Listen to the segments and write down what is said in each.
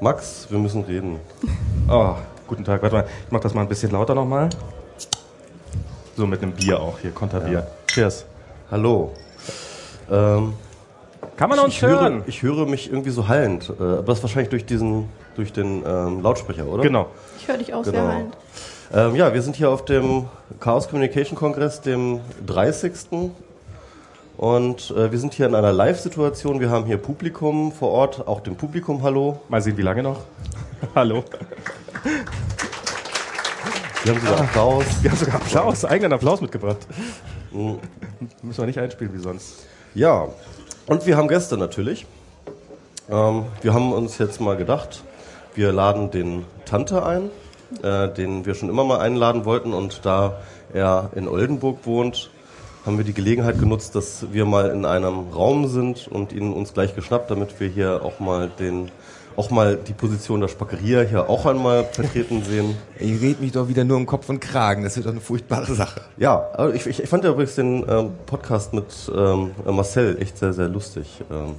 Max, wir müssen reden. Oh, guten Tag. Warte mal, ich mach das mal ein bisschen lauter nochmal. So mit einem Bier auch hier, Konterbier. Ja. Cheers. Hallo. Ähm, Kann man uns ich hören? Höre, ich höre mich irgendwie so hallend. Äh, aber das ist wahrscheinlich durch diesen, durch den ähm, Lautsprecher, oder? Genau. Ich höre dich auch Genau. sehr hallend. Ähm, ja, wir sind hier auf dem Chaos Communication Kongress, dem 30. Und äh, wir sind hier in einer Live-Situation. Wir haben hier Publikum vor Ort, auch dem Publikum Hallo. Mal sehen, wie lange noch. Hallo. Wir haben sogar Applaus. Wir haben sogar Applaus, eigenen Applaus mitgebracht. Müssen wir nicht einspielen wie sonst. Ja, und wir haben Gäste natürlich. Ähm, wir haben uns jetzt mal gedacht, wir laden den Tante ein, äh, den wir schon immer mal einladen wollten. Und da er in Oldenburg wohnt, haben wir die Gelegenheit genutzt, dass wir mal in einem Raum sind und ihn uns gleich geschnappt, damit wir hier auch mal den auch mal die Position der Spackeria hier auch einmal vertreten sehen. Ich red mich doch wieder nur im Kopf und Kragen. Das wird doch eine furchtbare Sache. Ja, aber ich, ich, ich fand ja übrigens den ähm, Podcast mit ähm, Marcel echt sehr, sehr lustig, ähm,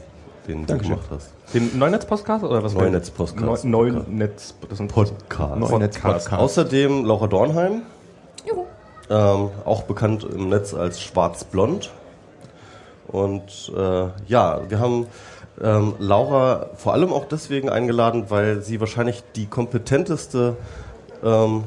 den Dankeschön. du gemacht hast. Den Neunetz-Podcast oder was? Neunetz-Podcast. Neu, Neunetz, das ist ein Podcast. Neunetz-Podcast. Außerdem Laura Dornheim, Juhu. Ähm, auch bekannt im Netz als Schwarz-Blond. Und äh, ja, wir haben ähm, Laura vor allem auch deswegen eingeladen, weil sie wahrscheinlich die kompetenteste, ähm,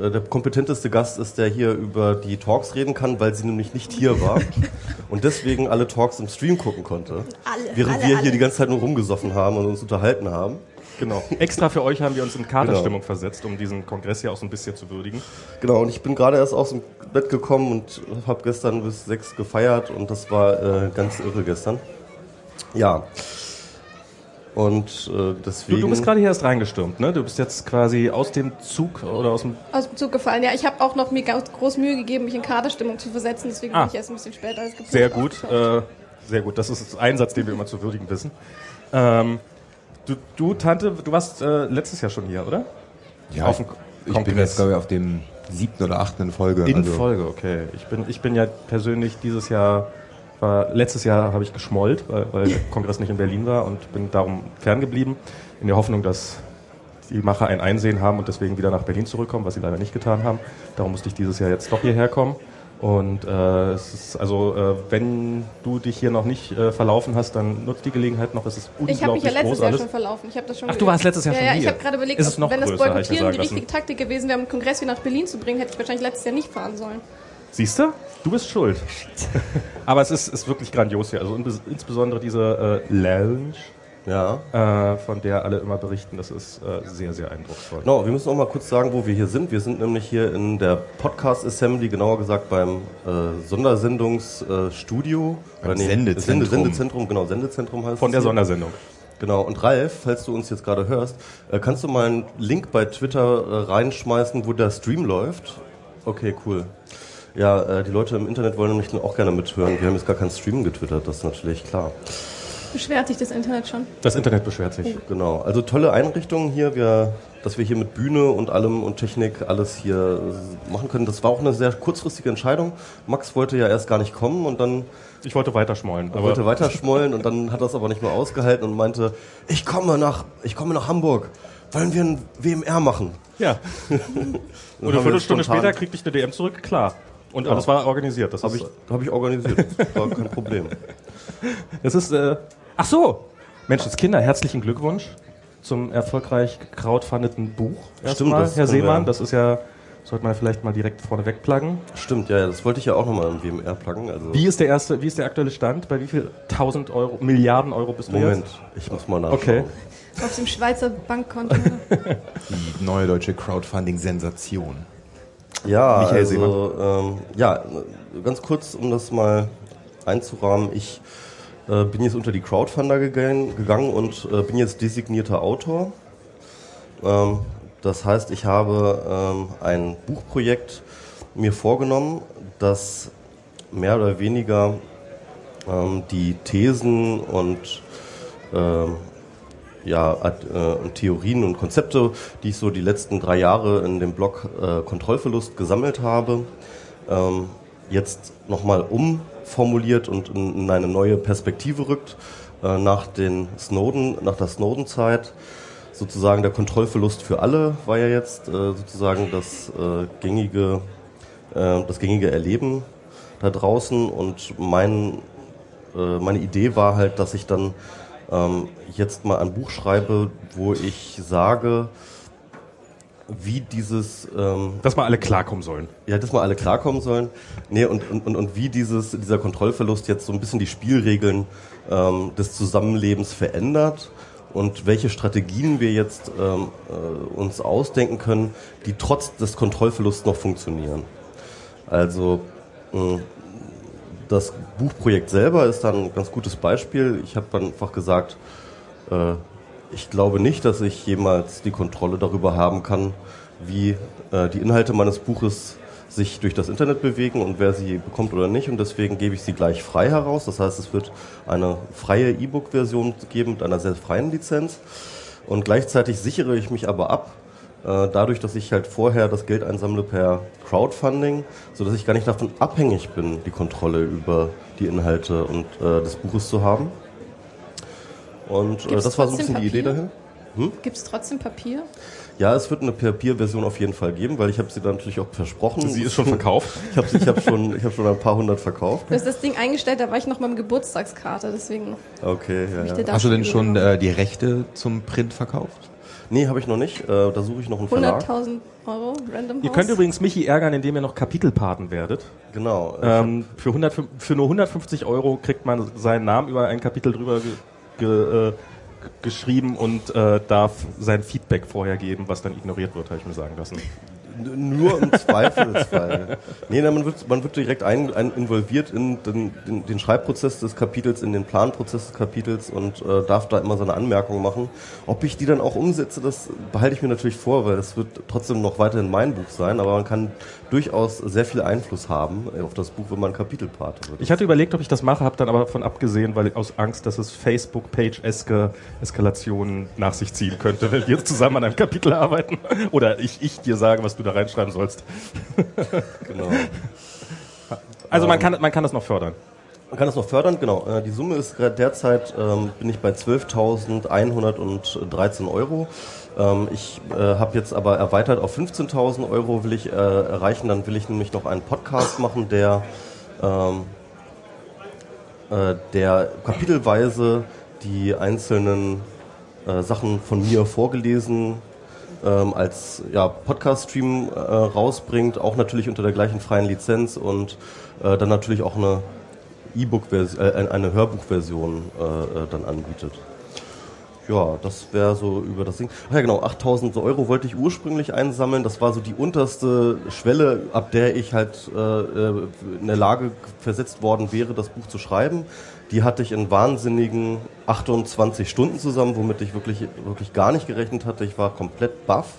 äh, der kompetenteste Gast ist, der hier über die Talks reden kann, weil sie nämlich nicht hier war und deswegen alle Talks im Stream gucken konnte. Alle, während alle, wir hier alle. die ganze Zeit nur rumgesoffen haben und uns unterhalten haben. Genau. Extra für euch haben wir uns in Katerstimmung Genau. versetzt, um diesen Kongress hier auch so ein bisschen zu würdigen. Genau, und ich bin gerade erst aus dem Bett gekommen und habe gestern bis sechs gefeiert und das war äh, ganz irre gestern. Ja. Und äh, Du, deswegen. du bist gerade hier erst reingestürmt, ne? Du bist jetzt quasi aus dem Zug oder aus dem. Aus dem Zug gefallen. Ja, ich habe auch noch mir ganz groß Mühe gegeben, mich in Kaderstimmung zu versetzen. Deswegen Ah. bin ich erst ein bisschen später als geplant. Sehr gut, äh, sehr gut. Das ist das Einsatz, den wir immer zu würdigen wissen. Ähm, du, du, Tante, du warst äh, letztes Jahr schon hier, oder? Ja, Auf ich, ich bin jetzt, glaube ich, auf dem siebten oder achten Folge. In also, Folge, okay. Ich bin, ich bin ja persönlich dieses Jahr, war, letztes Jahr habe ich geschmollt, weil, weil der Kongress nicht in Berlin war und bin darum ferngeblieben, in der Hoffnung, dass die Macher ein Einsehen haben und deswegen wieder nach Berlin zurückkommen, was sie leider nicht getan haben. Darum musste ich dieses Jahr jetzt doch hierher kommen. Und äh, es ist also, äh, wenn du dich hier noch nicht äh, verlaufen hast, dann nutzt die Gelegenheit noch. Es ist unglaublich Ich habe mich ja letztes Jahr alles. schon verlaufen. Ich habe das schon Ach, du warst letztes Jahr ja, schon ja, hier. Ich habe gerade überlegt, Ist es noch wenn das größer, mir Boykottieren die richtige Taktik gewesen wäre, um den Kongress wieder nach Berlin zu bringen, hätte ich wahrscheinlich letztes Jahr nicht fahren sollen. Siehst du? Du bist schuld. Aber es ist, ist wirklich grandios hier. Also insbesondere diese äh, Lounge, ja. äh, von der alle immer berichten, das ist äh, sehr, sehr eindrucksvoll. Genau, wir müssen auch mal kurz sagen, wo wir hier sind. Wir sind nämlich hier in der Podcast Assembly, genauer gesagt beim äh, Sondersendungsstudio. Beim Sendezentrum. Sende, Sendezentrum, genau, Sendezentrum heißt Von der hier. Sondersendung. Genau, und Ralf, falls du uns jetzt gerade hörst, äh, kannst du mal einen Link bei Twitter äh, reinschmeißen, wo der Stream läuft? Okay, cool. Ja, äh, die Leute im Internet wollen nämlich auch gerne mithören. Wir haben jetzt gar keinen Stream getwittert, das ist natürlich klar. Beschwert sich das Internet schon. Das Internet beschwert sich. Genau, also tolle Einrichtungen hier, wir, dass wir hier mit Bühne und allem und Technik alles hier machen können. Das war auch eine sehr kurzfristige Entscheidung. Max wollte ja erst gar nicht kommen und dann Ich wollte weiterschmollen. er wollte weiterschmollen und dann hat er es aber nicht mehr ausgehalten und meinte, ich komme nach, ich komme nach Hamburg. Wollen wir ein WMR machen? ja. Und eine Viertelstunde später kriegte ich eine DM zurück, klar. Und alles war organisiert. Das Habe ich, hab ich organisiert. Das war kein Problem. das ist äh, ach so. Menschenskinder, herzlichen Glückwunsch zum erfolgreich crowdfundeten Buch. Stimmt, Erstmal, das Herr Seemann, das ist ja, sollte man vielleicht mal direkt vorne wegpluggen. Stimmt, ja, ja, das wollte ich ja auch nochmal im WMR pluggen. Also, Wie ist der erste, wie ist der aktuelle Stand? Bei wie viel tausend Euro, Milliarden Euro bist du Moment, jetzt? ich muss mal nachschauen. Okay. Auf dem Schweizer Bankkonto. Die neue deutsche Crowdfunding-Sensation. Ja, Michael also, ähm, ja, ganz kurz, um das mal einzurahmen. Ich äh, bin jetzt unter die Crowdfunder gegangen, gegangen und äh, bin jetzt designierter Autor. Ähm, das heißt, ich habe ähm, ein Buchprojekt mir vorgenommen, das mehr oder weniger ähm, die Thesen und ähm, ja, äh, Theorien und Konzepte, die ich so die letzten drei Jahre in dem Blog äh, Kontrollverlust gesammelt habe, ähm, jetzt nochmal umformuliert und in, in eine neue Perspektive rückt äh, nach den Snowden, nach der Snowden-Zeit. Sozusagen der Kontrollverlust für alle war ja jetzt äh, sozusagen das äh, gängige, das gängige Erleben da draußen. Und mein, meine Idee war halt, dass ich dann ähm, jetzt mal ein Buch schreibe, wo ich sage, wie dieses ähm, Dass mal alle klarkommen sollen. ja, dass mal alle klarkommen sollen. Nee, und, und, und, und wie dieses, dieser Kontrollverlust jetzt so ein bisschen die Spielregeln ähm, des Zusammenlebens verändert und welche Strategien wir jetzt ähm, äh, uns ausdenken können, die trotz des Kontrollverlusts noch funktionieren. Also mh, das Buchprojekt selber ist dann ein ganz gutes Beispiel. Ich habe dann einfach gesagt, äh, ich glaube nicht, dass ich jemals die Kontrolle darüber haben kann, wie äh, die Inhalte meines Buches sich durch das Internet bewegen und wer sie bekommt oder nicht. Und deswegen gebe ich sie gleich frei heraus. Das heißt, es wird eine freie E-Book-Version geben mit einer sehr freien Lizenz. Und gleichzeitig sichere ich mich aber ab, äh, dadurch, dass ich halt vorher das Geld einsammle per Crowdfunding, so dass ich gar nicht davon abhängig bin, die Kontrolle über die Inhalte und äh, des Buches zu haben. Und äh, Gibt's das war so ein bisschen die Idee Papier? dahin. Gibt es trotzdem Papier? Ja, es wird eine Papierversion auf jeden Fall geben, weil ich habe sie dann natürlich auch versprochen. Sie ist schon verkauft. Ich habe ich hab schon, ich hab schon ein paar hundert verkauft. Du hast das Ding eingestellt, da war ich noch mal mit Geburtstagskarte, deswegen Okay, ja, ja. Hast du denn schon äh, die Rechte zum Print verkauft? Nee, habe ich noch nicht. Äh, da suche ich noch einen Verlag. 100.000 Euro, Random Ihr House. könnt übrigens Michi ärgern, indem ihr noch Kapitelpaten werdet. Genau. Ähm, für, 100, für nur 150 Euro kriegt man seinen Namen über ein Kapitel drüber ge, äh, geschrieben und äh, darf sein Feedback vorher geben, was dann ignoriert wird, habe ich mir sagen lassen. Nur im Zweifelsfall. Nee, man, wird, man wird direkt ein, ein involviert in den, den, den Schreibprozess des Kapitels, in den Planprozess des Kapitels und äh, darf da immer seine Anmerkungen machen. Ob ich die dann auch umsetze, das behalte ich mir natürlich vor, weil es wird trotzdem noch weiterhin mein Buch sein, aber man kann durchaus sehr viel Einfluss haben auf das Buch, wenn man Kapitelpate wird. Ich hatte überlegt, ob ich das mache, habe dann aber davon abgesehen, weil aus Angst, dass es Facebook-Page-eske Eskalationen nach sich ziehen könnte, wenn wir zusammen an einem Kapitel arbeiten. Oder ich, ich dir sage, was du da reinschreiben sollst. Genau. Also man kann, man kann das noch fördern. Man kann das noch fördern, genau. Äh, Die Summe ist derzeit, ähm, bin ich bei 12.113 Euro. Ähm, ich äh, habe jetzt aber erweitert auf 15.000 Euro will ich äh, erreichen. Dann will ich nämlich noch einen Podcast machen, der, ähm, äh, der kapitelweise die einzelnen äh, Sachen von mir vorgelesen ähm, als ja, Podcast-Stream äh, rausbringt, auch natürlich unter der gleichen freien Lizenz und dann natürlich auch eine E-Book-Version, äh, eine Hörbuchversion äh, äh, dann anbietet. Ja, das wäre so über das Ding. Ach ja, genau, 8000 Euro wollte ich ursprünglich einsammeln. Das war so die unterste Schwelle, ab der ich halt äh, äh, in der Lage versetzt worden wäre, das Buch zu schreiben. Die hatte ich in wahnsinnigen 28 Stunden zusammen, womit ich wirklich, wirklich gar nicht gerechnet hatte. Ich war komplett baff.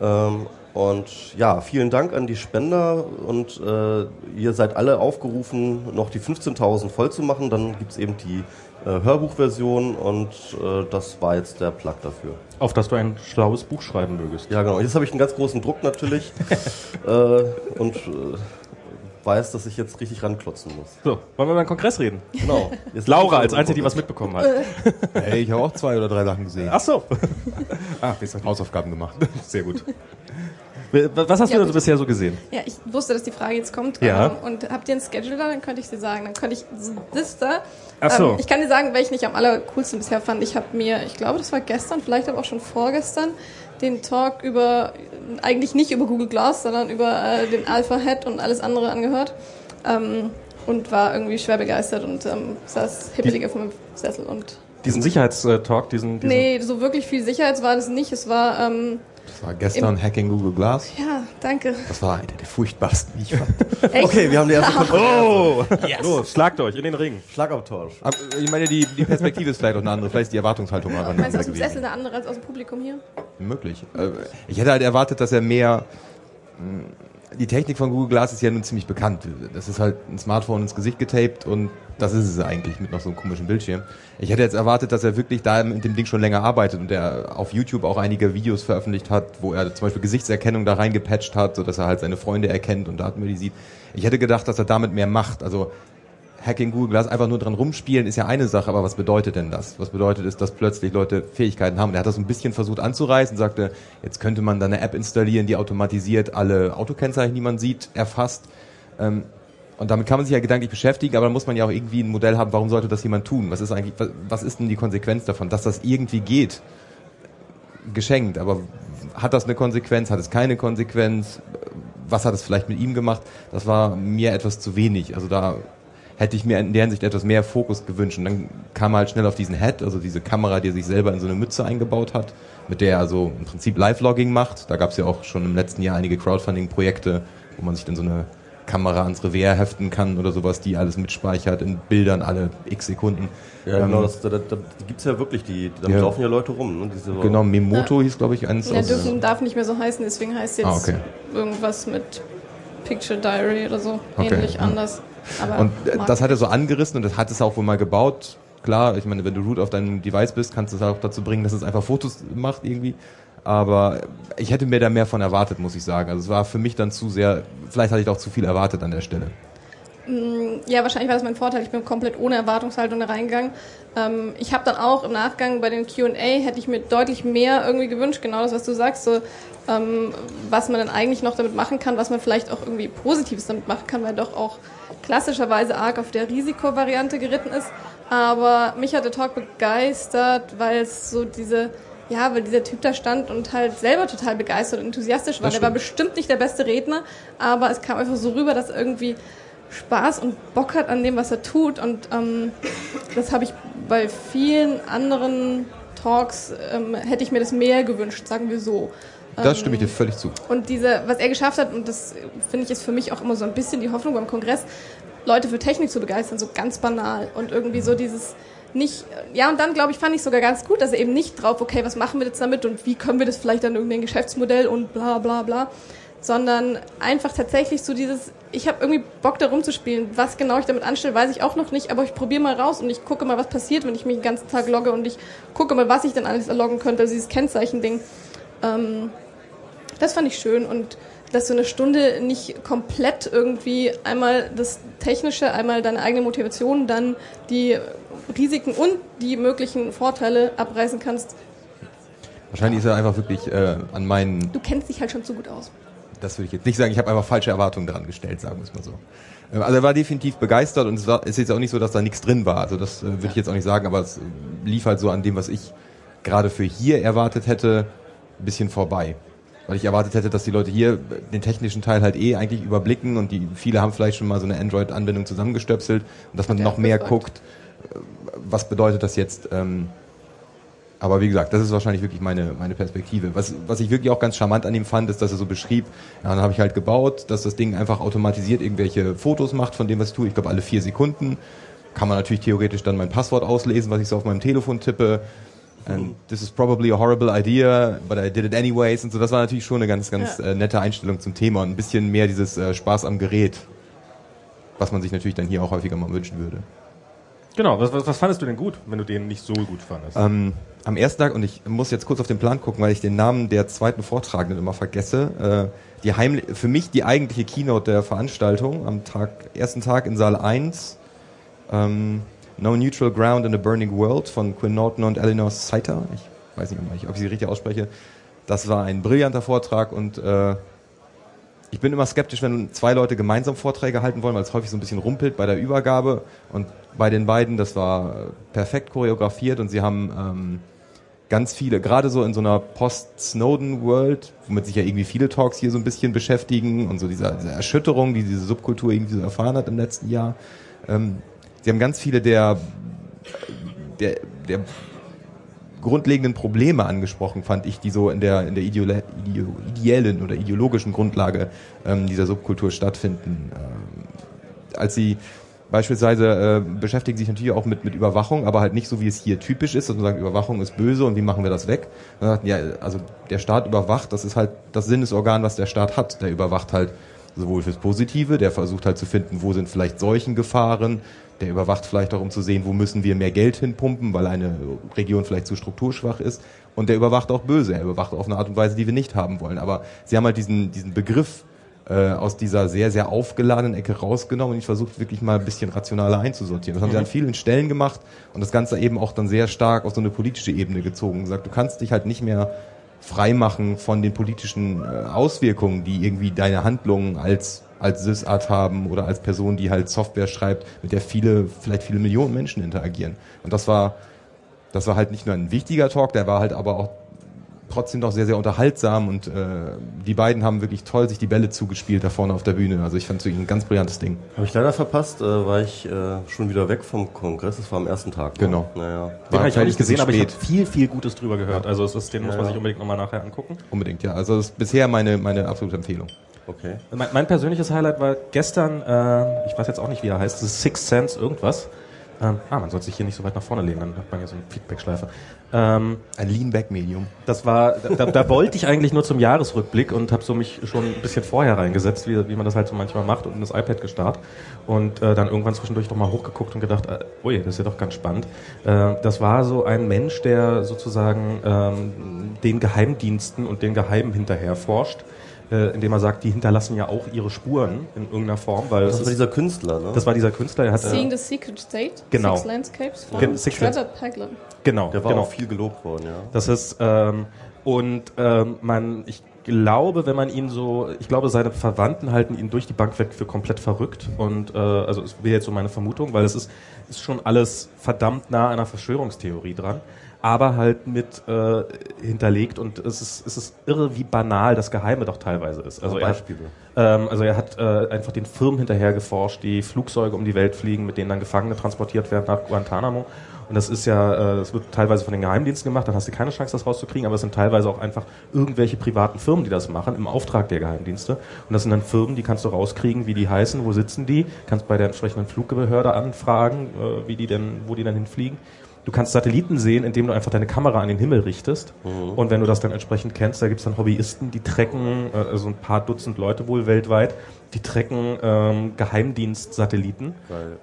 Ähm, und ja, vielen Dank an die Spender und äh, ihr seid alle aufgerufen, noch die 15.000 voll zu machen. Dann gibt's eben die äh, Hörbuchversion und äh, das war jetzt der Plug dafür. Auf dass du ein schlaues Buch schreiben mögest. Ja, genau. Jetzt habe ich einen ganz großen Druck natürlich äh, und äh, weiß, dass ich jetzt richtig ranklotzen muss. So, wollen wir über den Kongress reden? Genau. Jetzt Laura als Einzige, die was mitbekommen hat. Hey, ich habe auch zwei oder drei Sachen gesehen. Ach so. ah, wie ist das? Hausaufgaben gemacht. Sehr gut. Was hast Ja, du denn bisher so gesehen? Ja, ich wusste, dass die Frage jetzt kommt. Ja. Ähm, Und habt ihr einen Schedule da? Dann könnte ich sie sagen. Dann könnte ich das da. Ach so. Ähm, ich kann dir sagen, welchen ich am allercoolsten bisher fand. Ich habe mir, ich glaube, das war gestern, vielleicht aber auch schon vorgestern, den Talk über, eigentlich nicht über Google Glass, sondern über äh, den Alpha Head und alles andere angehört. Ähm, und war irgendwie schwer begeistert und ähm, saß hippelig auf meinem Sessel und Diesen Sicherheitstalk, diesen, diesen Nee, so wirklich viel Sicherheit war das nicht. Es war, ähm, Das war gestern Hacking Google Glass. ja, danke. Das war einer der furchtbarsten, die ich fand. Echt? Okay, wir haben die erste Kontrolle. Oh, los, schlagt euch in den Ring. Schlagabtausch. Aber ich meine, die, die Perspektive ist vielleicht auch eine andere. Vielleicht ist die Erwartungshaltung mal eine Meinst du aus dem Sessel eine andere als aus dem Publikum hier? Möglich. Äh, Ich hätte halt erwartet, dass er mehr. Die Technik von Google Glass ist ja nun ziemlich bekannt. Das ist halt ein Smartphone ins Gesicht getaped und das ist es eigentlich mit noch so einem komischen Bildschirm. Ich hätte jetzt erwartet, dass er wirklich da mit dem Ding schon länger arbeitet und er auf YouTube auch einige Videos veröffentlicht hat, wo er zum Beispiel Gesichtserkennung da reingepatcht hat, sodass er halt seine Freunde erkennt und Daten die sieht. Ich hätte gedacht, dass er damit mehr macht. Also Hacking Google Glass einfach nur dran rumspielen ist ja eine Sache, aber was bedeutet denn das? Was bedeutet es, dass plötzlich Leute Fähigkeiten haben? Und er hat das ein bisschen versucht anzureißen, sagte, jetzt könnte man da eine App installieren, die automatisiert alle Autokennzeichen, die man sieht, erfasst. Ähm, und damit kann man sich ja gedanklich beschäftigen, aber dann muss man ja auch irgendwie ein Modell haben, warum sollte das jemand tun? Was ist eigentlich, was ist denn die Konsequenz davon? Dass das irgendwie geht, geschenkt, aber hat das eine Konsequenz, hat es keine Konsequenz? Was hat es vielleicht mit ihm gemacht? Das war mir etwas zu wenig. Also da hätte ich mir in der Hinsicht etwas mehr Fokus gewünscht. Und dann kam er halt schnell auf diesen Head, also diese Kamera, die er sich selber in so eine Mütze eingebaut hat, mit der er also im Prinzip Live-Logging macht. Da gab es ja auch schon im letzten Jahr einige Crowdfunding-Projekte, wo man sich dann so eine Kamera ans Revier heften kann oder sowas, die alles mitspeichert in Bildern alle x Sekunden. Ja, genau, ähm, das, da, da, da gibt's ja wirklich, die, damit ja. laufen ja Leute rum. Ne? Diese genau, Memoto ja. hieß, glaube ich, eins. Ja, dürfen, darf nicht mehr so heißen, deswegen heißt jetzt ah, okay. irgendwas mit Picture Diary oder so, okay. ähnlich anders. Aber und das hat er so angerissen und das hat es auch wohl mal gebaut. Klar, ich meine, wenn du root auf deinem Device bist, kannst du es auch dazu bringen, dass es einfach Fotos macht irgendwie. Aber ich hätte mir da mehr von erwartet, muss ich sagen. Also es war für mich dann zu sehr, vielleicht hatte ich auch zu viel erwartet an der Stelle. Mm, ja, wahrscheinlich war das mein Vorteil. Ich bin komplett ohne Erwartungshaltung da reingegangen. Ähm, ich habe dann auch im Nachgang bei den Q&A hätte ich mir deutlich mehr irgendwie gewünscht, genau das, was du sagst, so ähm, was man dann eigentlich noch damit machen kann, was man vielleicht auch irgendwie Positives damit machen kann, weil doch auch klassischerweise arg auf der Risikovariante geritten ist. Aber mich hat der Talk begeistert, weil es so diese, ja, weil dieser Typ da stand und halt selber total begeistert und enthusiastisch war. Der war bestimmt nicht der beste Redner, aber es kam einfach so rüber, dass irgendwie Spaß und Bock hat an dem, was er tut. Und ähm, das habe ich bei vielen anderen Talks, ähm, hätte ich mir das mehr gewünscht, sagen wir so. Das stimme ich dir völlig zu. Und diese, was er geschafft hat, und das finde ich ist für mich auch immer so ein bisschen die Hoffnung beim Kongress, Leute für Technik zu begeistern, so ganz banal. Und irgendwie so dieses nicht, ja, und dann glaube ich, fand ich sogar ganz gut, dass er eben nicht drauf, okay, was machen wir jetzt damit und wie können wir das vielleicht dann irgendein Geschäftsmodell und bla bla bla, sondern einfach tatsächlich so dieses, ich habe irgendwie Bock da rumzuspielen. Was genau ich damit anstelle, weiß ich auch noch nicht, aber ich probiere mal raus und ich gucke mal, was passiert, wenn ich mich den ganzen Tag logge und ich gucke mal, was ich dann alles erloggen könnte, also dieses Kennzeichen-Ding. Ähm, das fand ich schön und dass du eine Stunde nicht komplett irgendwie einmal das Technische, einmal deine eigene Motivation, dann die Risiken und die möglichen Vorteile abreißen kannst. Wahrscheinlich ist er einfach wirklich äh, an meinen. Du kennst dich halt schon zu gut aus. Das würde ich jetzt nicht sagen. Ich habe einfach falsche Erwartungen dran gestellt, sagen wir es mal so. Ähm, also er war definitiv begeistert und es war, ist jetzt auch nicht so, dass da nichts drin war. Also das äh, würde ich jetzt auch nicht sagen, aber es lief halt so an dem, was ich gerade für hier erwartet hätte, ein bisschen vorbei weil ich erwartet hätte, dass die Leute hier den technischen Teil halt eh eigentlich überblicken und die viele haben vielleicht schon mal so eine Android-Anwendung zusammengestöpselt und dass man noch mehr gesagt. guckt, äh, was bedeutet das jetzt. Ähm, aber wie gesagt, das ist wahrscheinlich wirklich meine, meine Perspektive. Was, was ich wirklich auch ganz charmant an ihm fand, ist, dass er so beschrieb, ja, dann habe ich halt gebaut, dass das Ding einfach automatisiert irgendwelche Fotos macht von dem, was ich tue. Ich glaube, alle vier Sekunden kann man natürlich theoretisch dann mein Passwort auslesen, was ich so auf meinem Telefon tippe and this is probably a horrible idea, but I did it anyways und so. Das war natürlich schon eine ganz, ganz ja. äh, nette Einstellung zum Thema und ein bisschen mehr dieses äh, Spaß am Gerät, was man sich natürlich dann hier auch häufiger mal wünschen würde. Genau, was, was, was fandest du denn gut, wenn du den nicht so gut fandest? Ähm, am ersten Tag, und ich muss jetzt kurz auf den Plan gucken, weil ich den Namen der zweiten Vortragenden immer vergesse, äh, die heimlich, für mich die eigentliche Keynote der Veranstaltung am Tag, ersten Tag in Saal 1, ähm, No Neutral Ground in a Burning World von Quinn Norton und Eleanor Saiter. Ich weiß nicht, ob ich sie richtig ausspreche. Das war ein brillanter Vortrag und äh, ich bin immer skeptisch, wenn zwei Leute gemeinsam Vorträge halten wollen, weil es häufig so ein bisschen rumpelt bei der Übergabe. Und bei den beiden, das war perfekt choreografiert und sie haben ähm, ganz viele, gerade so in so einer Post-Snowden-World, womit sich ja irgendwie viele Talks hier so ein bisschen beschäftigen und so diese, diese Erschütterung, die diese Subkultur irgendwie so erfahren hat im letzten Jahr. Ähm, Sie haben ganz viele der, der, der grundlegenden Probleme angesprochen, fand ich, die so in der, in der ideellen oder ideologischen Grundlage ähm, dieser Subkultur stattfinden. Ähm, als sie beispielsweise äh, beschäftigen sich natürlich auch mit, mit Überwachung, aber halt nicht so, wie es hier typisch ist, dass man sagt, Überwachung ist böse und wie machen wir das weg? Sagt, ja, also der Staat überwacht, das ist halt das Sinnesorgan, was der Staat hat. Der überwacht halt sowohl fürs Positive, der versucht halt zu finden, wo sind vielleicht Seuchengefahren, der überwacht vielleicht auch, um zu sehen, wo müssen wir mehr Geld hinpumpen, weil eine Region vielleicht zu strukturschwach ist. Und der überwacht auch böse. Er überwacht auf eine Art und Weise, die wir nicht haben wollen. Aber sie haben halt diesen, diesen Begriff äh, aus dieser sehr, sehr aufgeladenen Ecke rausgenommen und ich versucht wirklich mal ein bisschen rationaler einzusortieren. Das haben sie an vielen Stellen gemacht und das Ganze eben auch dann sehr stark auf so eine politische Ebene gezogen. Gesagt, du kannst dich halt nicht mehr freimachen von den politischen äh, Auswirkungen, die irgendwie deine Handlungen als als Sysart haben oder als Person, die halt Software schreibt, mit der viele, vielleicht viele Millionen Menschen interagieren. Und das war, das war halt nicht nur ein wichtiger Talk, der war halt aber auch trotzdem noch sehr, sehr unterhaltsam und äh, die beiden haben wirklich toll sich die Bälle zugespielt da vorne auf der Bühne. Also ich fand es wirklich ein ganz brillantes Ding. Habe ich leider verpasst, äh, war ich äh, schon wieder weg vom Kongress. Das war am ersten Tag. ne? Genau. Naja. Den habe ich auch nicht gesehen, aber ich habe viel, viel Gutes drüber gehört. Also es ist, den muss man Ja. sich unbedingt nochmal nachher angucken. Unbedingt, ja. Also das ist bisher meine, meine absolute Empfehlung. Okay. Mein, mein persönliches Highlight war gestern, äh, ich weiß jetzt auch nicht, wie er heißt, das ist Six Sense irgendwas. Ähm, ah, man sollte sich hier nicht so weit nach vorne lehnen, dann hat man hier so eine Feedback-Schleife. Ähm, Ein Lean-Back-Medium. das war, da, da wollte ich eigentlich nur zum Jahresrückblick und habe so mich schon ein bisschen vorher reingesetzt, wie, wie man das halt so manchmal macht und in das iPad gestarrt und äh, dann irgendwann zwischendurch noch mal hochgeguckt und gedacht, äh, ui, das ist ja doch ganz spannend. Äh, das war so ein Mensch, der sozusagen ähm, den Geheimdiensten und den Geheimen hinterher forscht, äh, indem er sagt, die hinterlassen ja auch ihre Spuren in irgendeiner Form, weil Das war dieser Künstler, ne? das war dieser Künstler, der hat Seeing the Secret State, Genau. Six Landscapes von Gen- Six Trevor Paglen. genau, Der war genau. auch viel gelobt worden, ja. Das ist ähm, und ähm, man, ich glaube, wenn man ihn so, ich glaube, seine Verwandten halten ihn durch die Bank weg für komplett verrückt und äh, also es wäre jetzt so meine Vermutung, weil es ist ist schon alles verdammt nah einer Verschwörungstheorie dran, aber halt mit äh, hinterlegt und es ist es ist irre, wie banal das Geheime doch teilweise ist. Also er, Beispiele. ähm, also er hat äh, einfach den Firmen hinterher geforscht, die Flugzeuge um die Welt fliegen, mit denen dann Gefangene transportiert werden nach Guantanamo. Und das ist ja, äh, das wird teilweise von den Geheimdiensten gemacht, dann hast du keine Chance, das rauszukriegen, aber es sind teilweise auch einfach irgendwelche privaten Firmen, die das machen, im Auftrag der Geheimdienste. Und das sind dann Firmen, die kannst du rauskriegen, wie die heißen, wo sitzen die, kannst bei der entsprechenden Flugbehörde anfragen, äh, wie die denn, wo die dann hinfliegen. Du kannst Satelliten sehen, indem du einfach deine Kamera an den Himmel richtest. Und wenn du das dann entsprechend kennst, da gibt's dann Hobbyisten, die trecken, äh, also ein paar Dutzend Leute wohl weltweit, die trecken ähm, Geheimdienst-Satelliten.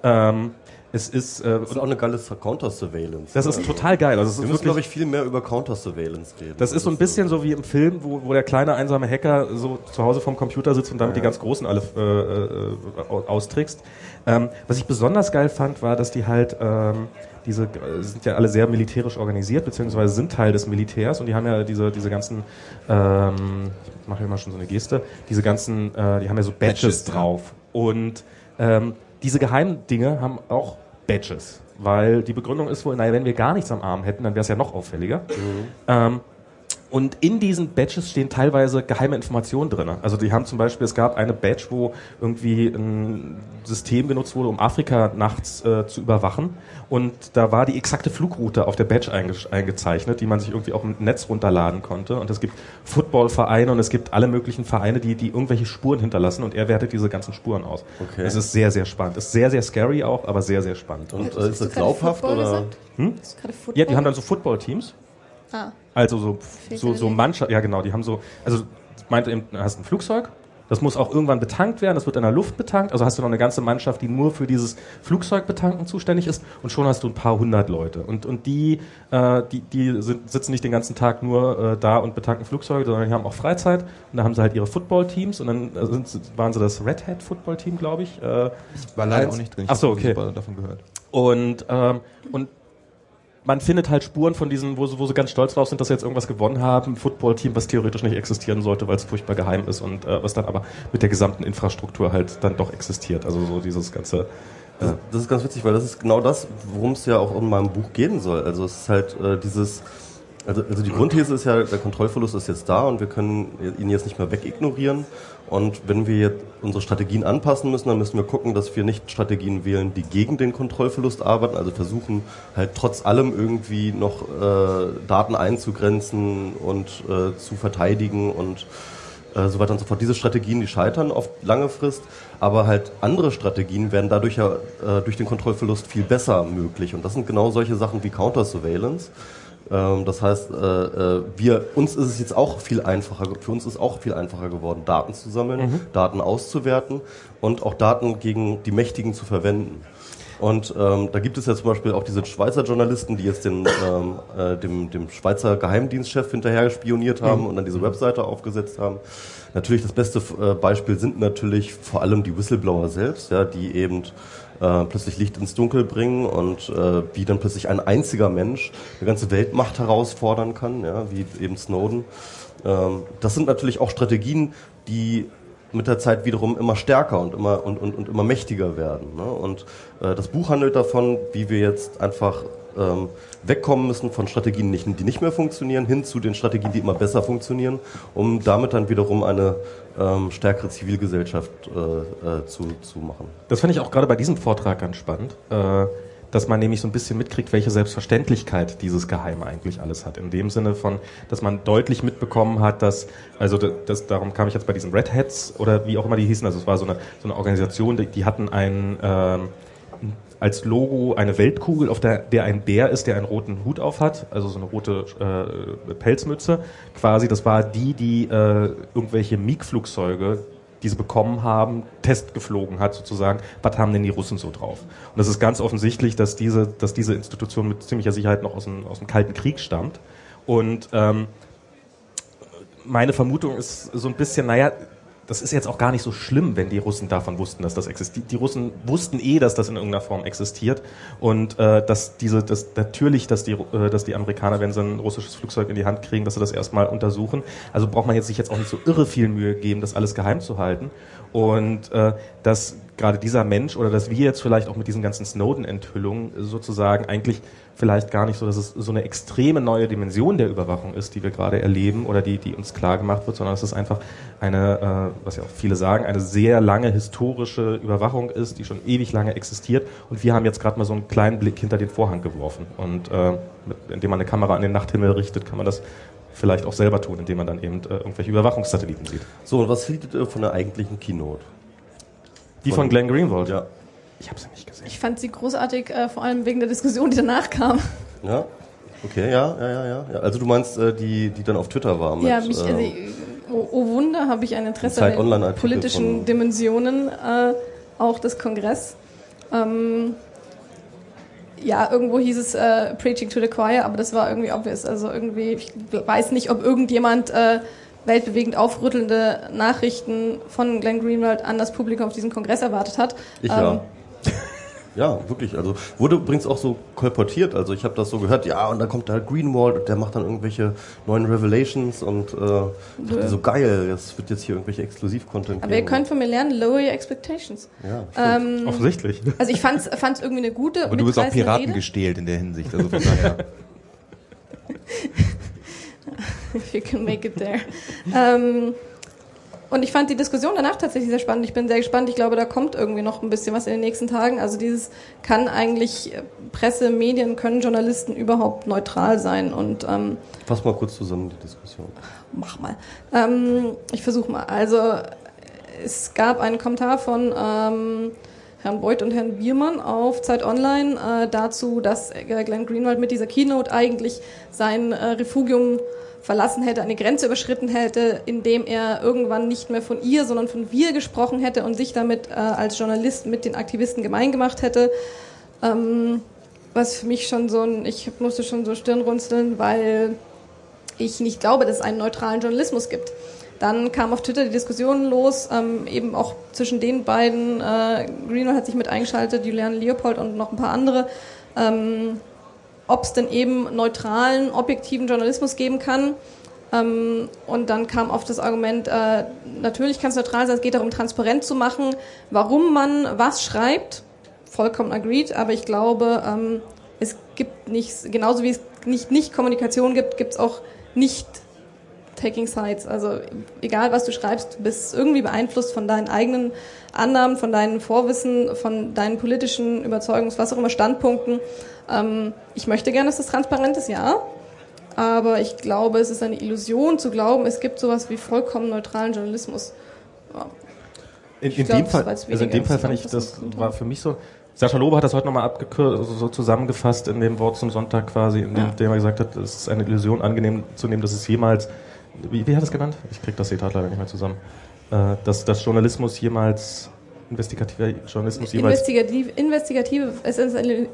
Ähm, es ist, äh, Das ist auch eine geile Counter-Surveillance. das ist total geil. Also es Wir ist müssen, glaube ich, viel mehr über Counter-Surveillance reden. das ist so ein bisschen so wie im Film, wo, wo der kleine einsame Hacker so zu Hause vorm Computer sitzt und damit die ganz Großen alle äh, äh, au- austrickst. Ähm, was ich besonders geil fand, war, dass die halt ähm, diese äh, sind ja alle sehr militärisch organisiert, beziehungsweise sind Teil des Militärs und die haben ja diese, diese ganzen, ähm, ich mache immer schon so eine Geste, diese ganzen, äh, die haben ja so Badges, Badges, ja. drauf. Und ähm, diese geheimen Dinge haben auch Badges. Weil die Begründung ist wohl, naja, wenn wir gar nichts am Arm hätten, dann wäre es ja noch auffälliger. Ähm, und in diesen Badges stehen teilweise geheime Informationen drin. Also die haben zum Beispiel, es gab eine Badge, wo irgendwie ein System genutzt wurde, um Afrika nachts äh, zu überwachen. Und da war die exakte Flugroute auf der Badge einge eingezeichnet, die man sich irgendwie auch im Netz runterladen konnte. Und es gibt Footballvereine und es gibt alle möglichen Vereine, die, die irgendwelche Spuren hinterlassen und er wertet diese ganzen Spuren aus. Okay. Es ist sehr, sehr spannend. Ist sehr, sehr scary auch, aber sehr, sehr spannend. Und äh, ist das glaubhaft oder? Hm? Football? Ja, die haben dann so Footballteams. Ah, Also so, so, so. Mannschaft, ja genau, die haben so, also meinte eben, du hast ein Flugzeug, das muss auch irgendwann betankt werden, das wird in der Luft betankt, also hast du noch eine ganze Mannschaft, die nur für dieses Flugzeugbetanken zuständig ist und schon hast du ein paar hundert Leute. Und, und die, äh, die, die sind, sitzen nicht den ganzen Tag nur äh, da und betanken Flugzeuge, sondern die haben auch Freizeit und da haben sie halt ihre Footballteams und dann äh, sind, sie- waren sie das Red Hat Football Team, glaube ich. Äh, War leider Eins- auch nicht drin. Ich Ach so, okay. davon gehört. Und, ähm, und man findet halt Spuren von diesen, wo sie, wo sie ganz stolz drauf sind, dass sie jetzt irgendwas gewonnen haben. Ein Football-Team, was theoretisch nicht existieren sollte, weil es furchtbar geheim ist und äh, was dann aber mit der gesamten Infrastruktur halt dann doch existiert. Also so dieses ganze. Das, das ist ganz witzig, weil das ist genau das, worum es ja auch in meinem Buch gehen soll. Also es ist halt äh, dieses, also, also die Grundthese ist ja, der Kontrollverlust ist jetzt da und wir können ihn jetzt nicht mehr wegignorieren. Und wenn wir jetzt unsere Strategien anpassen müssen, dann müssen wir gucken, dass wir nicht Strategien wählen, die gegen den Kontrollverlust arbeiten, also versuchen halt trotz allem irgendwie noch äh, Daten einzugrenzen und äh, zu verteidigen und äh, so weiter und so fort. Diese Strategien, die scheitern auf lange Frist, aber halt andere Strategien werden dadurch ja äh, durch den Kontrollverlust viel besser möglich. Und das sind genau solche Sachen wie Counter-Surveillance. Ähm, das heißt, äh, äh, wir, uns ist es jetzt auch viel einfacher, für uns ist auch viel einfacher geworden, Daten zu sammeln, Daten auszuwerten und auch Daten gegen die Mächtigen zu verwenden. Und ähm, da gibt es ja zum Beispiel auch diese Schweizer Journalisten, die jetzt den, ähm, äh, dem, dem Schweizer Geheimdienstchef hinterher spioniert haben und dann diese Webseite aufgesetzt haben. Natürlich das beste äh, Beispiel sind natürlich vor allem die Whistleblower selbst, ja, die eben äh, plötzlich Licht ins Dunkel bringen und äh, wie dann plötzlich ein einziger Mensch eine ganze Weltmacht herausfordern kann, ja, wie eben Snowden. Ähm, das sind natürlich auch Strategien, die mit der Zeit wiederum immer stärker und immer und, und, und immer mächtiger werden. Ne? Und äh, das Buch handelt davon, wie wir jetzt einfach ähm, wegkommen müssen von Strategien, die nicht mehr funktionieren, hin zu den Strategien, die immer besser funktionieren, um damit dann wiederum eine ähm, stärkere Zivilgesellschaft äh, äh, zu, zu machen. Das finde ich auch gerade bei diesem Vortrag ganz spannend. Äh dass man nämlich so ein bisschen mitkriegt, welche Selbstverständlichkeit dieses Geheime eigentlich alles hat. In dem Sinne von, dass man deutlich mitbekommen hat, dass, also das, darum kam ich jetzt bei diesen Red Hats oder wie auch immer die hießen, also es war so eine, so eine Organisation, die, die hatten ein, ähm, als Logo eine Weltkugel, auf der, der ein Bär ist, der einen roten Hut auf hat, also so eine rote äh, Pelzmütze. Quasi, das war die, die äh, irgendwelche MiG-Flugzeuge die sie bekommen haben, Test geflogen hat sozusagen, was haben denn die Russen so drauf? Und es ist ganz offensichtlich, dass diese, dass diese Institution mit ziemlicher Sicherheit noch aus dem, aus dem Kalten Krieg stammt. Und ähm, meine Vermutung ist so ein bisschen, naja, das ist jetzt auch gar nicht so schlimm, wenn die Russen davon wussten, dass das existiert. Die Russen wussten eh, dass das in irgendeiner Form existiert und äh, dass diese, dass natürlich, dass die, äh, dass die Amerikaner, wenn sie ein russisches Flugzeug in die Hand kriegen, dass sie das erstmal untersuchen. Also braucht man jetzt sich jetzt auch nicht so irre viel Mühe geben, das alles geheim zu halten und äh, dass gerade dieser Mensch oder dass wir jetzt vielleicht auch mit diesen ganzen Snowden-Enthüllungen sozusagen eigentlich vielleicht gar nicht so, dass es so eine extreme neue Dimension der Überwachung ist, die wir gerade erleben oder die, die uns klar gemacht wird, sondern dass es einfach eine, äh, was ja auch viele sagen, eine sehr lange historische Überwachung ist, die schon ewig lange existiert und wir haben jetzt gerade mal so einen kleinen Blick hinter den Vorhang geworfen und äh, mit, indem man eine Kamera an den Nachthimmel richtet, kann man das vielleicht auch selber tun, indem man dann eben äh, irgendwelche Überwachungssatelliten sieht. So, und was haltet ihr von der eigentlichen Keynote? Die von, von Glenn Greenwald? Ja. Ich habe sie nicht gesehen. Ich fand sie großartig, äh, vor allem wegen der Diskussion, die danach kam. Ja, okay, ja, ja, ja, ja. Also du meinst äh, die, die dann auf Twitter war? Mit, ja, mich, also, oh, oh, Wunder, habe ich ein Interesse an den politischen Dimensionen äh, auch des Kongress. Ähm, ja, irgendwo hieß es äh, Preaching to the Choir, aber das war irgendwie obvious. Also irgendwie, ich weiß nicht, ob irgendjemand äh, weltbewegend aufrüttelnde Nachrichten von Glenn Greenwald an das Publikum auf diesem Kongress erwartet hat. Ich ähm, ja. Ja, wirklich. Also wurde übrigens auch so kolportiert. Also ich habe das so gehört, ja, und dann kommt da Greenwald und der macht dann irgendwelche neuen Revelations und äh, dachte so geil, das wird jetzt hier irgendwelche Exklusiv-Content Aber ihr könnt von mir lernen, lower your expectations. Ja, ähm, Offensichtlich. Also ich fand's, fand's irgendwie eine gute. Aber du bist auch Piraten Rede. gestählt in der Hinsicht. Also von daher. If you can make it there. ähm, und ich fand die Diskussion danach tatsächlich sehr spannend. Ich bin sehr gespannt. Ich glaube, da kommt irgendwie noch ein bisschen was in den nächsten Tagen. Also dieses kann eigentlich äh, Presse, Medien, können Journalisten überhaupt neutral sein? Und ähm, fass mal kurz zusammen die Diskussion. Mach mal. Ähm, ich versuche mal. Also es gab einen Kommentar von ähm, Herrn Beuth und Herrn Biermann auf Zeit Online äh, dazu, dass äh, Glenn Greenwald mit dieser Keynote eigentlich sein äh, Refugium verlassen hätte, eine Grenze überschritten hätte, indem er irgendwann nicht mehr von ihr, sondern von wir gesprochen hätte und sich damit äh, als Journalist mit den Aktivisten gemein gemacht hätte. Ähm, was für mich schon so ein, ich musste schon so Stirnrunzeln, weil ich nicht glaube, dass es einen neutralen Journalismus gibt. Dann kam auf Twitter die Diskussion los, ähm, eben auch zwischen den beiden. Äh, Greenwald hat sich mit eingeschaltet, Julian Leopold und noch ein paar andere. Ähm, ob es denn eben neutralen, objektiven Journalismus geben kann. Ähm, und dann kam oft das Argument, äh, natürlich kann es neutral sein, es geht darum, transparent zu machen, warum man was schreibt. Vollkommen agreed, aber ich glaube, ähm, es gibt nichts, genauso wie es nicht, nicht Kommunikation gibt, gibt es auch nicht Taking Sides. Also egal, was du schreibst, du bist irgendwie beeinflusst von deinen eigenen Annahmen, von deinen Vorwissen, von deinen politischen Überzeugungs-, was auch immer, Standpunkten. Ähm, ich möchte gerne, dass das transparent ist, ja. Aber ich glaube, es ist eine Illusion zu glauben, es gibt sowas wie vollkommen neutralen Journalismus. Ja. In, in, glaub, dem Fall, also in dem Fall fand ich, das war für mich so, Sascha Lobe hat das heute nochmal abgekürzt, also so zusammengefasst in dem Wort zum Sonntag quasi, in dem, ja. dem er gesagt hat, es ist eine Illusion angenehm zu nehmen, dass es jemals, wie, wie hat es genannt? Ich krieg das Zitat leider nicht mehr zusammen. Äh, dass, dass Journalismus jemals investigativer Journalismus jeweils? Investigativ, investigative, es ist, eine,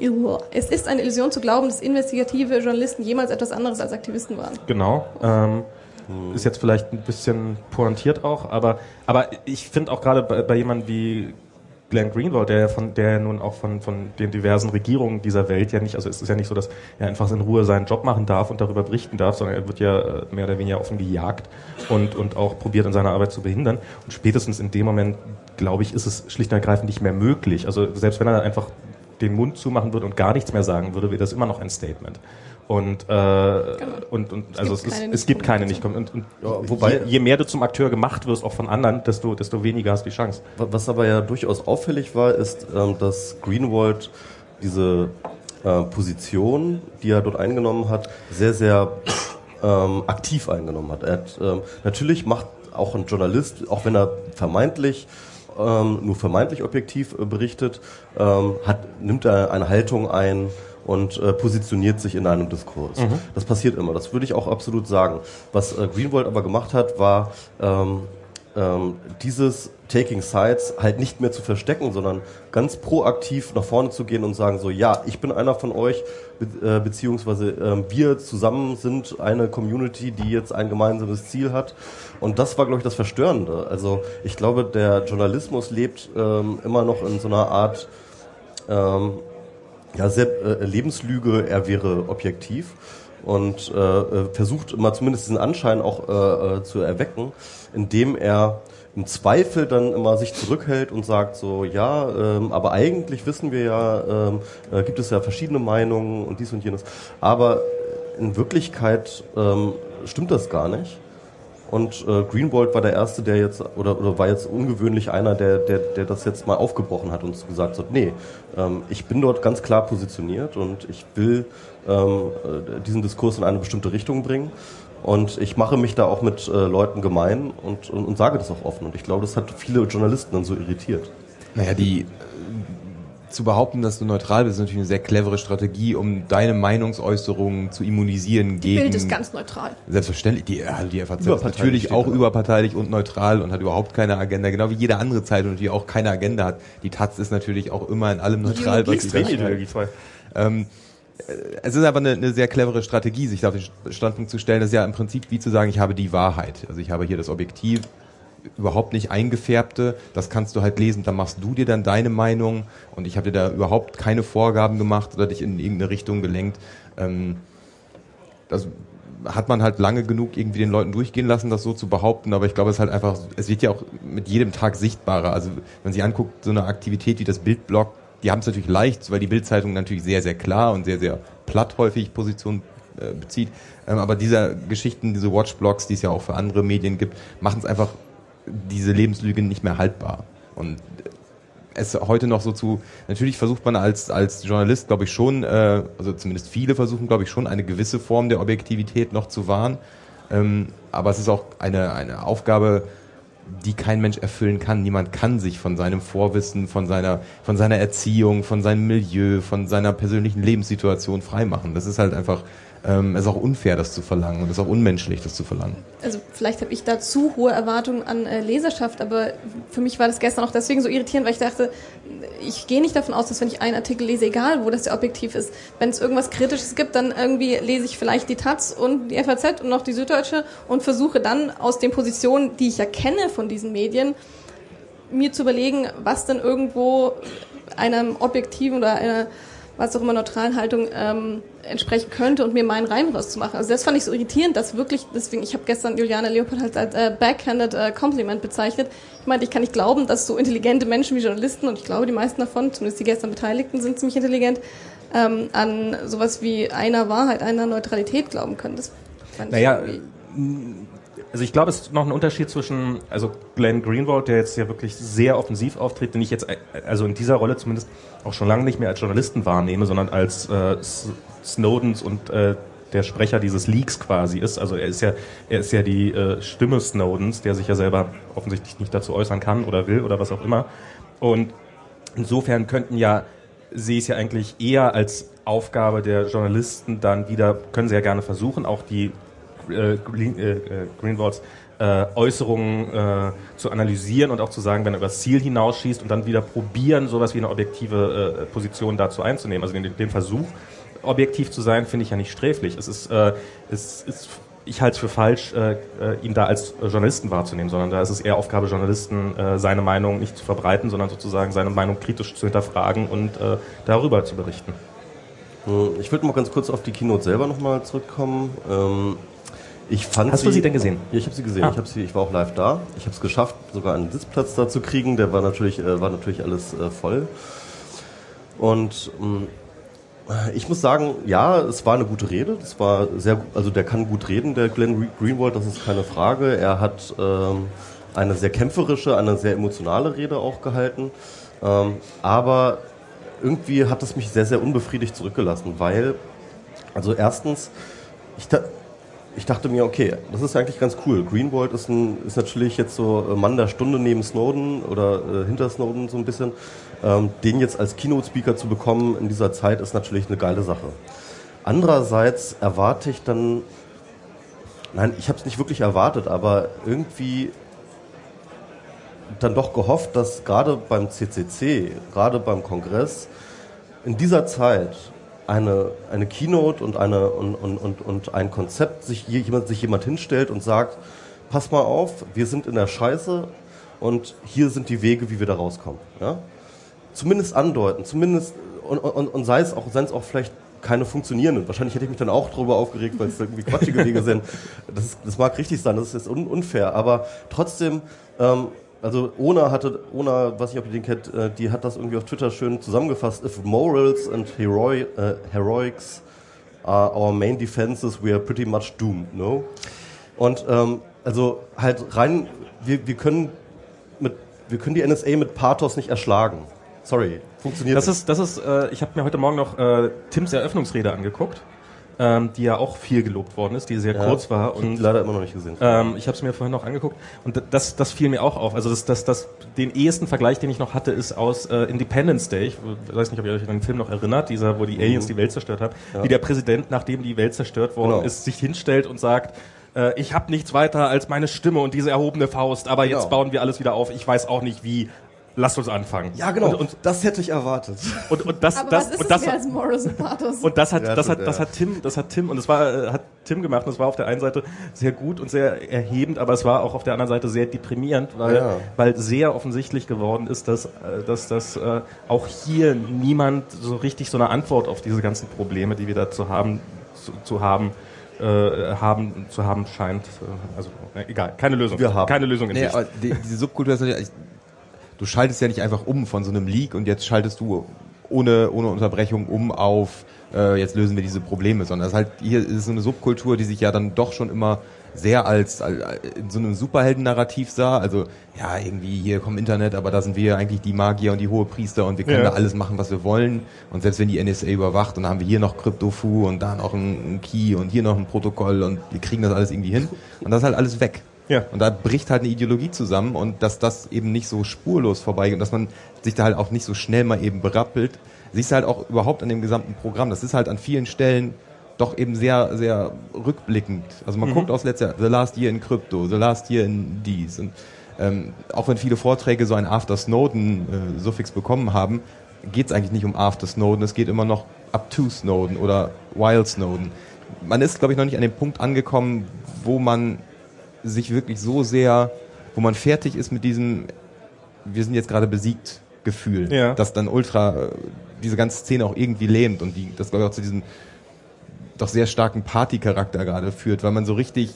es ist eine Illusion zu glauben, dass investigative Journalisten jemals etwas anderes als Aktivisten waren. Genau. Ähm, ist jetzt vielleicht ein bisschen pointiert auch, aber, aber ich finde auch gerade bei, bei jemandem wie Glenn Greenwald, der von, der nun auch von, von den diversen Regierungen dieser Welt ja nicht, also es ist ja nicht so, dass er einfach in Ruhe seinen Job machen darf und darüber berichten darf, sondern er wird ja äh, mehr oder weniger offen gejagt und, und auch probiert in seiner Arbeit zu behindern. Und spätestens in dem Moment, glaube ich, ist es schlicht und ergreifend nicht mehr möglich. Also selbst wenn er einfach den Mund zumachen würde und gar nichts mehr sagen würde, wäre das immer noch ein Statement. Und, äh, genau. und, und also es, ist, es gibt keine nicht und, und ja, wobei je, je, mehr du zum Akteur gemacht wirst, auch von anderen, desto, desto weniger hast du die Chance. Was aber ja durchaus auffällig war, ist, ähm, dass Greenwald diese äh, Position, die er dort eingenommen hat, sehr, sehr ähm, aktiv eingenommen hat. Er hat ähm, natürlich macht auch ein Journalist, auch wenn er vermeintlich ähm, nur vermeintlich objektiv äh, berichtet, ähm, hat, nimmt er eine Haltung ein, und äh, positioniert sich in einem Diskurs. Mhm. Das passiert immer, das würde ich auch absolut sagen. Was äh, Greenwald aber gemacht hat, war ähm, ähm, dieses Taking Sides halt nicht mehr zu verstecken, sondern ganz proaktiv nach vorne zu gehen und sagen so, ja, ich bin einer von euch, be äh, beziehungsweise äh, wir zusammen sind eine Community, die jetzt ein gemeinsames Ziel hat. Und das war, glaube ich, das Verstörende. Also ich glaube, der Journalismus lebt ähm, immer noch in so einer Art ähm, ja, sehr, äh, Lebenslüge, er wäre objektiv und äh, äh, versucht immer zumindest diesen Anschein auch äh, äh, zu erwecken, indem er im Zweifel dann immer sich zurückhält und sagt so, ja, ähm, aber eigentlich wissen wir ja, ähm, äh, gibt es ja verschiedene Meinungen und dies und jenes. Aber in Wirklichkeit ähm, stimmt das gar nicht. Und äh, Greenwald war der erste, der jetzt, oder, oder war jetzt ungewöhnlich einer, der, der, der das jetzt mal aufgebrochen hat und gesagt hat, nee, ähm, ich bin dort ganz klar positioniert und ich will ähm, äh, diesen Diskurs in eine bestimmte Richtung bringen. Und ich mache mich da auch mit äh, Leuten gemein und, und, und sage das auch offen. Und ich glaube, das hat viele Journalisten dann so irritiert. Naja, die zu behaupten, dass du neutral bist, ist natürlich eine sehr clevere Strategie, um deine Meinungsäußerungen zu immunisieren gegen. Bild ist ganz neutral. Selbstverständlich. Die, also die FAZ ist natürlich auch überparteilich und neutral und hat überhaupt keine Agenda, genau wie jede andere Zeitung, die auch keine Agenda hat. Die Taz ist natürlich auch immer in allem neutral. Was sie ähm, es ist aber eine, eine sehr clevere Strategie, sich auf den Standpunkt zu stellen. Das ist ja im Prinzip wie zu sagen, ich habe die Wahrheit. Also ich habe hier das Objektiv, überhaupt nicht eingefärbte. Das kannst du halt lesen, da machst du dir dann deine Meinung und ich habe dir da überhaupt keine Vorgaben gemacht oder dich in irgendeine Richtung gelenkt. Ähm, das hat man halt lange genug irgendwie den Leuten durchgehen lassen, das so zu behaupten, aber ich glaube, es ist halt einfach, es wird ja auch mit jedem Tag sichtbarer. Also wenn sich anguckt, so eine Aktivität wie das Bildblog, die haben es natürlich leicht, weil die Bildzeitung natürlich sehr, sehr klar und sehr, sehr platt häufig Position äh, bezieht. Ähm, aber diese Geschichten, diese Watchblogs, die es ja auch für andere Medien gibt, machen es einfach diese Lebenslüge nicht mehr haltbar. Und es heute noch so zu, natürlich versucht man als, als Journalist, glaube ich, schon, äh, also zumindest viele versuchen, glaube ich, schon eine gewisse Form der Objektivität noch zu wahren. Ähm, aber es ist auch eine, eine Aufgabe, die kein Mensch erfüllen kann. Niemand kann sich von seinem Vorwissen, von seiner, von seiner Erziehung, von seinem Milieu, von seiner persönlichen Lebenssituation freimachen. Das ist halt einfach ähm, es ist auch unfair, das zu verlangen und es ist auch unmenschlich, das zu verlangen. Also vielleicht habe ich da zu hohe Erwartungen an äh, Leserschaft, aber für mich war das gestern auch deswegen so irritierend, weil ich dachte, ich gehe nicht davon aus, dass wenn ich einen Artikel lese, egal wo das der objektiv ist, wenn es irgendwas Kritisches gibt, dann irgendwie lese ich vielleicht die Taz und die FAZ und noch die Süddeutsche und versuche dann aus den Positionen, die ich ja kenne von diesen Medien, mir zu überlegen, was denn irgendwo einem objektiven oder einer was auch immer neutralen Haltung ähm, entsprechen könnte und mir meinen Reim rauszumachen. Also das fand ich so irritierend, dass wirklich, deswegen, ich habe gestern Juliane Leopold halt als äh, backhanded äh, Compliment bezeichnet. Ich meinte, ich kann nicht glauben, dass so intelligente Menschen wie Journalisten, und ich glaube, die meisten davon, zumindest die gestern Beteiligten, sind ziemlich intelligent, ähm, an sowas wie einer Wahrheit, einer Neutralität glauben können. Das fand naja, ich also ich glaube, es ist noch ein Unterschied zwischen, also Glenn Greenwald, der jetzt ja wirklich sehr offensiv auftritt, den ich jetzt, also in dieser Rolle zumindest auch schon lange nicht mehr als Journalisten wahrnehme, sondern als äh, Snowdens und äh, der Sprecher dieses Leaks quasi ist. Also er ist ja, er ist ja die äh, Stimme Snowdens, der sich ja selber offensichtlich nicht dazu äußern kann oder will oder was auch immer. Und insofern könnten ja, sehe ich es ja eigentlich eher als Aufgabe der Journalisten dann wieder, können sie ja gerne versuchen, auch die äh, Green, äh, äh, Greenwalds äh, Äußerungen äh, zu analysieren und auch zu sagen, wenn er übers Ziel hinausschießt und dann wieder probieren, sowas wie eine objektive äh, Position dazu einzunehmen. Also den, den Versuch, objektiv zu sein, finde ich ja nicht sträflich. Es ist, äh, es ist ich halte es für falsch, äh, ihn da als Journalisten wahrzunehmen, sondern da ist es eher Aufgabe Journalisten, seine Meinung nicht zu verbreiten, sondern sozusagen seine Meinung kritisch zu hinterfragen und darüber zu berichten. Ich würde mal ganz kurz auf die Keynote selber nochmal zurückkommen. Ich fand Hast du sie denn gesehen? Ja, ich habe sie gesehen. Ah. Ich, hab sie, ich war auch live da. Ich habe es geschafft, sogar einen Sitzplatz da zu kriegen. Der war natürlich, äh, war natürlich alles äh, voll. Und mh, ich muss sagen, ja, es war eine gute Rede. Das war sehr, also der kann gut reden, der Glenn Re- Greenwald, das ist keine Frage. Er hat ähm, eine sehr kämpferische, eine sehr emotionale Rede auch gehalten. Ähm, aber irgendwie hat es mich sehr, sehr unbefriedigt zurückgelassen, weil, also erstens, ich, da, ich dachte mir, okay, das ist eigentlich ganz cool. Greenwald ist, ein, ist natürlich jetzt so äh, Mann der Stunde neben Snowden oder äh, hinter Snowden so ein bisschen. Ähm, den jetzt als Keynote-Speaker zu bekommen in dieser Zeit ist natürlich eine geile Sache. Andererseits erwarte ich dann, nein, ich habe es nicht wirklich erwartet, aber irgendwie dann doch gehofft, dass gerade beim CCC, gerade beim Kongress, in dieser Zeit eine, eine Keynote und, eine, und, und, und, ein Konzept sich je- jemand, sich jemand hinstellt und sagt, pass mal auf, wir sind in der Scheiße und hier sind die Wege, wie wir da rauskommen. Ja? Zumindest andeuten, zumindest und, und, und sei es auch, seien es auch vielleicht keine funktionierenden. Wahrscheinlich hätte ich mich dann auch darüber aufgeregt, weil es irgendwie quatschige Wege sind. Das, ist, das mag richtig sein, das ist un, unfair, aber trotzdem, ähm, also Ona hatte, Ona, weiß nicht, ob ihr den kennt, äh, die hat das irgendwie auf Twitter schön zusammengefasst. If morals and heroi, äh, heroics are our main defenses, we are pretty much doomed, no? Und ähm, also halt rein, wir, wir können mit, wir können die NSA mit Pathos nicht erschlagen. Sorry, funktioniert Das nicht. ist, das ist, äh, ich habe mir heute Morgen noch äh, Tims Eröffnungsrede angeguckt, ähm, die ja auch viel gelobt worden ist, die sehr Ja, kurz war und leider immer noch nicht gesehen. Ähm, ich habe es mir vorhin noch angeguckt und das, das fiel mir auch auf. Also das, das, das, den ehesten Vergleich, den ich noch hatte, ist aus äh, Independence Day. Ich weiß nicht, ob ihr euch an den Film noch erinnert, dieser, wo die Aliens die Welt zerstört haben. Wie der Präsident, nachdem die Welt zerstört worden Genau. ist, sich hinstellt und sagt, äh, ich habe nichts weiter als meine Stimme und diese erhobene Faust, aber Genau. jetzt bauen wir alles wieder auf. Ich weiß auch nicht wie. Lasst uns anfangen. ja, genau. Und, und, das hätte ich erwartet. und, und das, Aber das, was ist und das als Morals und Pathos? und das hat, Ja, das hat, das hat Tim, das hat Tim, und das war, äh, hat Tim gemacht, und es war auf der einen Seite sehr gut und sehr erhebend, aber es war auch auf der anderen Seite sehr deprimierend, weil, Ja. weil sehr offensichtlich geworden ist, dass, äh, dass, dass äh, auch hier niemand so richtig so eine Antwort auf diese ganzen Probleme, die wir da zu haben, zu, zu haben, äh, haben, zu haben scheint. Also, äh, egal, keine Lösung. Wir haben. Keine Lösung in Nee, die, diese Subkultur ist natürlich, du schaltest ja nicht einfach um von so einem Leak und jetzt schaltest du ohne, ohne Unterbrechung um auf, äh, jetzt lösen wir diese Probleme, sondern das ist halt, hier ist so eine Subkultur, die sich ja dann doch schon immer sehr als, als in so einem Superhelden-Narrativ sah. Also, ja, irgendwie hier kommt Internet, aber da sind wir eigentlich die Magier und die Hohepriester und wir können Ja. da alles machen, was wir wollen. Und selbst wenn die NSA überwacht, dann haben wir hier noch Crypto-Fu und da noch ein, ein Key und hier noch ein Protokoll und wir kriegen das alles irgendwie hin. Und das ist halt alles weg. Ja. Und da bricht halt eine Ideologie zusammen und dass das eben nicht so spurlos vorbeigeht und dass man sich da halt auch nicht so schnell mal eben berappelt, siehst du halt auch überhaupt an dem gesamten Programm. Das ist halt an vielen Stellen doch eben sehr, sehr rückblickend. Also man guckt aufs letzte Jahr, The Last Year in Crypto, The Last Year in dies. Und ähm, auch wenn viele Vorträge so ein After Snowden-Suffix bekommen haben, geht es eigentlich nicht um After Snowden, es geht immer noch up to Snowden oder while Snowden. Man ist, glaube ich, noch nicht an dem Punkt angekommen, wo man sich wirklich so sehr, wo man fertig ist mit diesem, wir sind jetzt gerade besiegt Gefühl, Ja. das dann ultra äh, diese ganze Szene auch irgendwie lähmt und die, das glaube ich auch zu diesem doch sehr starken Partycharakter gerade führt, weil man so richtig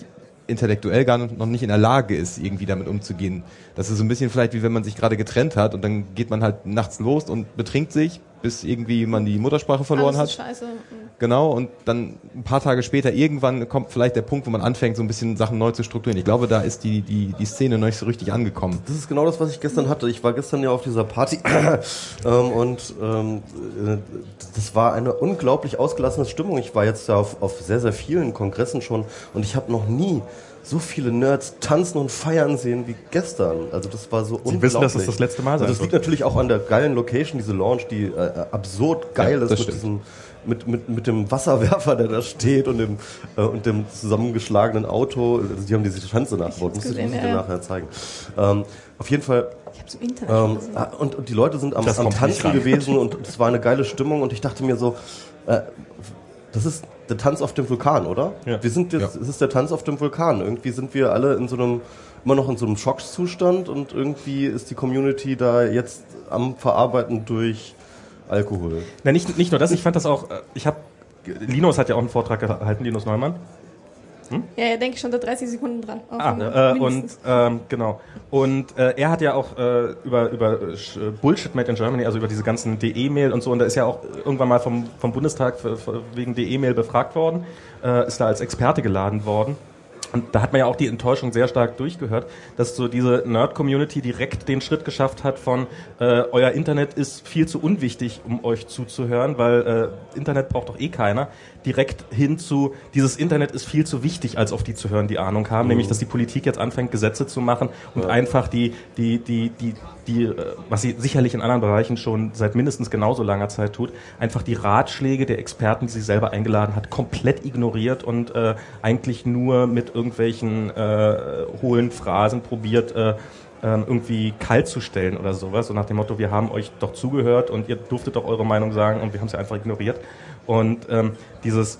intellektuell gar noch nicht in der Lage ist, irgendwie damit umzugehen. Das ist so ein bisschen vielleicht wie wenn man sich gerade getrennt hat und dann geht man halt nachts los und betrinkt sich, bis irgendwie man die Muttersprache verloren Alles hat. ist scheiße. Genau, und dann ein paar Tage später irgendwann kommt vielleicht der Punkt, wo man anfängt, so ein bisschen Sachen neu zu strukturieren. Ich glaube, da ist die, die, die Szene noch nicht so richtig angekommen. Das ist genau das, was ich gestern hatte. Ich war gestern ja auf dieser Party ähm, und ähm, äh, das war eine unglaublich ausgelassene Stimmung. Ich war jetzt ja auf, auf sehr, sehr vielen Kongressen schon und ich habe noch nie so viele Nerds tanzen und feiern sehen wie gestern. Also das war so Sie unglaublich. wissen, dass es das letzte Mal sein Also das wird. liegt natürlich auch an der geilen Location, diese Lounge, die äh, absurd geil Ja, ist mit stimmt. diesem mit, mit, mit dem Wasserwerfer, der da steht und dem, äh, und dem zusammengeschlagenen Auto. Also die haben diese Schanze nachgebaut. Muss ich, dir ja, nachher zeigen. Ähm, auf jeden Fall Ich hab's im Internet ähm, gesehen. ah, und, und die Leute sind am, am Tanzen gewesen und es war eine geile Stimmung und ich dachte mir so, äh, das ist der Tanz auf dem Vulkan, oder? Ja. Wir sind jetzt, es ist der Tanz auf dem Vulkan. Irgendwie sind wir alle in so einem, immer noch in so einem Schockszustand und irgendwie ist die Community da jetzt am Verarbeiten durch Alkohol. Na, nicht, nicht nur das, ich fand das auch, äh, ich habe, Linus hat ja auch einen Vortrag gehalten, Linus Neumann. Ja, ja, denke ich schon seit 30 Sekunden dran. Ah, äh, und ähm, genau. Und äh, er hat ja auch äh, über über äh, Bullshit Made in Germany, also über diese ganzen DE-Mail und so, und da ist ja auch irgendwann mal vom vom Bundestag für, für, wegen DE-Mail befragt worden, äh, ist da als Experte geladen worden. Und da hat man ja auch die Enttäuschung sehr stark durchgehört, dass so diese Nerd-Community direkt den Schritt geschafft hat von äh, euer Internet ist viel zu unwichtig, um euch zuzuhören, weil äh, Internet braucht doch eh keiner, direkt hin zu dieses Internet ist viel zu wichtig, als auf die zu hören, die Ahnung haben, nämlich dass die Politik jetzt anfängt, Gesetze zu machen und einfach die, die, die, die, die, äh, was sie sicherlich in anderen Bereichen schon seit mindestens genauso langer Zeit tut, einfach die Ratschläge der Experten, die sie selber eingeladen hat, komplett ignoriert und äh, eigentlich nur mit irgendwelchen äh, hohlen Phrasen probiert, äh, ähm, irgendwie kalt zu stellen oder sowas. So nach dem Motto, wir haben euch doch zugehört und ihr durftet doch eure Meinung sagen und wir haben sie einfach ignoriert. Und ähm, dieses,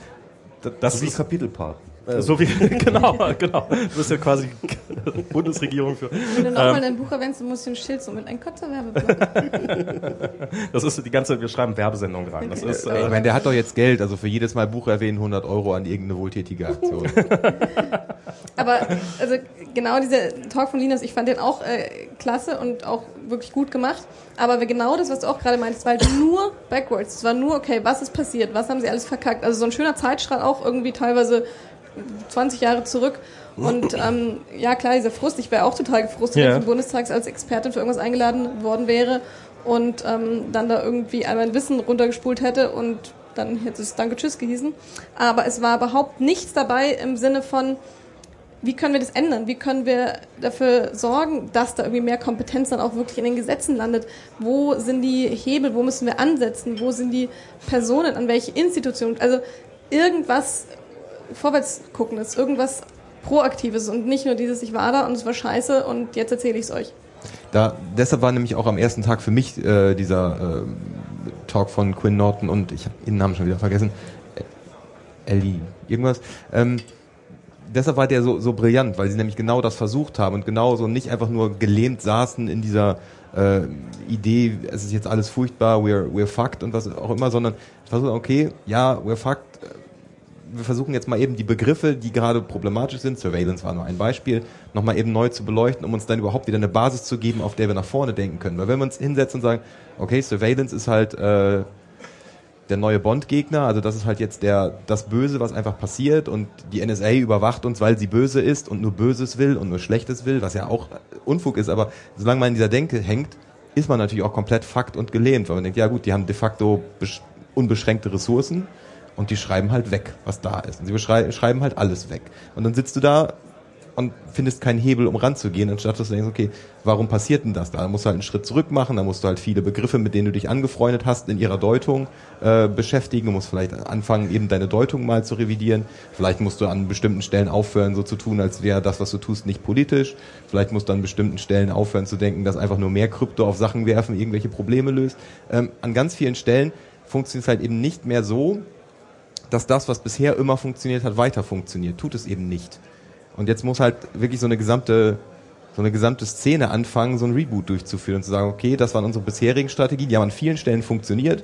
das So wie ist Kapitelpart. so wie, genau, genau. Du bist ja quasi Bundesregierung für. Wenn du nochmal ähm, dein Buch erwähnst, dann musst du ein Schild so mit einem kurzer Werbeblock. Das ist die ganze, wir schreiben Werbesendung rein. Das ist, Ich äh, meine, der hat doch jetzt Geld, also für jedes Mal Buch erwähnen 100 Euro an irgendeine wohltätige Aktion. Aber also genau dieser Talk von Linus, ich fand den auch äh, klasse und auch wirklich gut gemacht. Aber genau das, was du auch gerade meintest, war halt nur backwards. Es war nur, okay, was ist passiert? Was haben sie alles verkackt? Also so ein schöner Zeitstrahl auch irgendwie teilweise 20 Jahre zurück. Und ähm, ja, klar, dieser Frust. Ich wäre auch total gefrustet, Ja. wenn ich im Bundestag als Expertin für irgendwas eingeladen worden wäre und ähm, dann da irgendwie all mein Wissen runtergespult hätte und dann hätte es Danke Tschüss gehießen. Aber es war überhaupt nichts dabei im Sinne von, wie können wir das ändern? Wie können wir dafür sorgen, dass da irgendwie mehr Kompetenz dann auch wirklich in den Gesetzen landet? Wo sind die Hebel? Wo müssen wir ansetzen? Wo sind die Personen? An welche Institutionen? Also irgendwas vorwärts guckendes, irgendwas Proaktives und nicht nur dieses, ich war da und es war scheiße und jetzt erzähle ich es euch. Da, deshalb war nämlich auch am ersten Tag für mich äh, dieser äh, Talk von Quinn Norton und ich habe ihren Namen schon wieder vergessen. Ellie, irgendwas. Ähm, deshalb war der so, so brillant, weil sie nämlich genau das versucht haben und genau so nicht einfach nur gelehnt saßen in dieser äh, Idee, es ist jetzt alles furchtbar, we're, we're fucked und was auch immer, sondern versuchen, okay, ja, we're fucked, wir versuchen jetzt mal eben die Begriffe, die gerade problematisch sind, Surveillance war nur ein Beispiel, nochmal eben neu zu beleuchten, um uns dann überhaupt wieder eine Basis zu geben, auf der wir nach vorne denken können. Weil wenn wir uns hinsetzen und sagen, okay, Surveillance ist halt äh, der neue Bond-Gegner, also das ist halt jetzt der das Böse, was einfach passiert und die NSA überwacht uns, weil sie böse ist und nur Böses will und nur Schlechtes will, was ja auch Unfug ist, aber solange man in dieser Denke hängt, ist man natürlich auch komplett fakt und gelehnt, weil man denkt, ja gut, die haben de facto besch- unbeschränkte Ressourcen und die schreiben halt weg, was da ist. Und sie schreiben halt alles weg. Und dann sitzt du da und findest keinen Hebel, um ranzugehen, anstatt dass du denkst, okay, warum passiert denn das da? Musst du halt einen Schritt zurück machen, da musst du halt viele Begriffe, mit denen du dich angefreundet hast, in ihrer Deutung äh, beschäftigen. Du musst vielleicht anfangen, eben deine Deutung mal zu revidieren. Vielleicht musst du an bestimmten Stellen aufhören, so zu tun, als wäre das, was du tust, nicht politisch. Vielleicht musst du an bestimmten Stellen aufhören zu denken, dass einfach nur mehr Krypto auf Sachen werfen irgendwelche Probleme löst. Ähm, an ganz vielen Stellen funktioniert es halt eben nicht mehr so, dass das, was bisher immer funktioniert hat, weiter funktioniert. Tut es eben nicht. Und jetzt muss halt wirklich so eine gesamte, so eine gesamte Szene anfangen, so ein Reboot durchzuführen und zu sagen, okay, das waren unsere bisherigen Strategien, die haben an vielen Stellen funktioniert.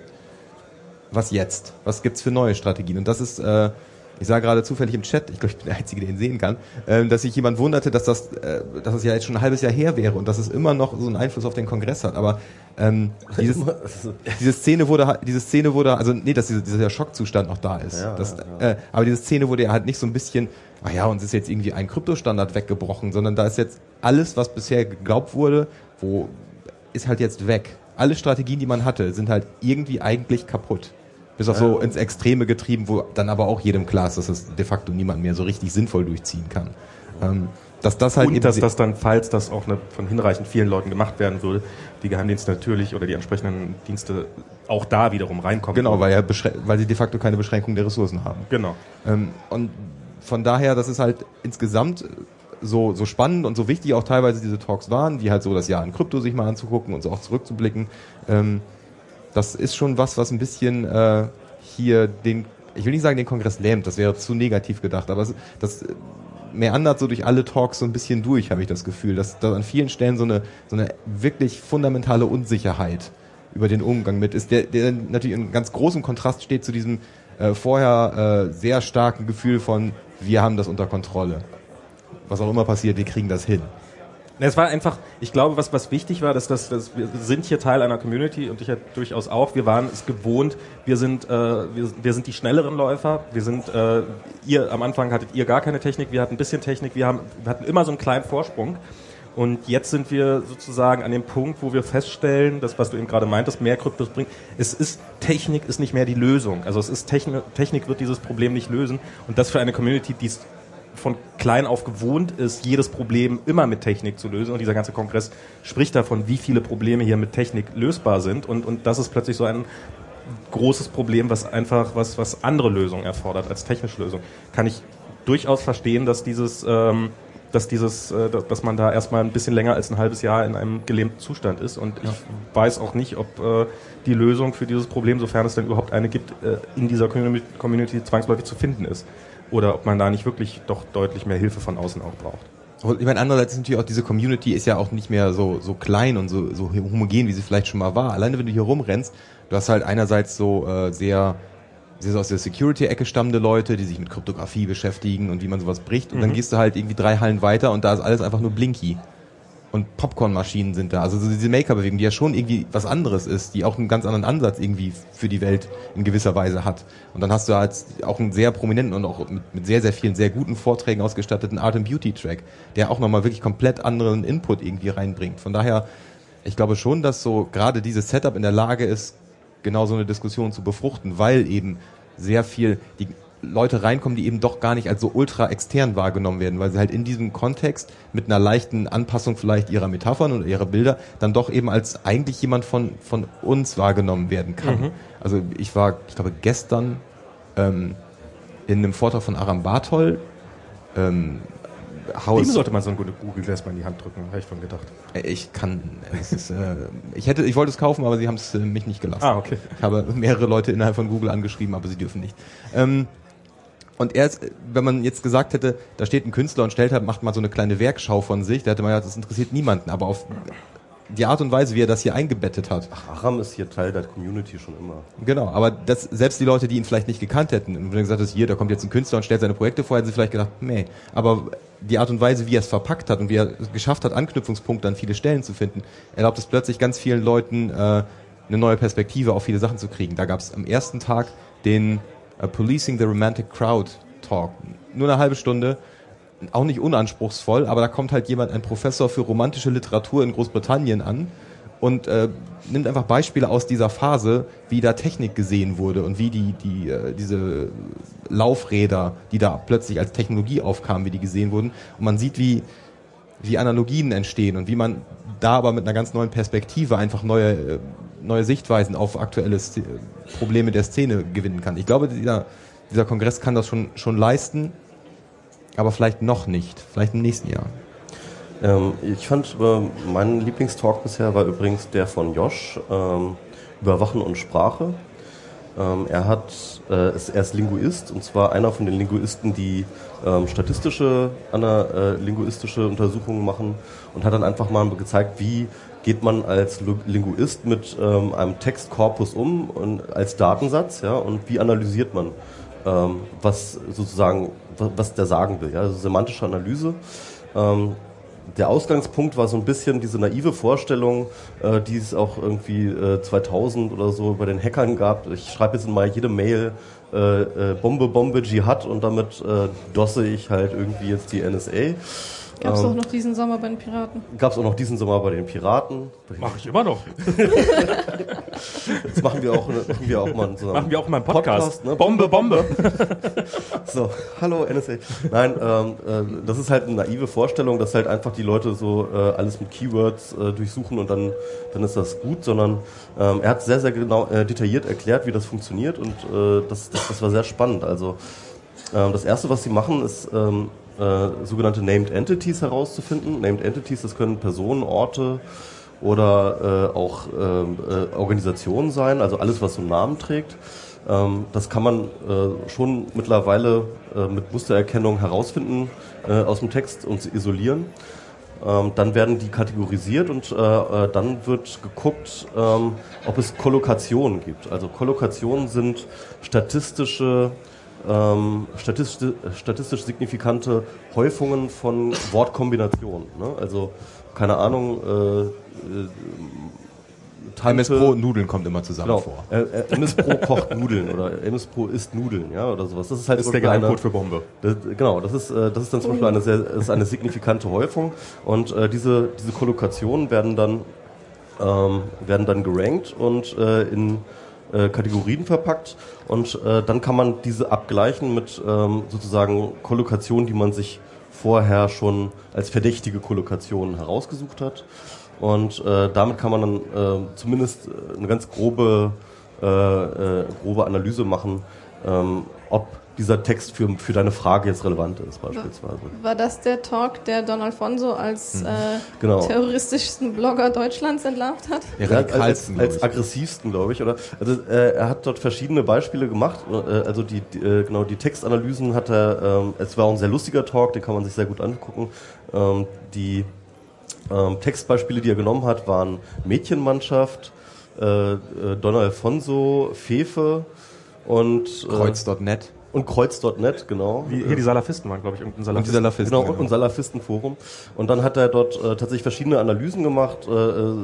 Was jetzt? Was gibt's für neue Strategien? Und das ist, äh, ich sah gerade zufällig im Chat, ich glaube, ich bin der Einzige, der ihn sehen kann, ähm, dass sich jemand wunderte, dass das, äh, dass das ja jetzt schon ein halbes Jahr her wäre und dass es immer noch so einen Einfluss auf den Kongress hat. Aber ähm, dieses, diese Szene wurde, diese Szene wurde, also nee, dass dieser, dieser Schockzustand noch da ist. Ja, das, ja, Äh, aber diese Szene wurde ja halt nicht so ein bisschen, ach ja, uns ist jetzt irgendwie ein Kryptostandard weggebrochen, sondern da ist jetzt alles, was bisher geglaubt wurde, wo ist halt jetzt weg. Alle Strategien, die man hatte, sind halt irgendwie eigentlich kaputt. Bis auf so ins Extreme getrieben, wo dann aber auch jedem klar ist, dass es de facto niemand mehr so richtig sinnvoll durchziehen kann. Ähm, dass das halt und dass das dann, falls das auch eine, von hinreichend vielen Leuten gemacht werden würde, die Geheimdienste natürlich oder die entsprechenden Dienste auch da wiederum reinkommen. genau, weil, ja weil sie de facto keine Beschränkung der Ressourcen haben. Genau. Ähm, und von daher, das ist halt insgesamt so, so spannend und so wichtig auch teilweise diese Talks waren, wie halt so das Jahr in Krypto sich mal anzugucken und so auch zurückzublicken. Ähm, das ist schon was, was ein bisschen äh, hier den, ich will nicht sagen den Kongress lähmt, das wäre zu negativ gedacht, aber es, das meandert so durch alle Talks so ein bisschen durch, habe ich das Gefühl, dass da an vielen Stellen so eine, so eine wirklich fundamentale Unsicherheit über den Umgang mit ist, der, der natürlich in ganz großem Kontrast steht zu diesem äh, vorher äh, sehr starken Gefühl von, wir haben das unter Kontrolle. Was auch immer passiert, wir kriegen das hin. Es war einfach, ich glaube, was, was wichtig war, dass, dass, dass wir sind hier Teil einer Community und ich ja durchaus auch. Wir waren es gewohnt, wir sind, äh, wir, wir sind die schnelleren Läufer. Wir sind, äh, ihr am Anfang hattet ihr gar keine Technik, wir hatten ein bisschen Technik, wir, haben, wir hatten immer so einen kleinen Vorsprung. Und jetzt sind wir sozusagen an dem Punkt, wo wir feststellen, das, was du eben gerade meintest, mehr Kryptos bringt. Es ist, Technik ist nicht mehr die Lösung. Also es ist Technik, Technik wird dieses Problem nicht lösen. Und das für eine Community, die es von klein auf gewohnt ist, jedes Problem immer mit Technik zu lösen. Und dieser ganze Kongress spricht davon, wie viele Probleme hier mit Technik lösbar sind. Und, und das ist plötzlich so ein großes Problem, was einfach was, was andere Lösungen erfordert als technische Lösung. Kann ich durchaus verstehen, dass dieses, ähm, dass dieses, äh, dass man da erstmal ein bisschen länger als ein halbes Jahr in einem gelähmten Zustand ist. Und ich weiß auch nicht, ob äh, die Lösung für dieses Problem, sofern es denn überhaupt eine gibt, äh, in dieser Community zwangsläufig zu finden ist. Oder ob man da nicht wirklich doch deutlich mehr Hilfe von außen auch braucht. Ich meine, andererseits ist natürlich auch diese Community ist ja auch nicht mehr so, so klein und so, so homogen, wie sie vielleicht schon mal war. Alleine wenn du hier rumrennst, du hast halt einerseits so äh, sehr, sehr so aus der Security-Ecke stammende Leute, die sich mit Kryptographie beschäftigen und wie man sowas bricht. Und dann gehst du halt irgendwie drei Hallen weiter und da ist alles einfach nur Blinky. Und Popcornmaschinen sind da. Also so diese Maker-Bewegung, die ja schon irgendwie was anderes ist, die auch einen ganz anderen Ansatz irgendwie für die Welt in gewisser Weise hat. Und dann hast du halt auch einen sehr prominenten und auch mit, mit sehr, sehr vielen, sehr guten Vorträgen ausgestatteten Art and Beauty Track, der auch nochmal wirklich komplett anderen Input irgendwie reinbringt. Von daher, ich glaube schon, dass so gerade dieses Setup in der Lage ist, genau so eine Diskussion zu befruchten, weil eben sehr viel, die Leute reinkommen, die eben doch gar nicht als so ultra extern wahrgenommen werden, weil sie halt in diesem Kontext mit einer leichten Anpassung vielleicht ihrer Metaphern oder ihrer Bilder dann doch eben als eigentlich jemand von, von uns wahrgenommen werden kann. Also ich war, ich glaube, gestern ähm, in einem Vortrag von Aram Bartol, ähm, Dem Haus, sollte man so ein Google Glass mal in die Hand drücken, habe ich von gedacht. ich kann, es ist, äh, ich hätte, ich wollte es kaufen, aber sie haben es äh, mich nicht gelassen. Ah, okay. Ich habe mehrere Leute innerhalb von Google angeschrieben, aber sie dürfen nicht. Ähm, und er ist, wenn man jetzt gesagt hätte, da steht ein Künstler und stellt halt, macht mal so eine kleine Werkschau von sich, da hätte man ja, das interessiert niemanden, aber auf die Art und Weise, wie er das hier eingebettet hat. Aram ist hier Teil der Community schon immer. Genau, aber das, selbst die Leute, die ihn vielleicht nicht gekannt hätten, und wenn du gesagt hast, hier, da kommt jetzt ein Künstler und stellt seine Projekte vor, hätten sie vielleicht gedacht, nee. Aber die Art und Weise, wie er es verpackt hat und wie er es geschafft hat, Anknüpfungspunkte an viele Stellen zu finden, erlaubt es plötzlich ganz vielen Leuten, äh, eine neue Perspektive auf viele Sachen zu kriegen. Da gab es am ersten Tag den äh, Policing the Romantic Crowd Talk. Nur eine halbe Stunde, auch nicht unanspruchsvoll, aber da kommt halt jemand, ein Professor für romantische Literatur in Großbritannien an und äh, nimmt einfach Beispiele aus dieser Phase, wie da Technik gesehen wurde und wie die, die äh, diese Laufräder, die da plötzlich als Technologie aufkamen, wie die gesehen wurden. Und man sieht, wie, wie Analogien entstehen und wie man da aber mit einer ganz neuen Perspektive einfach neue, äh, neue Sichtweisen auf aktuelle Sz- Probleme der Szene gewinnen kann. Ich glaube, dieser, dieser Kongress kann das schon, schon leisten, aber vielleicht noch nicht. Vielleicht im nächsten Jahr. Ähm, ich fand, äh, mein Lieblingstalk bisher war übrigens der von Josh ähm, über Wachen und Sprache. Ähm, er hat, äh, ist, er ist Linguist und zwar einer von den Linguisten, die ähm, statistische, ana, äh, linguistische Untersuchungen machen und hat dann einfach mal gezeigt, wie geht man als Linguist mit ähm, einem Textkorpus um und als Datensatz, ja, und wie analysiert man, ähm, was sozusagen, wa- was der sagen will, ja, also semantische Analyse. Ähm, der Ausgangspunkt war so ein bisschen diese naive Vorstellung, äh, die es auch irgendwie äh, 2000 oder so bei den Hackern gab. Ich schreibe jetzt mal jede Mail äh, äh, Bombe, Bombe, Dschihad und damit äh, dosse ich halt irgendwie jetzt die NSA. Gab es Ähm, auch noch diesen Sommer bei den Piraten. Gab es auch noch diesen Sommer bei den Piraten. Mache ich immer noch. Jetzt machen wir auch, machen wir auch mal zusammen. Machen wir auch mal einen Podcast. ne? Bombe, Bombe. So, hallo NSA. Nein, ähm, äh, das ist halt eine naive Vorstellung, dass halt einfach die Leute so äh, alles mit Keywords äh, durchsuchen und dann, dann ist das gut, sondern ähm, er hat sehr, sehr genau äh, detailliert erklärt, wie das funktioniert und äh, das, das, das war sehr spannend. Also ähm, das erste, was sie machen, ist ähm, äh, sogenannte Named Entities herauszufinden. Named Entities, das können Personen, Orte oder äh, auch ähm, äh, Organisationen sein, also alles, was so einen Namen trägt. Ähm, das kann man äh, schon mittlerweile äh, mit Mustererkennung herausfinden äh, aus dem Text und isolieren. Ähm, dann werden die kategorisiert und äh, äh, dann wird geguckt, ähm, ob es Kollokationen gibt. Also Kollokationen sind statistische, ähm, statistisch, statistisch signifikante Häufungen von Wortkombinationen. Ne? Also keine Ahnung. Äh, äh, MS Pro Nudeln kommt immer zusammen Genau. vor. Äh, äh, MS Pro kocht Nudeln oder MS Pro isst Nudeln, ja, oder sowas. Das ist halt Das ist der Geheimcode eine- für Bombe. das, genau, das ist, äh, das ist dann zum Beispiel eine sehr, ist eine signifikante Häufung und äh, diese, diese Kollokationen werden dann, ähm, werden dann gerankt und äh, in äh, Kategorien verpackt und äh, dann kann man diese abgleichen mit ähm, sozusagen Kollokationen, die man sich vorher schon als verdächtige Kollokationen herausgesucht hat. Und äh, damit kann man dann äh, zumindest äh, eine ganz grobe, äh, grobe Analyse machen, ähm, ob dieser Text für, für deine Frage jetzt relevant ist beispielsweise. War das der Talk, der Don Alfonso als äh, Genau. terroristischsten Blogger Deutschlands entlarvt hat? Ja, als, als aggressivsten, glaube ich, oder? Also äh, er hat dort verschiedene Beispiele gemacht. Äh, also die, die äh, genau die Textanalysen hat er. Ähm, es war auch ein sehr lustiger Talk, den kann man sich sehr gut angucken. Ähm, die ähm, Textbeispiele, die er genommen hat, waren Mädchenmannschaft, äh, äh, Don Alfonso, Fefe und äh, Kreuz.net. und Kreuz.net, genau. Wie, hier die Salafisten waren, glaube ich, irgendein Und die Salafisten. Salafisten. Genau, und, Salafistenforum. Und dann hat er dort äh, tatsächlich verschiedene Analysen gemacht. Äh, äh,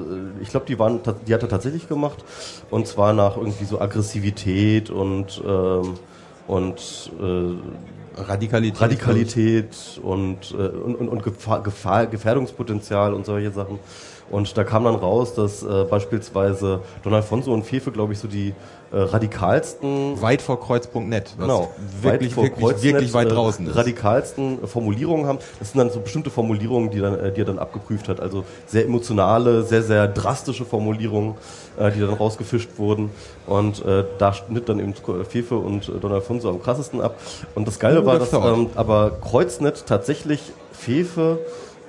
ich glaube, die waren, die hat er tatsächlich gemacht. Und zwar nach irgendwie so Aggressivität und ähm, und äh, Radikalität. Radikalität und, äh, und, und, und Gefahr, Gefahr, Gefährdungspotenzial und solche Sachen. Und da kam dann raus, dass äh, beispielsweise Don Alfonso und Fefe, glaube ich, so die äh, radikalsten Weit vor Kreuz.net. Genau. Wirklich, vor wirklich, wirklich weit äh, draußen ist. Radikalsten äh, Formulierungen haben. Das sind dann so bestimmte Formulierungen, die, dann, äh, die er dann abgeprüft hat. Also sehr emotionale, sehr, sehr drastische Formulierungen, äh, die dann rausgefischt wurden. Und äh, da schnitt dann eben Fefe und äh, Don Alfonso am krassesten ab. Und das Geile Oh, war, das dass ähm, aber Kreuznet tatsächlich Fefe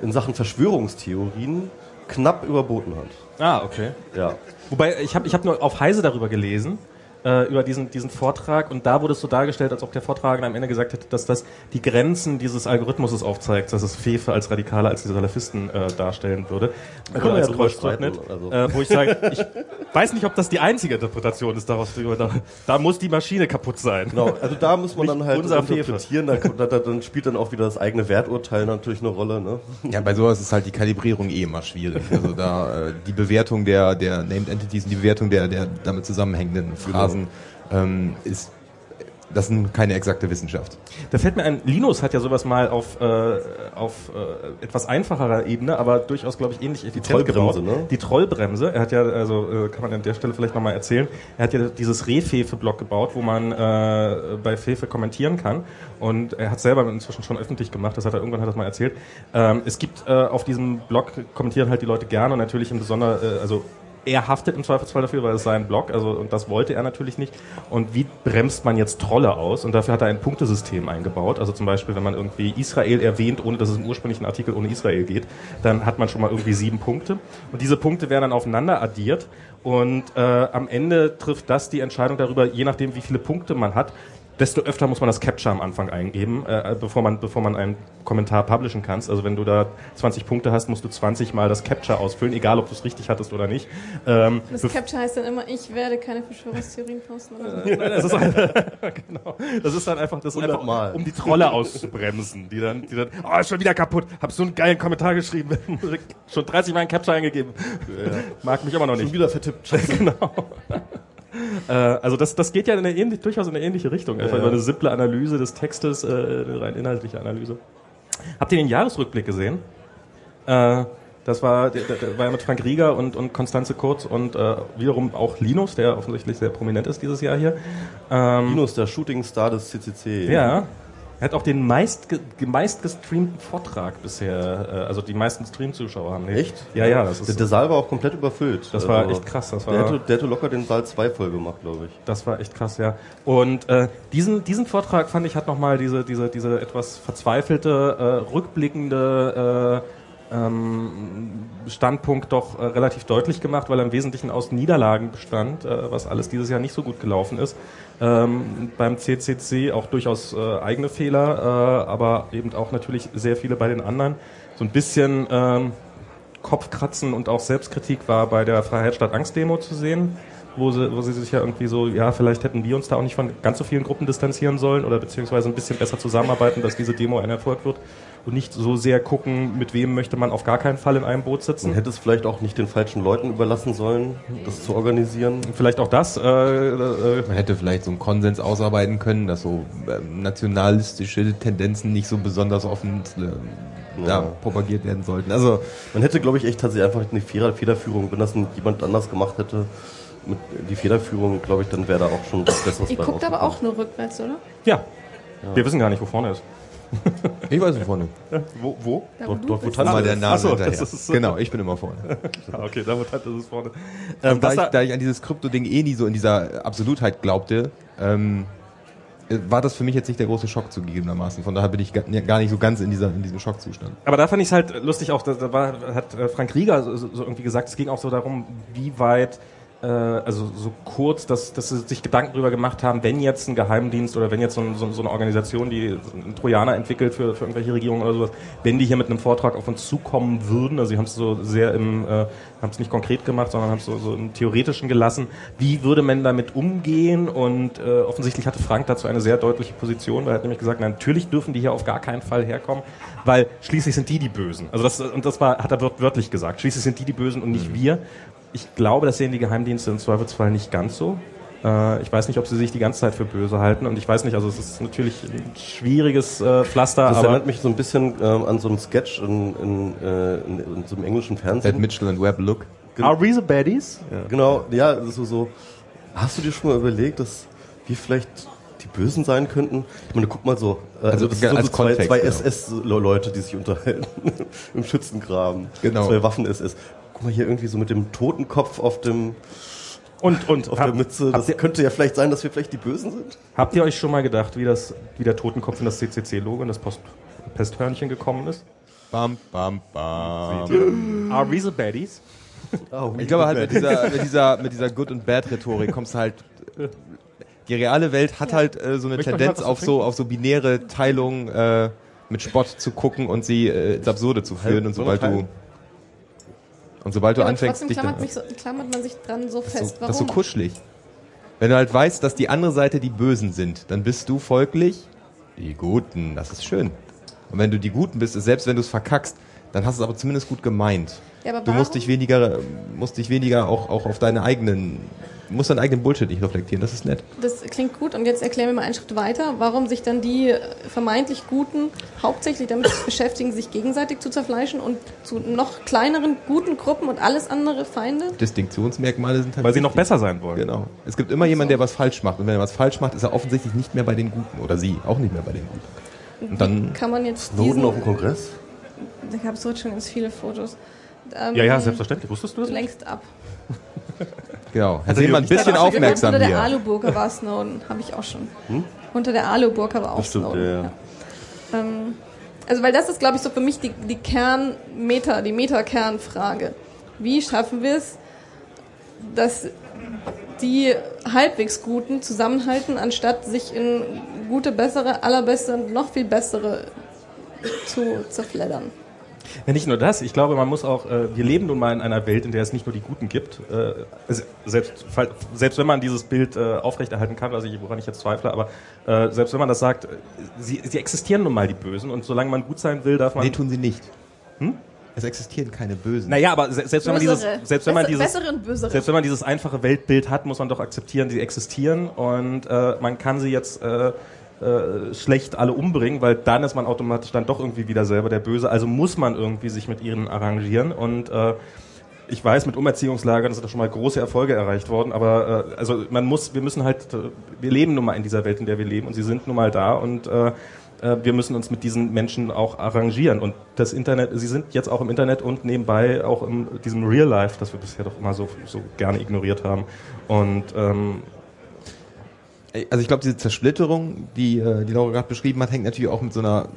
in Sachen Verschwörungstheorien knapp überboten hat. Ah, okay. Ja. Wobei, ich habe ich hab nur auf Heise darüber gelesen, äh, über diesen, diesen Vortrag, und da wurde es so dargestellt, als ob der Vortragende am Ende gesagt hätte, dass das die Grenzen dieses Algorithmuses aufzeigt, dass es Fefe als Radikaler als die Salafisten äh, darstellen würde. Da man als ja streiten, also. äh, wo ich sage, ich weiß nicht, ob das die einzige Interpretation ist daraus. Da, da muss die Maschine kaputt sein. Genau, also da muss man Nicht dann halt interpretieren, dann, dann, dann spielt dann auch wieder das eigene Werturteil natürlich eine Rolle. Ne? Ja, bei sowas ist halt die Kalibrierung eh immer schwierig. Also da äh, die Bewertung der, der Named Entities und die Bewertung der, der damit zusammenhängenden Phrasen ähm, ist, das sind keine exakte Wissenschaft. Da fällt mir ein, Linus hat ja sowas mal auf, äh, auf äh, etwas einfacherer Ebene, aber durchaus, glaube ich, ähnlich effizient Trollbremse, gebaut. ne? Die Trollbremse. Er hat ja, also äh, kann man an der Stelle vielleicht nochmal erzählen, er hat ja dieses Rehfefe-Blog gebaut, wo man äh, bei Fefe kommentieren kann. Und er hat selber inzwischen schon öffentlich gemacht, das hat er irgendwann hat er das mal erzählt. Ähm, es gibt äh, auf diesem Blog kommentieren halt die Leute gerne und natürlich im Besonderen, äh, also er haftet im Zweifelsfall dafür, weil es sein Blog, also und das wollte er natürlich nicht. Und wie bremst man jetzt Trolle aus? Und dafür hat er ein Punktesystem eingebaut. Also zum Beispiel, wenn man irgendwie Israel erwähnt, ohne dass es im ursprünglichen Artikel ohne Israel geht, dann hat man schon mal irgendwie sieben Punkte. Und diese Punkte werden dann aufeinander addiert. Und äh, am Ende trifft das die Entscheidung darüber, je nachdem, wie viele Punkte man hat, desto öfter muss man das Capture am Anfang eingeben, äh, bevor man bevor man einen Kommentar publishen kannst. Also wenn du da 20 Punkte hast, musst du 20 mal das Capture ausfüllen, egal ob du es richtig hattest oder nicht. Ähm, Das Capture heißt dann immer, ich werde keine Verschwörungstheorien posten oder so. das ist, ein, genau. das ist dann einfach, das ist einfach Hundertmal. um die Trolle auszubremsen, die dann, die dann, oh, ist schon wieder kaputt, hab so einen geilen Kommentar geschrieben, schon 30 Mal ein Capture eingegeben, mag mich immer noch Schon nicht. wieder vertippt. genau. Äh, also das, das geht ja in eine ähnlich, durchaus in eine ähnliche Richtung. Einfach Ja, über eine simple Analyse des Textes, äh, eine rein inhaltliche Analyse. Habt ihr den Jahresrückblick gesehen? Äh, das war, der, der war ja mit Frank Rieger und, und Konstanze Kurz und äh, wiederum auch Linus, der offensichtlich sehr prominent ist dieses Jahr hier. Ähm, Linus, der Shooting-Star des CCC. Ja. Er hat auch den meist, meist gestreamten Vortrag bisher, äh, also die meisten Stream-Zuschauer haben. Nee. Echt? Ja, ja, das Der, ist, der Saal war auch komplett überfüllt. das war echt krass. Das Der war, hätte, der hätte locker den Saal 2 voll gemacht, glaube ich. Das war echt krass, ja. Und äh, diesen, diesen Vortrag fand ich hat nochmal diese, diese, diese etwas verzweifelte, äh, rückblickende äh, Standpunkt doch äh, relativ deutlich gemacht, weil er im Wesentlichen aus Niederlagen bestand, äh, was alles dieses Jahr nicht so gut gelaufen ist. Ähm, beim CCC auch durchaus äh, eigene Fehler, aber eben auch natürlich sehr viele bei den anderen. So ein bisschen ähm, Kopfkratzen und auch Selbstkritik war bei der Freiheit statt Angst Demo zu sehen, wo sie, wo sie sich ja irgendwie so, ja, vielleicht hätten wir uns da auch nicht von ganz so vielen Gruppen distanzieren sollen oder beziehungsweise ein bisschen besser zusammenarbeiten, dass diese Demo ein Erfolg wird und nicht so sehr gucken, mit wem möchte man auf gar keinen Fall in einem Boot Man sitzen. hätte es vielleicht auch nicht den falschen Leuten überlassen sollen, das zu organisieren. Vielleicht auch das. Äh, äh, Man hätte vielleicht so einen Konsens ausarbeiten können, dass so ähm, nationalistische Tendenzen nicht so besonders offen äh, Ja. propagiert werden sollten. Also Man hätte, glaube ich, echt tatsächlich einfach eine Feder- Federführung, wenn das jemand anders gemacht hätte, mit die Federführung, glaube ich, dann wäre da auch schon was Besseres Ihr guckt aber auch nur rückwärts, oder? ja. Wir wissen gar nicht, wo vorne ist. ich weiß nicht vorne. Wo? wo? Da, Dort- du dort, wo. Tante Mal der ist. Nase Ach so, hinterher. das ist so. Genau, ich bin immer vorne. Ah, okay, da wird das ist vorne. Ähm, Ähm, da, was ich, da, ich an dieses Krypto-Ding eh nie so in dieser Absolutheit glaubte, ähm, äh, war das für mich jetzt nicht der große Schock zugegebenermaßen. Von daher bin ich ga- gar nicht so ganz in, dieser, in diesem Schockzustand. Aber da fand ich es halt lustig, auch da, da war, hat äh, Frank Rieger so, so irgendwie gesagt, es ging auch so darum, wie weit, äh, also so kurz, dass, dass sie sich Gedanken darüber gemacht haben, wenn jetzt ein Geheimdienst oder wenn jetzt so, ein, so, so eine Organisation, die einen Trojaner entwickelt für, für irgendwelche Regierungen oder sowas, wenn die hier mit einem Vortrag auf uns zukommen würden, also sie haben es so sehr im, äh, haben es nicht konkret gemacht, sondern haben es so, so im Theoretischen gelassen, wie würde man damit umgehen und äh, offensichtlich hatte Frank dazu eine sehr deutliche Position, weil er hat nämlich gesagt, na, natürlich dürfen die hier auf gar keinen Fall herkommen, weil schließlich sind die die Bösen. Also das, und das war, hat er wört- wörtlich gesagt, schließlich sind die die Bösen und nicht wir. Ich glaube, das sehen die Geheimdienste im Zweifelsfall nicht ganz so. Äh, ich weiß nicht, ob sie sich die ganze Zeit für böse halten und ich weiß nicht, also es ist natürlich ein schwieriges äh, Pflaster, Das aber erinnert mich so ein bisschen ähm, an so einen Sketch in, in, äh, in, in so einem englischen Fernsehen. Mitchell and Webb Look. Are we the baddies? Genau, ja, das ist so, so. Hast du dir schon mal überlegt, dass wir vielleicht die Bösen sein könnten? Ich meine, guck mal so, äh, Also das sind als so zwei, zwei genau. SS-Leute, die sich unterhalten im Schützengraben. Genau. Zwei Waffen-SS. Guck mal hier irgendwie so mit dem Totenkopf auf dem Und, und auf der hab- Mütze. habt Das ihr, könnte ja vielleicht sein, dass wir vielleicht die Bösen sind. habt ihr euch schon mal gedacht, wie, das, wie der Totenkopf in das CCC-Logo, in das Post Pesthörnchen gekommen ist? Bam, bam, bam. Are we the baddies? Ich glaube halt mit dieser, mit dieser, mit dieser Good- und Bad-Rhetorik kommst du halt. Die reale Welt hat halt äh, so eine Möchte Tendenz auf so, auf so binäre Teilungen äh, mit Spott zu gucken und sie äh, ins Absurde zu führen. Halb- Und sobald du und sobald du Ja, aber anfängst, trotzdem dich dann, klammert, so, klammert man sich dran so fest. so, Warum? das ist so kuschelig. Wenn du halt weißt, dass die andere Seite die Bösen sind, dann bist du folglich die Guten. Das ist schön. Und wenn du die Guten bist, selbst wenn du es verkackst, dann hast du es aber zumindest gut gemeint. Ja, aber Du musst dich weniger, musst dich weniger auch, auch auf deine eigenen, musst deinen eigenen Bullshit nicht reflektieren. Das ist nett. Das klingt gut und jetzt erklären wir mal einen Schritt weiter, warum sich dann die vermeintlich Guten hauptsächlich damit beschäftigen, sich gegenseitig zu zerfleischen und zu noch kleineren guten Gruppen und alles andere Feinde. Distinktionsmerkmale sind halt. Weil sie noch besser sein wollen. Genau. Es gibt immer jemanden, der was falsch macht. Und wenn er was falsch macht, ist er offensichtlich nicht mehr bei den Guten. Oder sie auch nicht mehr bei den Guten. Und dann Kann man jetzt Snowden diesen, auf dem Kongress? da gab es heute schon ganz viele Fotos. Ähm, Ja, ja, selbstverständlich. Wusstest du das? Längst ab. Genau. Herr Also Seemann, ein bisschen aufmerksam Unter der hier. Aluburka war Snowden, habe ich auch schon. Unter der Aluburka war auch Das stimmt, Snowden. ja, ja. Ähm, also weil das ist, glaube ich, so für mich die, die Kern-Meta, die Meta-Kernfrage. Wie schaffen wir es, dass die halbwegs Guten zusammenhalten, anstatt sich in gute, bessere, allerbeste und noch viel bessere zu zerfleddern? Ja, nicht nur das. Ich glaube, man muss auch, äh, wir leben nun mal in einer Welt, in der es nicht nur die Guten gibt. Äh, selbst, selbst wenn man dieses Bild äh, aufrechterhalten kann, also ich, woran ich jetzt zweifle, aber äh, selbst wenn man das sagt, sie, sie existieren nun mal die Bösen und solange man gut sein will, darf man. Nee, tun sie nicht. Es existieren keine Bösen. naja, aber se selbst wenn man dieses, selbst wenn man dieses, bessere und bösere. selbst wenn man dieses einfache Weltbild hat, muss man doch akzeptieren, sie existieren und äh, man kann sie jetzt äh, äh, schlecht alle umbringen, weil dann ist man automatisch dann doch irgendwie wieder selber der Böse. Also muss man irgendwie sich mit ihnen arrangieren und äh, ich weiß, mit Umerziehungslagern sind da schon mal große Erfolge erreicht worden, aber äh, also man muss, wir müssen halt, äh, wir leben nun mal in dieser Welt, in der wir leben und sie sind nun mal da und äh, äh, wir müssen uns mit diesen Menschen auch arrangieren. Und das Internet, sie sind jetzt auch im Internet und nebenbei auch in diesem Real Life, das wir bisher doch immer so, so gerne ignoriert haben. Und ähm, also ich glaube, diese Zersplitterung, die, äh, die Laura gerade beschrieben hat, hängt natürlich auch mit so einer,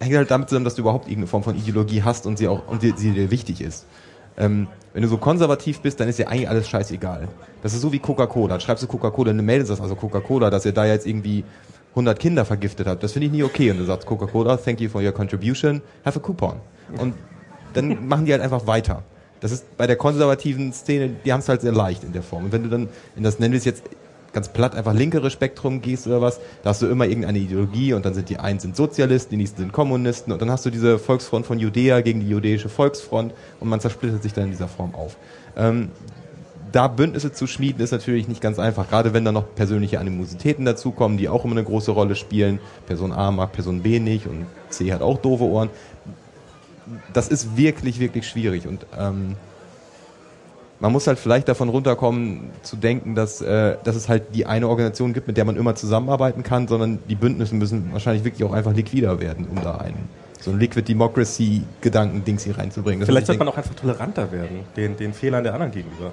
hängt halt damit zusammen, dass du überhaupt irgendeine Form von Ideologie hast und sie auch und sie, sie dir wichtig ist. Ähm, wenn du so konservativ bist, dann ist dir eigentlich alles scheißegal. Das ist so wie Coca-Cola. Schreibst du Coca-Cola eine Mail sagst also Coca-Cola, dass ihr da jetzt irgendwie 100 Kinder vergiftet habt. Das finde ich nie okay. Und du sagst Coca-Cola, thank you for your contribution, have a coupon. Und dann machen die halt einfach weiter. Das ist bei der konservativen Szene, die haben es halt sehr leicht in der Form. Und wenn du dann in das, nennen wir es jetzt ganz platt, einfach linkere Spektrum gehst oder was, da hast du immer irgendeine Ideologie und dann sind die einen sind Sozialisten, die nächsten sind Kommunisten und dann hast du diese Volksfront von Judäa gegen die jüdische Volksfront und man zersplittert sich dann in dieser Form auf. Ähm, da Bündnisse zu schmieden, ist natürlich nicht ganz einfach, gerade wenn da noch persönliche Animositäten dazukommen, die auch immer eine große Rolle spielen. Person A mag Person B nicht und C hat auch doofe Ohren. Das ist wirklich, wirklich schwierig und ähm, man muss halt vielleicht davon runterkommen, zu denken, dass, äh, dass es halt die eine Organisation gibt, mit der man immer zusammenarbeiten kann, sondern die Bündnisse müssen wahrscheinlich wirklich auch einfach liquider werden, um da einen so ein Liquid Democracy Gedanken-Dings hier reinzubringen. Das vielleicht sollte man auch einfach toleranter werden, den, den Fehlern der anderen gegenüber.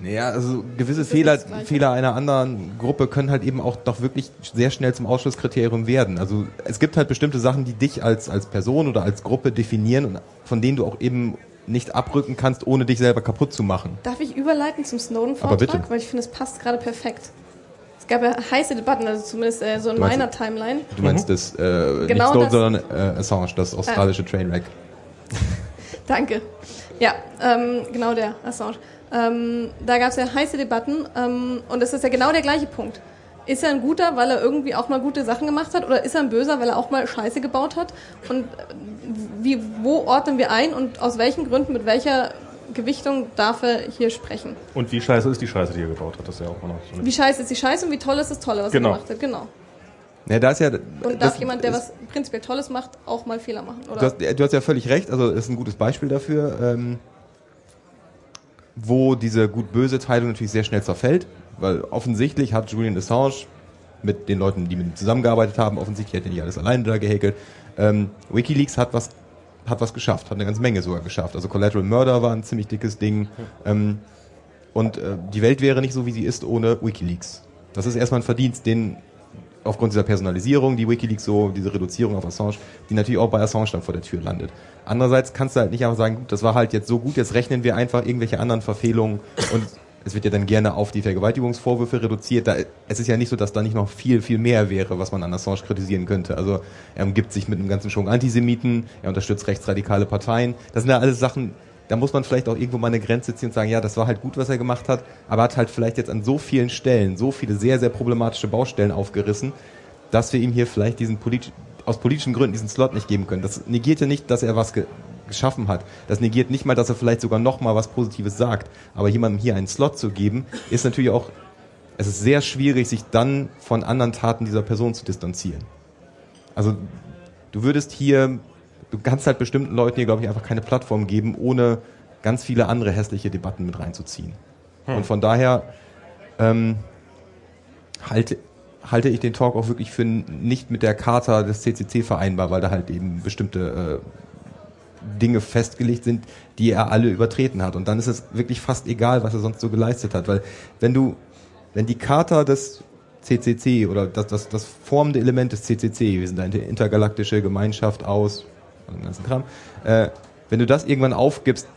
Naja, also gewisse Fehler, Fehler einer anderen Gruppe können halt eben auch doch wirklich sehr schnell zum Ausschlusskriterium werden. Also es gibt halt bestimmte Sachen, die dich als, als Person oder als Gruppe definieren und von denen du auch eben nicht abrücken kannst, ohne dich selber kaputt zu machen. Darf ich überleiten zum Snowden-Vortrag? Weil ich finde, es passt gerade perfekt. Es gab ja heiße Debatten, also zumindest äh, so in meiner das, Timeline. Du meinst mhm. das, äh, genau nicht Snowden, das, sondern äh, Assange, das australische äh. Trainwreck. Danke. Ja, ähm, genau der, Assange. Ähm, da gab es ja heiße Debatten ähm, und es ist ja genau der gleiche Punkt. Ist er ein guter, weil er irgendwie auch mal gute Sachen gemacht hat oder ist er ein böser, weil er auch mal Scheiße gebaut hat? Und wie, wo ordnen wir ein und aus welchen Gründen, mit welcher Gewichtung darf er hier sprechen? Und wie scheiße ist die Scheiße, die er gebaut hat? Das ist ja auch noch so Wie scheiße ist die Scheiße und wie toll ist das Tolle, was genau. er gemacht hat? Genau. Ja, da ist ja, und darf jemand, der was prinzipiell Tolles macht, auch mal Fehler machen? Oder? Du, hast, du hast ja völlig recht, also das ist ein gutes Beispiel dafür. Ähm, wo diese gut-böse Teilung natürlich sehr schnell zerfällt, weil offensichtlich hat Julian Assange mit den Leuten, die mit ihm zusammengearbeitet haben, offensichtlich hat er nicht alles alleine da gehäkelt. Ähm, WikiLeaks hat was, hat was geschafft, hat eine ganze Menge sogar geschafft. Also Collateral Murder war ein ziemlich dickes Ding. Ähm, und äh, die Welt wäre nicht so, wie sie ist, ohne WikiLeaks. Das ist erstmal ein Verdienst, den aufgrund dieser Personalisierung, die WikiLeaks so, diese Reduzierung auf Assange, die natürlich auch bei Assange dann vor der Tür landet. Andererseits kannst du halt nicht einfach sagen, gut, das war halt jetzt so gut, jetzt rechnen wir einfach irgendwelche anderen Verfehlungen und es wird ja dann gerne auf die Vergewaltigungsvorwürfe reduziert. Da, es ist ja nicht so, dass da nicht noch viel, viel mehr wäre, was man an Assange kritisieren könnte. Also er umgibt sich mit einem ganzen Schwung Antisemiten, er unterstützt rechtsradikale Parteien. Das sind ja alles Sachen, da muss man vielleicht auch irgendwo mal eine Grenze ziehen und sagen, ja, das war halt gut, was er gemacht hat, aber hat halt vielleicht jetzt an so vielen Stellen so viele sehr, sehr problematische Baustellen aufgerissen, dass wir ihm hier vielleicht diesen politi aus politischen Gründen diesen Slot nicht geben können. Das negiert ja nicht, dass er was geschaffen hat. Das negiert nicht mal, dass er vielleicht sogar noch mal was Positives sagt. Aber jemandem hier einen Slot zu geben, ist natürlich auch, es ist sehr schwierig, sich dann von anderen Taten dieser Person zu distanzieren. Also du würdest hier, du kannst halt bestimmten Leuten hier, glaube ich, einfach keine Plattform geben, ohne ganz viele andere hässliche Debatten mit reinzuziehen. Hm. Und von daher ähm, halte, halte ich den Talk auch wirklich für nicht mit der Charta des CCC vereinbar, weil da halt eben bestimmte äh, Dinge festgelegt sind, die er alle übertreten hat. Und dann ist es wirklich fast egal, was er sonst so geleistet hat, weil wenn du, wenn die Charta des CCC oder das, das, das formende Element des CCC, wir sind eine intergalaktische Gemeinschaft aus, dem ganzen Kram, äh, wenn du das irgendwann aufgibst,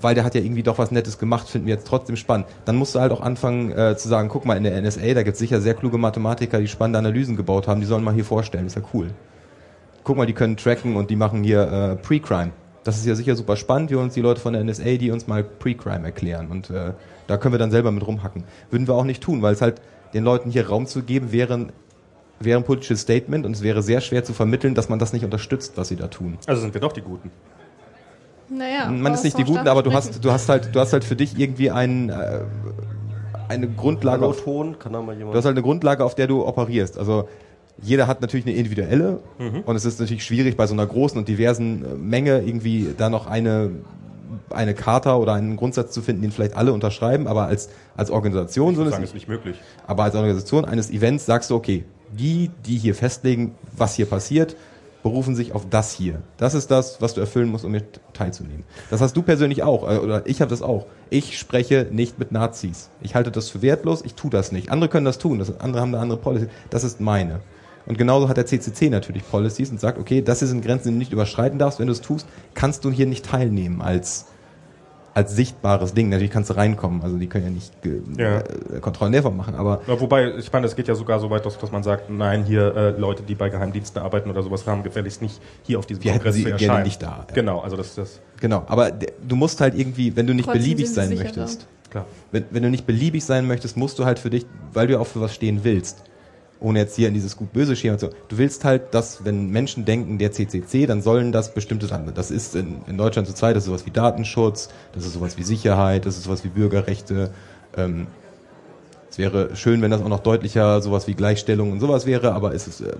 weil der hat ja irgendwie doch was Nettes gemacht, finden wir jetzt trotzdem spannend. Dann musst du halt auch anfangen äh, zu sagen, guck mal, in der NSA, da gibt es sicher sehr kluge Mathematiker, die spannende Analysen gebaut haben, die sollen mal hier vorstellen, ist ja cool. Guck mal, die können tracken und die machen hier äh, Pre-Crime. Das ist ja sicher super spannend, wir uns die Leute von der NSA, die uns mal Pre-Crime erklären und äh, da können wir dann selber mit rumhacken. Würden wir auch nicht tun, weil es halt den Leuten hier Raum zu geben, wäre, wäre ein politisches Statement und es wäre sehr schwer zu vermitteln, dass man das nicht unterstützt, was sie da tun. Also sind wir doch die Guten. Naja, man ist nicht die Guten, aber du hast, du hast halt, du hast halt für dich irgendwie einen, äh, eine Grundlage, auf, Monoton, kann da mal du jemand. hast halt eine Grundlage, auf der du operierst. Also jeder hat natürlich eine individuelle und es ist natürlich schwierig bei so einer großen und diversen äh, Menge irgendwie da noch eine eine Charta oder einen Grundsatz zu finden, den vielleicht alle unterschreiben, aber als als Organisation so Ich eine sagen, ist nicht möglich. aber als Organisation eines Events sagst du, okay, die, die hier festlegen, was hier passiert, berufen sich auf das hier. Das ist das, was du erfüllen musst, um mit teilzunehmen. Das hast du persönlich auch, äh, oder ich habe das auch. Ich spreche nicht mit Nazis. Ich halte das für wertlos, ich tue das nicht. Andere können das tun, das, andere haben eine andere Policy. Das ist meine. Und genauso hat der CCC natürlich Policies und sagt, okay, das sind Grenzen, die du nicht überschreiten darfst. Wenn du es tust, kannst du hier nicht teilnehmen als als sichtbares Ding. Natürlich kannst du reinkommen, also die können ja nicht Ja. äh, Kontrollen der machen, aber Ja, wobei, ich meine, es geht ja sogar so weit, dass, dass man sagt, nein, hier äh, Leute, die bei Geheimdiensten arbeiten oder sowas haben, gefälligst nicht hier auf diesem Wir hätten Kongress sie zu gerne erscheinen. nicht da, ja. Genau, also das ist das, Genau, aber du musst halt irgendwie, wenn du nicht Trotzdem beliebig sein möchtest, klar. wenn, wenn du nicht beliebig sein möchtest, musst du halt für dich, weil du ja auch für was stehen willst, ohne jetzt hier in dieses gut-böse Schema zu, du willst halt, dass wenn Menschen denken, der CCC, dann sollen das bestimmte Sachen, das ist in, in Deutschland zurzeit, das ist sowas wie Datenschutz, das ist sowas wie Sicherheit, das ist sowas wie Bürgerrechte, ähm, es wäre schön, wenn das auch noch deutlicher sowas wie Gleichstellung und sowas wäre, aber es ist, äh,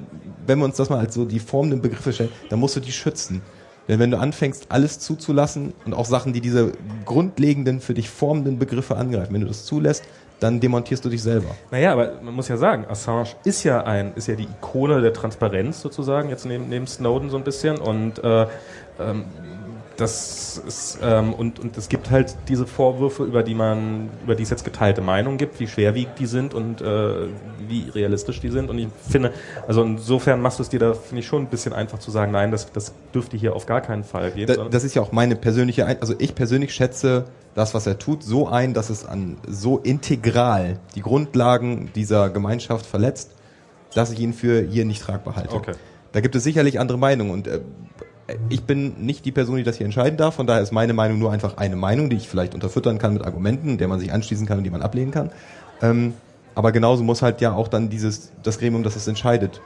wenn wir uns das mal als so die formenden Begriffe stellen, dann musst du die schützen. Denn wenn du anfängst, alles zuzulassen und auch Sachen, die diese grundlegenden, für dich formenden Begriffe angreifen, wenn du das zulässt, dann demontierst du dich selber. Naja, aber man muss ja sagen, Assange ist ja ein, ist ja die Ikone der Transparenz sozusagen, jetzt neben, neben Snowden so ein bisschen und äh, ähm, das ist, ähm, und, und es gibt halt diese Vorwürfe, über die man, über die es jetzt geteilte Meinung gibt, wie schwerwiegend die sind und äh, wie realistisch die sind. Und ich finde, also insofern machst du es dir da, finde ich, schon ein bisschen einfach zu sagen, nein, das, das dürfte hier auf gar keinen Fall gehen. Da, das ist ja auch meine persönliche, Ein also ich persönlich schätze das, was er tut, so ein, dass es an so integral die Grundlagen dieser Gemeinschaft verletzt, dass ich ihn für hier nicht tragbar halte. Okay. Da gibt es sicherlich andere Meinungen und äh, ich bin nicht die Person, die das hier entscheiden darf, von daher ist meine Meinung nur einfach eine Meinung, die ich vielleicht unterfüttern kann mit Argumenten, der man sich anschließen kann und die man ablehnen kann. Ähm, aber genauso muss halt ja auch dann dieses, das Gremium, das es entscheidet,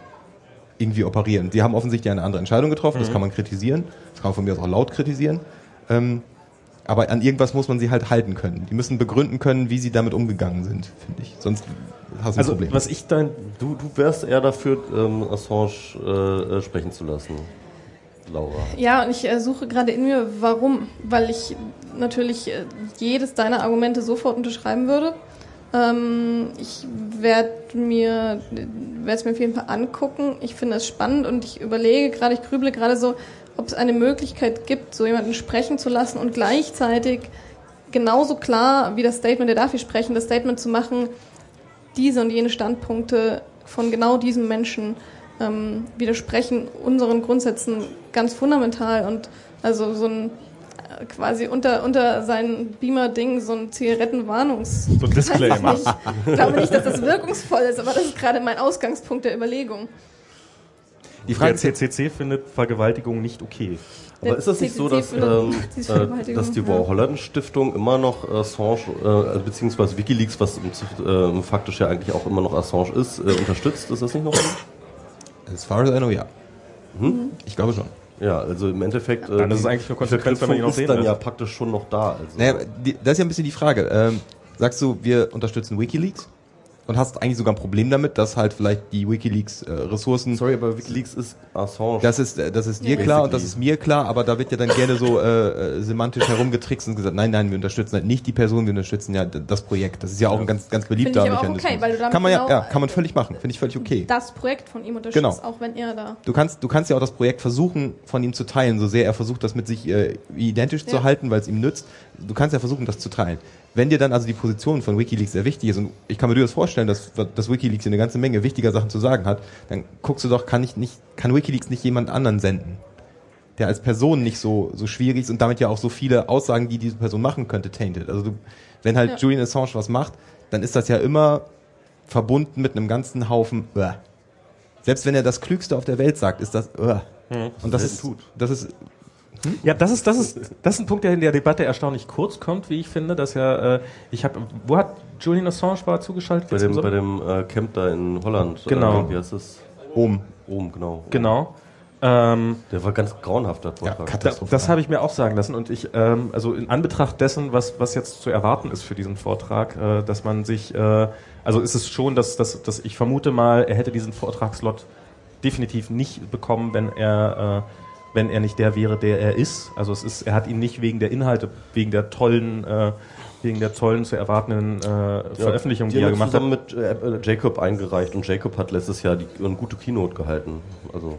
irgendwie operieren. Sie haben offensichtlich eine andere Entscheidung getroffen, das kann man kritisieren, das kann man von mir aus auch laut kritisieren. Ähm, aber an irgendwas muss man sie halt halten können. Die müssen begründen können, wie sie damit umgegangen sind, finde ich. Sonst hast du ein also Problem. was ich dann Du, du wärst eher dafür, ähm, Assange äh, äh, sprechen zu lassen, Laura. Ja, und ich äh, suche gerade in mir, warum. Weil ich natürlich äh, jedes deiner Argumente sofort unterschreiben würde. Ähm, ich werde mir es mir auf jeden Fall angucken. Ich finde es spannend und ich überlege gerade, ich grüble gerade so, ob es eine Möglichkeit gibt, so jemanden sprechen zu lassen und gleichzeitig genauso klar wie das Statement, der darf hier sprechen, das Statement zu machen, diese und jene Standpunkte von genau diesem Menschen ähm, widersprechen unseren Grundsätzen ganz fundamental und also so ein quasi unter, unter seinen Beamer-Ding so ein Zigarettenwarnungs... so ein Disclaimer. Ich glaube nicht, dass das wirkungsvoll ist, aber das ist gerade mein Ausgangspunkt der Überlegung. die Frage Der CCC findet Vergewaltigung nicht okay. Aber ist das nicht so, dass, ähm, äh, dass die ja. Wow Holland Stiftung immer noch Assange, äh, beziehungsweise Wikileaks, was äh, faktisch ja eigentlich auch immer noch Assange ist, äh, unterstützt? Ist das nicht noch so? as far as I know, ja. Mhm. Ich glaube schon. Ja, also im Endeffekt. Äh, Dann ist es eigentlich nur die konsequent, wenn man ihn Verknüpfung sehen ist dann lässt. ja praktisch schon noch da. Also. Naja, die, das ist ja ein bisschen die Frage. Ähm, sagst du, wir unterstützen Wikileaks? Und hast eigentlich sogar ein Problem damit, dass halt vielleicht die Wikileaks-Ressourcen Sorry, aber Wikileaks ist Assange. Das ist, äh, das ist dir Ja. klar und das ist mir klar, aber da wird ja dann gerne so äh, äh, semantisch herumgetrickst und gesagt, nein, nein, wir unterstützen halt nicht die Person, wir unterstützen ja das Projekt. Das ist ja auch ein ganz, ganz beliebter Finde ich aber auch Mechanismus. okay, weil du damit kann man ja, genau- ja, kann man völlig machen, finde ich völlig okay. Das Projekt von ihm unterstützt, Genau. auch wenn er da... Du kannst, du kannst ja auch das Projekt versuchen, von ihm zu teilen, so sehr er versucht, das mit sich äh, identisch zu Ja. halten, weil es ihm nützt. Du kannst ja versuchen, das zu teilen. Wenn dir dann also die Position von Wikileaks sehr wichtig ist, und ich kann mir durchaus vorstellen, dass, dass Wikileaks hier eine ganze Menge wichtiger Sachen zu sagen hat, dann guckst du doch, kann ich nicht, kann Wikileaks nicht jemand anderen senden? Der als Person nicht so, so schwierig ist und damit ja auch so viele Aussagen, die diese Person machen könnte, tainted. Also du, wenn halt Ja. Julian Assange was macht, dann ist das ja immer verbunden mit einem ganzen Haufen, äh. Selbst wenn er das Klügste auf der Welt sagt, ist das, äh. Und das ist, tut. das ist, Ja, das ist, das ist, das ist ein Punkt, der in der Debatte erstaunlich kurz kommt, wie ich finde, dass ja, äh, ich habe, wo hat Julian Assange war zugeschaltet? bei dem, So? bei dem äh, Camp da in Holland. Genau. Äh, wie heißt das? oben. Oben, genau. Genau. Ähm, Der war ganz grauenhafter Ja, Vortrag. Katastrophal. das habe ich mir auch sagen lassen und ich, ähm, also in Anbetracht dessen, was, was jetzt zu erwarten ist für diesen Vortrag, äh, dass man sich, äh, also ist es schon, dass, dass, dass ich vermute mal, er hätte diesen Vortragslot definitiv nicht bekommen, wenn er, äh, wenn er nicht der wäre, der er ist. Also es ist, er hat ihn nicht wegen der Inhalte, wegen der tollen, äh, wegen der tollen zu erwartenden äh, Veröffentlichung, die, die er haben gemacht hat. zusammen mit äh, äh, Jacob eingereicht und Jacob hat letztes Jahr die, eine gute Keynote gehalten. Also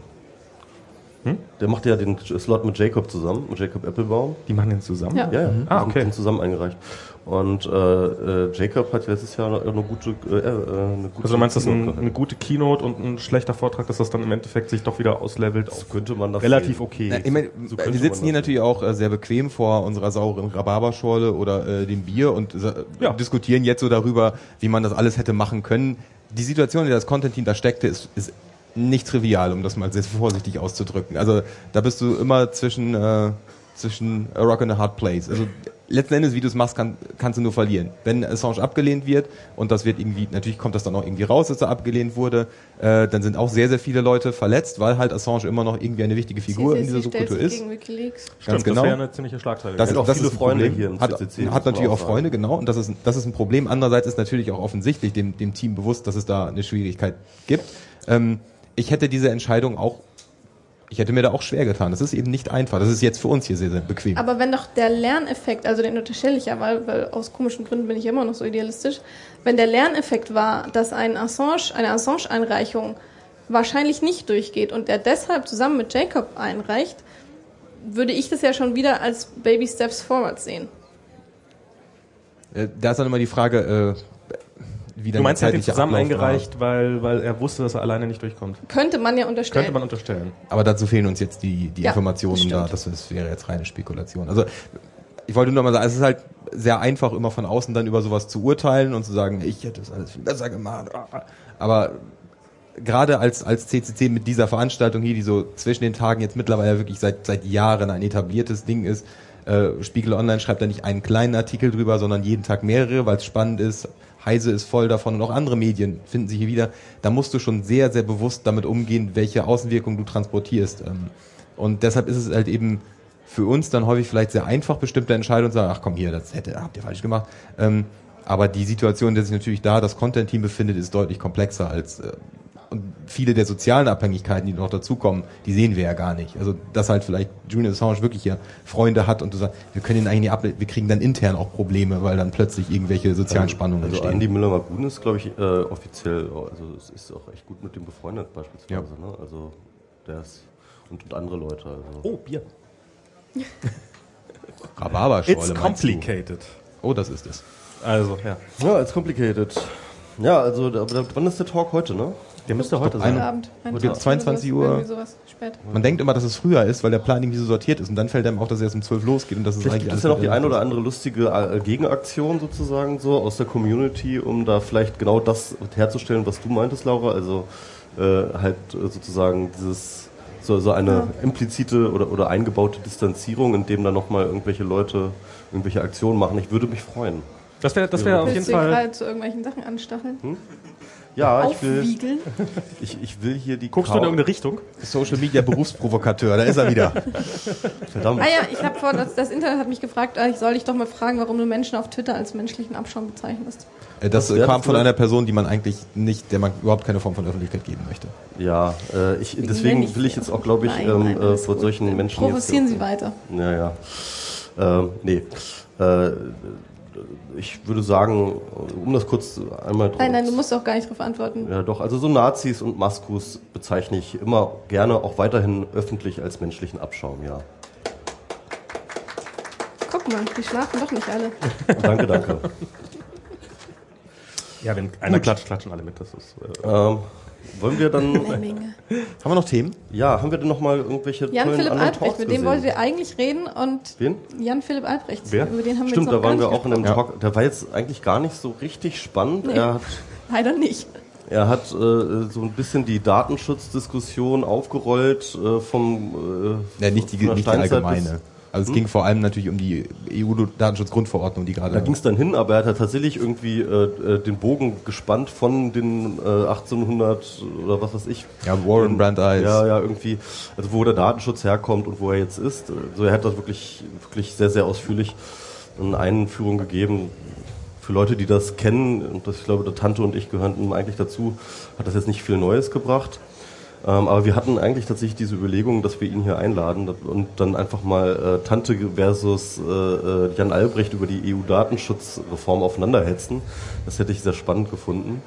Hm? der machte ja den Slot mit Jacob zusammen, mit Jacob Applebaum. Die machen den zusammen. Ja. Ja, ja, Ah, die sind- okay. sind zusammen eingereicht. Und äh, äh, Jacob hat letztes Jahr noch eine gute, äh, äh, eine gute Also du meinst, das ist Keynote ein, eine gute Keynote und ein schlechter Vortrag, dass das dann im Endeffekt sich doch wieder auslevelt auf könnte man das relativ sehen. okay. Na, ich mein, So wir sitzen hier das natürlich auch äh, sehr bequem vor unserer sauren Rhabarberschorle oder äh, dem Bier und äh, Ja. diskutieren jetzt so darüber, wie man das alles hätte machen können. Die Situation, in der das Content-Team da steckte, ist, ist nicht trivial, um das mal sehr vorsichtig auszudrücken. Also da bist du immer zwischen, äh, zwischen a rock and a hard place. Also letzten Endes, wie du es machst, kann, kannst du nur verlieren. Wenn Assange abgelehnt wird und das wird irgendwie, natürlich kommt das dann auch irgendwie raus, dass er abgelehnt wurde, äh, dann sind auch sehr, sehr viele Leute verletzt, weil halt Assange immer noch irgendwie eine wichtige Figur in dieser CCC Subkultur ist. gegen Wikileaks. Stimmt, ganz genau. Das wäre eine ziemliche Schlagzeile. Das, auch das viele ist ein Freunde Problem. hier im hat, CCC, hat natürlich auch auch Freunde, genau. Und das ist, das ist ein Problem. Andererseits ist natürlich auch offensichtlich dem, dem Team bewusst, dass es da eine Schwierigkeit gibt. Ähm, ich hätte diese Entscheidung auch, ich hätte mir da auch schwer getan. Das ist eben nicht einfach. Das ist jetzt für uns hier sehr, sehr bequem. Aber wenn doch der Lerneffekt, also den unterstelle ich ja, weil, weil aus komischen Gründen bin ich immer noch so idealistisch, wenn der Lerneffekt war, dass ein Assange, eine Assange-Einreichung wahrscheinlich nicht durchgeht und er deshalb zusammen mit Jacob einreicht, würde ich das ja schon wieder als Baby Steps Forward sehen. Äh, da ist dann immer die Frage, äh, wie dann Du meinst, er hat ihn zusammen Ablauf war. eingereicht, weil, weil er wusste, dass er alleine nicht durchkommt. Könnte man ja unterstellen. Könnte man unterstellen. Aber dazu fehlen uns jetzt die, die Ja, Informationen, das da, das, das wäre jetzt reine Spekulation. Also ich wollte nur mal sagen, es ist halt sehr einfach, immer von außen dann über sowas zu urteilen und zu sagen, ich hätte das alles viel besser gemacht. Aber gerade als, als CCC mit dieser Veranstaltung hier, die so zwischen den Tagen jetzt mittlerweile wirklich seit, seit Jahren ein etabliertes Ding ist, äh, Spiegel Online schreibt da nicht einen kleinen Artikel drüber, sondern jeden Tag mehrere, weil es spannend ist. Heise ist voll davon und auch andere Medien finden sich hier wieder. Da musst du schon sehr, sehr bewusst damit umgehen, welche Außenwirkung du transportierst. Ähm, Und deshalb ist es halt eben für uns dann häufig vielleicht sehr einfach, bestimmte Entscheidungen zu sagen, ach komm hier, das hätte, habt ihr falsch gemacht. Ähm, aber die Situation, in der sich natürlich da das Content-Team befindet, ist deutlich komplexer als äh, und viele der sozialen Abhängigkeiten, die noch dazukommen, die sehen wir ja gar nicht. Also, dass halt vielleicht Julian Assange wirklich hier Freunde hat und du sagst, wir können ihn eigentlich nicht ab, wir kriegen dann intern auch Probleme, weil dann plötzlich irgendwelche sozialen Spannungen Also entstehen. Andy Müller-Magun ist, glaube ich, äh, offiziell, also es ist auch echt gut mit dem befreundet beispielsweise. Ja. Ne? Also der ist und, und andere Leute. Also. Oh, Bier. Rhabarberschorle, It's complicated. Oh, das ist es. Also, ja. Ja, it's complicated. Ja, also aber wann ist der Talk heute, ne? Der müsste heute ein- sein. Abend. Heute 22 Uhr. Irgendwie sowas spät. Man denkt immer, dass es früher ist, weil der Plan irgendwie so sortiert ist und dann fällt einem auch, dass er erst um 12 losgeht und das ist Vielleicht eigentlich gibt es ja noch die ein oder andere lustige äh, Gegenaktion sozusagen so aus der Community, um da vielleicht genau das herzustellen, was du meintest, Laura. Also äh, halt äh, sozusagen dieses so, so eine implizite oder, oder eingebaute Distanzierung, in dem dann nochmal irgendwelche Leute irgendwelche Aktionen machen. Ich würde mich freuen. Das wäre das wär auf jeden Fall. gerade zu irgendwelchen Sachen anstacheln? Ja, ich will, Aufwiegeln? ich, ich will hier die Guckst du in irgendeine Richtung? Social Media Berufsprovokateur, da ist er wieder. Verdammt. Ah ja, ich habe vor, das, das Internet hat mich gefragt, äh, ich soll dich doch mal fragen, warum du Menschen auf Twitter als menschlichen Abschaum bezeichnest. Äh, Das Was wär kam das von einer Person, die man eigentlich nicht, der man überhaupt keine Form von Öffentlichkeit geben möchte. Ja, äh, ich, deswegen ich will ich jetzt auch, glaube ich, Nein, ähm, nein, äh, alles vor solchen Menschen Provozieren jetzt, Sie weiter. Ja, ja. Ähm, nee. Äh, ich würde sagen, um das kurz einmal drauf. Nein, nein, du musst auch gar nicht darauf antworten. Ja, doch. Also so Nazis und Maskus bezeichne ich immer gerne auch weiterhin öffentlich als menschlichen Abschaum, ja. Guck mal, die schlafen doch nicht alle. Danke, danke. Ja, wenn einer klatscht, klatschen alle mit. Das ist, äh, ähm, wollen wir dann. Haben wir noch Themen? ja, haben wir denn noch mal irgendwelche tollen Jan-Philipp anderen Albrecht, Talks mit dem wollten wir eigentlich reden und Wen? Jan-Philipp Albrecht, Wer? über den haben Stimmt, wir jetzt da waren wir auch in einem. Talk. Der war jetzt eigentlich gar nicht so richtig spannend. Nee. Er hat Leider nicht. Er hat äh, so ein bisschen die Datenschutzdiskussion aufgerollt äh, vom äh, Ja, nicht die- nicht die allgemeine. Also es ging vor allem natürlich um die EU-Datenschutzgrundverordnung, die gerade. Da ging es dann hin, aber er hat halt tatsächlich irgendwie äh, äh, den Bogen gespannt von den äh, 1800 oder was weiß ich. Ja, Warren Brandeis. Ja, ja, irgendwie, also wo der Datenschutz herkommt und wo er jetzt ist. Also er hat das wirklich, wirklich sehr, sehr ausführlich eine Einführung gegeben. Für Leute, die das kennen, und das, ich glaube, der Tante und ich gehörten eigentlich dazu, hat das jetzt nicht viel Neues gebracht. Ähm, aber wir hatten eigentlich tatsächlich diese Überlegung, dass wir ihn hier einladen und dann einfach mal äh, Tante versus äh, äh Jan Albrecht über die EU-Datenschutzreform aufeinanderhetzen. Das hätte ich sehr spannend gefunden.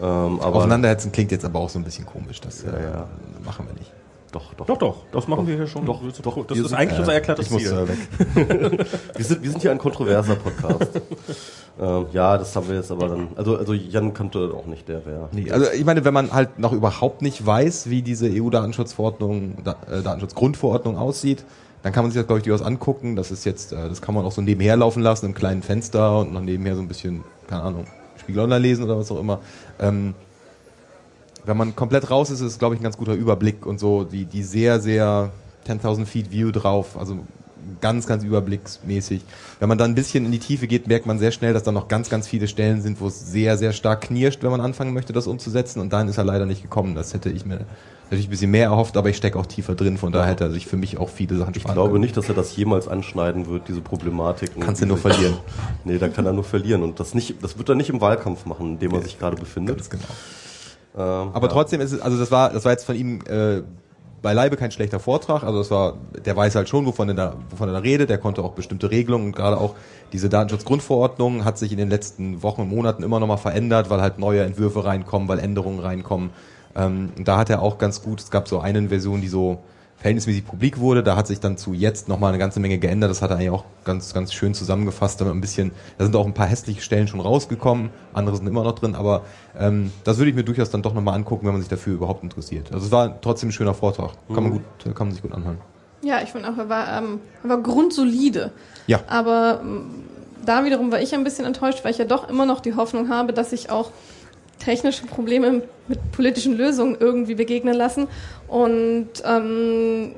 Ähm, aber Aufeinanderhetzen klingt jetzt aber auch so ein bisschen komisch. Das ja, äh, ja. machen wir nicht. Doch, doch. Doch, doch. Das machen doch, wir hier schon. Doch, doch. Das ist eigentlich unser erklärtes ich Ziel. Muss, äh, weg. wir, sind, wir sind hier ein kontroverser Podcast. ähm, ja, das haben wir jetzt aber dann. Also, also Jan kannte auch nicht, der wäre. Nee, also ich meine, wenn man halt noch überhaupt nicht weiß, wie diese EU-Datenschutzverordnung, da, äh, Datenschutzgrundverordnung aussieht, dann kann man sich das, glaube ich, durchaus angucken. Das ist jetzt, äh, das kann man auch so nebenher laufen lassen, im kleinen Fenster und noch nebenher so ein bisschen, keine Ahnung, Spiegel Online lesen oder was auch immer. Ähm, wenn man komplett raus ist, ist es, glaube ich, ein ganz guter Überblick und so, die, die sehr, sehr 10.000 Feet View drauf, also ganz, ganz überblicksmäßig. Wenn man dann ein bisschen in die Tiefe geht, merkt man sehr schnell, dass da noch ganz, ganz viele Stellen sind, wo es sehr, sehr stark knirscht, wenn man anfangen möchte, das umzusetzen. Und dahin ist er leider nicht gekommen. Das hätte ich mir natürlich ein bisschen mehr erhofft, aber ich stecke auch tiefer drin. Von daher hätte er sich für mich auch viele Sachen Ich glaube können. nicht, dass er das jemals anschneiden wird, diese Problematik. Kannst du nur verlieren. nee, da kann er nur verlieren. Und das nicht, das wird er nicht im Wahlkampf machen, in dem er sich gerade befindet. Ganz genau. Ähm, Aber ja. trotzdem ist es, also das war, das war jetzt von ihm äh, beileibe kein schlechter Vortrag. Also das war, der weiß halt schon, wovon er da, wovon er da redet. Der konnte auch bestimmte Regelungen und gerade auch diese Datenschutzgrundverordnung hat sich in den letzten Wochen und Monaten immer noch mal verändert, weil halt neue Entwürfe reinkommen, weil Änderungen reinkommen. Ähm, da hat er auch ganz gut, es gab so eine Version, die so verhältnismäßig publik wurde. Da hat sich dann zu jetzt nochmal eine ganze Menge geändert. Das hat er eigentlich auch ganz, ganz schön zusammengefasst. Damit ein bisschen, da sind auch ein paar hässliche Stellen schon rausgekommen, andere sind immer noch drin, aber ähm, das würde ich mir durchaus dann doch nochmal angucken, wenn man sich dafür überhaupt interessiert. Also es war trotzdem ein schöner Vortrag. Kann man mhm. gut, kann man sich gut anhören. Ja, ich finde auch, er war, ähm, er war grundsolide. Ja. Aber ähm, da wiederum war ich ein bisschen enttäuscht, weil ich ja doch immer noch die Hoffnung habe, dass ich auch technische Probleme mit politischen Lösungen irgendwie begegnen lassen. Und ähm,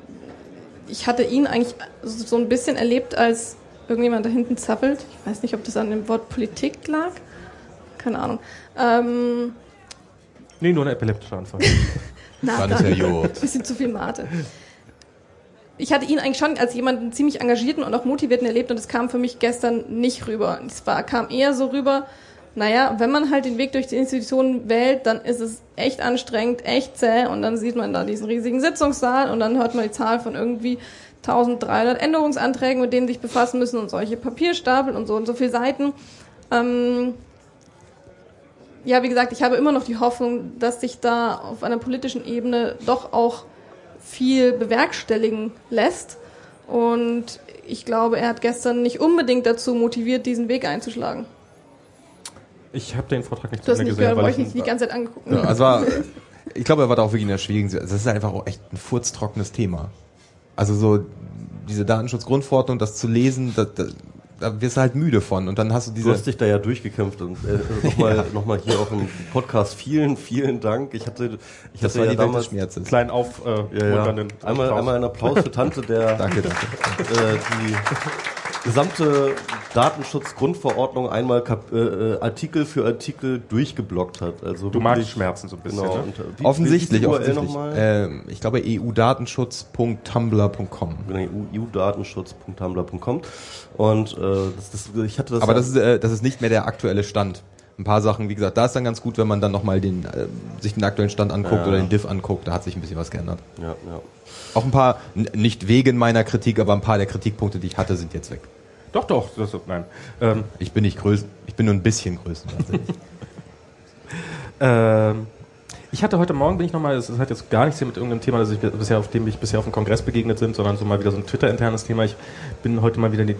ich hatte ihn eigentlich so ein bisschen erlebt, als irgendjemand da hinten zappelt. Ich weiß nicht, ob das an dem Wort Politik lag. Keine Ahnung. Ähm, nee, nur ein epileptischer Anfall. Na, dann, ein bisschen zu viel Mate. Ich hatte ihn eigentlich schon als jemanden ziemlich engagierten und auch motivierten erlebt und es kam für mich gestern nicht rüber. Es war, kam eher so rüber, naja, wenn man halt den Weg durch die Institutionen wählt, dann ist es echt anstrengend, echt zäh und dann sieht man da diesen riesigen Sitzungssaal und dann hört man die Zahl von irgendwie 1300 Änderungsanträgen, mit denen sich befassen müssen und solche Papierstapel und so und so viele Seiten. Ähm ja, wie gesagt, ich habe immer noch die Hoffnung, dass sich da auf einer politischen Ebene doch auch viel bewerkstelligen lässt. Und ich glaube, er hat gestern nicht unbedingt dazu motiviert, diesen Weg einzuschlagen. Ich habe den Vortrag nicht zu Ende gesehen. Gehört, weil ich nicht die ganze Zeit angeguckt ja, also war, Ich glaube, er war da auch wirklich in der schwierigen Das ist einfach auch echt ein furztrockenes Thema. Also so diese Datenschutzgrundverordnung, das zu lesen, das, das, da wirst du halt müde von und dann hast du diese. Du hast dich da ja durchgekämpft und äh, nochmal ja. noch mal hier auch im Podcast vielen, vielen Dank. Ich hatte, ich das hatte war ja die damals Schmerzes. kleinen auf äh, ja, ja. Einmal, einmal einen Applaus für Tante, der danke, danke. Äh, die gesamte Datenschutzgrundverordnung einmal Kap äh, äh, Artikel für Artikel durchgeblockt hat. Also du magst Schmerzen so ein bisschen. Genau. Ne? Äh, wie, offensichtlich, wie offensichtlich. Äh, ich glaube eudatenschutz.tumblr.com. Genau, eudatenschutz.tumblr.com. Und äh, das, das, ich hatte das. Aber das ist, äh, das ist nicht mehr der aktuelle Stand. Ein paar Sachen, wie gesagt, da ist dann ganz gut, wenn man dann nochmal den, äh, sich den aktuellen Stand anguckt ja. oder den Diff anguckt. Da hat sich ein bisschen was geändert. Ja, ja. Auch ein paar, nicht wegen meiner Kritik, aber ein paar der Kritikpunkte, die ich hatte, sind jetzt weg. Doch, doch, das, nein. Ähm, ich bin nicht größer, ich bin nur ein bisschen größer. ähm, ich hatte heute Morgen, bin ich nochmal, das hat jetzt gar nichts hier mit irgendeinem Thema, das ich bisher, auf dem ich bisher auf dem Kongress begegnet sind, sondern so mal wieder so ein Twitter-internes Thema. Ich bin heute mal wieder den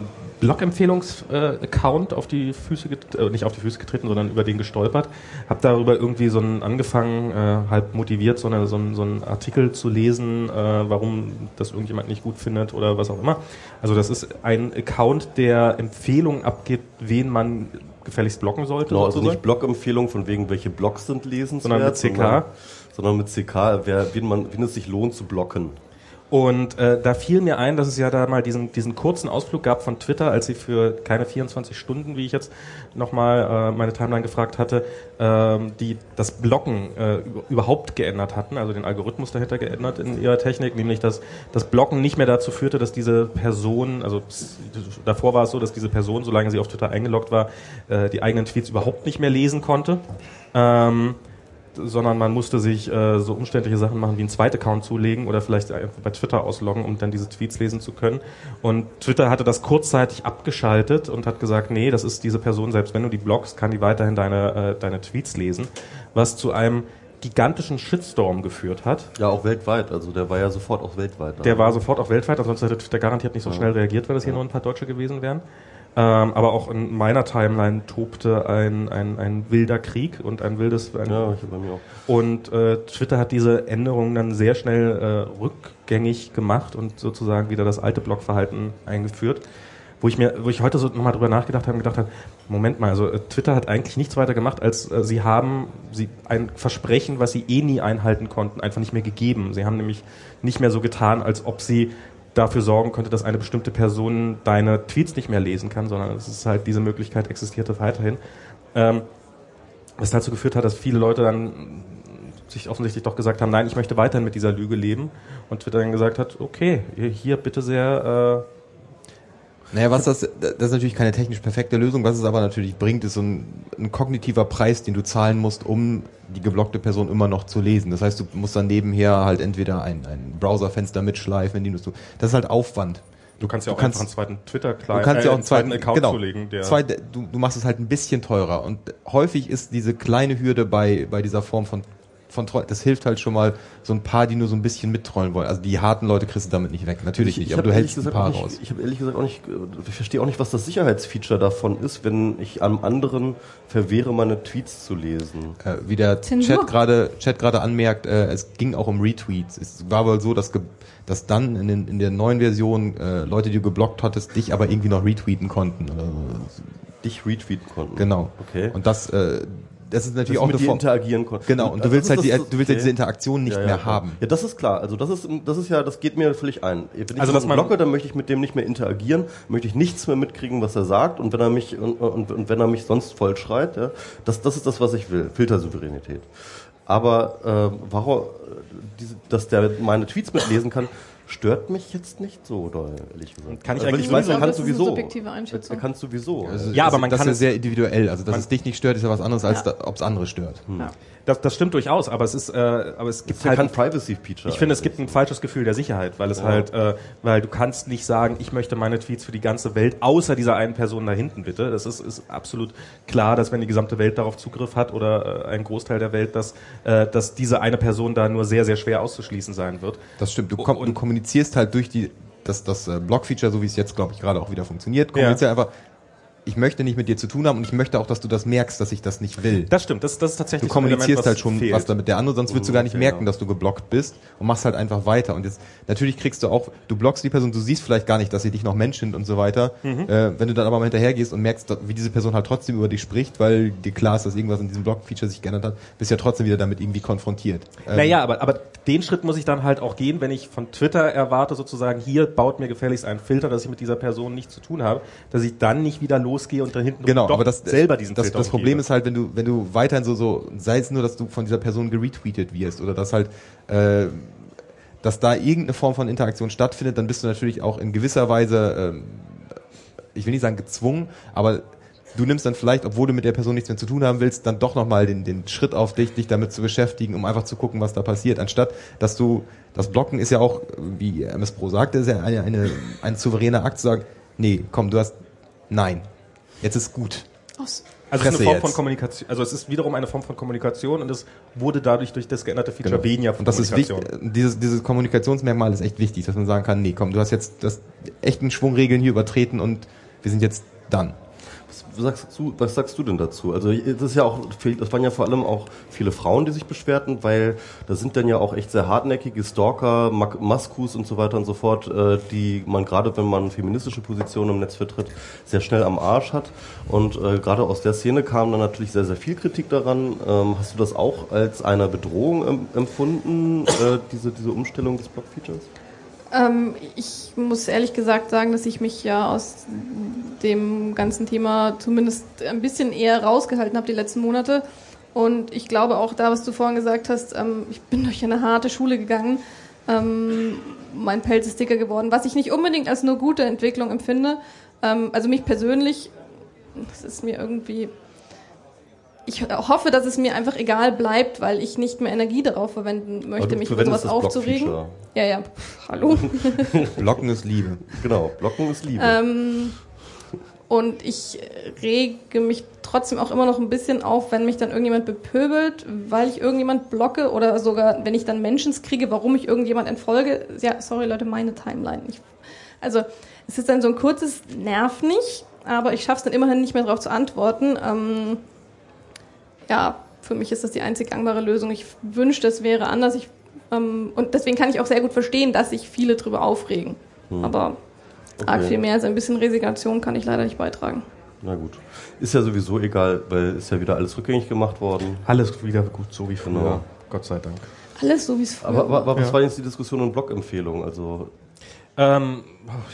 Blog-Empfehlungs-Account auf die Füße, äh, nicht auf die Füße getreten, sondern über den gestolpert. Hab darüber irgendwie so einen angefangen, äh, halb motiviert, so, eine, so, ein, so einen Artikel zu lesen, äh, warum das irgendjemand nicht gut findet oder was auch immer. Also das ist ein Account, der Empfehlungen abgibt, wen man gefälligst blocken sollte. Genau, also nicht Blog-Empfehlungen von wegen, welche Blogs sind lesenswert, sondern mit CK. Sondern, sondern mit CK, wer, wen, man, wen es sich lohnt zu blocken. Und äh, da fiel mir ein, dass es ja da mal diesen, diesen kurzen Ausflug gab von Twitter, als sie für keine 24 Stunden, wie ich jetzt nochmal äh, meine Timeline gefragt hatte, ähm, die das Blocken äh, überhaupt geändert hatten, also den Algorithmus dahinter geändert in ihrer Technik, nämlich dass das Blocken nicht mehr dazu führte, dass diese Person, also davor war es so, dass diese Person, solange sie auf Twitter eingeloggt war, äh, die eigenen Tweets überhaupt nicht mehr lesen konnte. Ähm, sondern man musste sich äh, so umständliche Sachen machen wie einen zweiten Account zulegen oder vielleicht einfach bei Twitter ausloggen, um dann diese Tweets lesen zu können. Und Twitter hatte das kurzzeitig abgeschaltet und hat gesagt, nee, das ist diese Person, selbst wenn du die blockst, kann die weiterhin deine, äh, deine Tweets lesen, was zu einem gigantischen Shitstorm geführt hat. Ja, auch weltweit. Also der war ja sofort auch weltweit. Da. Der war sofort auch weltweit, ansonsten hätte Twitter garantiert nicht so schnell reagiert, weil das hier ja. nur ein paar Deutsche gewesen wären. Ähm, aber auch in meiner Timeline tobte ein, ein, ein wilder Krieg und ein wildes. Ein ja, ich bei mir auch. Und äh, Twitter hat diese Änderungen dann sehr schnell äh, rückgängig gemacht und sozusagen wieder das alte Blockverhalten eingeführt. Wo ich mir, wo ich heute so nochmal drüber nachgedacht habe und gedacht habe, Moment mal, also äh, Twitter hat eigentlich nichts weiter gemacht, als äh, sie haben sie ein Versprechen, was sie eh nie einhalten konnten, einfach nicht mehr gegeben. Sie haben nämlich nicht mehr so getan, als ob sie dafür sorgen könnte, dass eine bestimmte Person deine Tweets nicht mehr lesen kann, sondern es ist halt diese Möglichkeit existierte weiterhin. Ähm, was dazu geführt hat, dass viele Leute dann sich offensichtlich doch gesagt haben, nein, ich möchte weiterhin mit dieser Lüge leben. Und Twitter dann gesagt hat, okay, hier bitte sehr äh, naja, was das, das ist natürlich keine technisch perfekte Lösung. Was es aber natürlich bringt, ist so ein, ein kognitiver Preis, den du zahlen musst, um die geblockte Person immer noch zu lesen. Das heißt, du musst dann nebenher halt entweder ein, ein Browserfenster mitschleifen, indem du, das ist halt Aufwand. Du kannst ja auch kannst, einfach einen zweiten Twitter-Client, du kannst ja auch einen zweiten, zweiten Account genau, zulegen. Der zwei, du, du machst es halt ein bisschen teurer und häufig ist diese kleine Hürde bei, bei dieser Form von von Troll, das hilft halt schon mal so ein paar, die nur so ein bisschen mittrollen wollen. Also die harten Leute kriegst du damit nicht weg. Natürlich ich, nicht, aber du hältst ein paar nicht, raus. Ich habe ehrlich gesagt auch nicht, ich verstehe auch nicht, was das Sicherheitsfeature davon ist, wenn ich am anderen verwehre, meine Tweets zu lesen. Äh, wie der Zensur. Chat gerade Chat gerade anmerkt, äh, es ging auch um Retweets. Es war wohl so, dass dass dann in, den, in der neuen Version äh, Leute, die du geblockt hattest, dich aber irgendwie noch retweeten konnten. Oder dich retweeten konnten. Genau. Okay. Und das, äh, das ist natürlich auch eine Form. interagieren konnten. Genau, und du willst halt die, du willst okay. ja diese Interaktion nicht ja, ja, mehr klar. haben. Ja, das ist klar. Also das ist, das ist ja, das geht mir völlig ein. Wenn ich also, das blocke, dann möchte ich mit dem nicht mehr interagieren, möchte ich nichts mehr mitkriegen, was er sagt. Und wenn er mich, und, und, und wenn er mich sonst voll schreit, ja, das, das ist das, was ich will. Filtersouveränität. Aber äh, warum, diese, dass der meine Tweets mitlesen kann, stört mich jetzt nicht so doll, ehrlich gesagt. Kann ich also, eigentlich ich weiß, er kann sowieso. subjektive Einschätzung. Er kann sowieso. Also, ja, aber man das kann ist ja sehr individuell. Also, dass es dich nicht stört, ist ja was anderes, als ja. ob es andere stört. Hm. Ja. Das, das stimmt durchaus, aber es ist, äh, aber es gibt halt kein Privacy-Feature. Ich finde, es gibt ein falsches Gefühl der Sicherheit, weil es ja. halt, äh, weil du kannst nicht sagen, ich möchte meine Tweets für die ganze Welt, außer dieser einen Person da hinten bitte. Das ist, ist absolut klar, dass wenn die gesamte Welt darauf Zugriff hat oder äh, ein Großteil der Welt, dass, äh, dass diese eine Person da nur sehr, sehr schwer auszuschließen sein wird. Das stimmt. Du, kom du kommunizierst halt durch die das, das äh, Block-Feature, so wie es jetzt, glaube ich, gerade auch wieder funktioniert, kommuniziert ja. einfach, ich möchte nicht mit dir zu tun haben und ich möchte auch, dass du das merkst, dass ich das nicht will. Das stimmt, das, das ist tatsächlich Du kommunizierst Element, halt schon fehlt. was damit der andere, sonst würdest du gar nicht okay, merken, dass du geblockt bist und machst halt einfach weiter. Und jetzt, natürlich kriegst du auch, du blockst die Person, du siehst vielleicht gar nicht, dass sie dich noch Mensch sind und so weiter. Mhm. Äh, wenn du dann aber mal hinterhergehst und merkst, wie diese Person halt trotzdem über dich spricht, weil dir klar ist, dass irgendwas in diesem Block-Feature sich geändert hat, bist du ja trotzdem wieder damit irgendwie konfrontiert. Ähm, naja, aber, aber den Schritt muss ich dann halt auch gehen, wenn ich von Twitter erwarte, sozusagen, hier baut mir gefälligst einen Filter, dass ich mit dieser Person nichts zu tun habe, dass ich dann nicht wieder losgehe und da hinten genau, aber das, selber diesen das, das Problem ist halt, wenn du, wenn du weiterhin so, so, sei es nur, dass du von dieser Person geretweetet wirst oder dass halt, äh, dass da irgendeine Form von Interaktion stattfindet, dann bist du natürlich auch in gewisser Weise, äh, ich will nicht sagen gezwungen, aber du nimmst dann vielleicht, obwohl du mit der Person nichts mehr zu tun haben willst, dann doch nochmal den, den Schritt auf dich, dich damit zu beschäftigen, um einfach zu gucken, was da passiert, anstatt dass du, das Blocken ist ja auch, wie MS Pro sagte, ist ja eine, eine, ein souveräner Akt zu sagen, nee, komm, du hast, nein, jetzt ist gut. Also es ist eine Form jetzt. von Kommunikation, also es ist wiederum eine Form von Kommunikation und es wurde dadurch durch das geänderte Feature genau. weniger von und das Kommunikation. Ist wichtig, dieses, dieses Kommunikationsmerkmal ist echt wichtig, dass man sagen kann, nee, komm, du hast jetzt das echten Schwungregeln hier übertreten und wir sind jetzt dann sagst du, was sagst du denn dazu? Also das ist ja auch, das waren ja vor allem auch viele Frauen, die sich beschwerten, weil da sind dann ja auch echt sehr hartnäckige Stalker, Maskus und so weiter und so fort, äh, die man gerade, wenn man feministische Positionen im Netz vertritt, sehr schnell am Arsch hat. Und äh, gerade aus der Szene kam dann natürlich sehr, sehr viel Kritik daran. Ähm, hast du das auch als eine Bedrohung empfunden, äh, diese, diese Umstellung des Blog-Features? Ähm, ich muss ehrlich gesagt sagen, dass ich mich ja aus dem ganzen Thema zumindest ein bisschen eher rausgehalten habe die letzten Monate. Und ich glaube auch da, was du vorhin gesagt hast, ähm, ich bin durch eine harte Schule gegangen. Ähm, mein Pelz ist dicker geworden, was ich nicht unbedingt als nur gute Entwicklung empfinde. Ähm, also mich persönlich, das ist mir irgendwie ich hoffe, dass es mir einfach egal bleibt, weil ich nicht mehr Energie darauf verwenden möchte, mich über sowas aufzuregen. Ja, ja. Hallo. Blocken ist Liebe. Genau, Blocken ist Liebe. Ähm, und ich rege mich trotzdem auch immer noch ein bisschen auf, wenn mich dann irgendjemand bepöbelt, weil ich irgendjemand blocke oder sogar, wenn ich dann Mentions kriege, warum ich irgendjemand entfolge. Ja, sorry Leute, meine Timeline. Ich, also es ist dann so ein kurzes Nerv nicht, aber ich schaffe es dann immerhin nicht mehr darauf zu antworten. Ähm, ja, für mich ist das die einzig gangbare Lösung. Ich wünschte, es wäre anders. Ich, ähm, und deswegen kann ich auch sehr gut verstehen, dass sich viele darüber aufregen. Hm. Aber Okay. Arg viel mehr als ein bisschen Resignation kann ich leider nicht beitragen. Na gut. Ist ja sowieso egal, weil ist ja wieder alles rückgängig gemacht worden. Alles wieder gut, so wie früher. Genau. Gott sei Dank. Alles so wie es früher aber, aber, aber was ja. war jetzt die Diskussion und Blog-Empfehlung? Also ähm,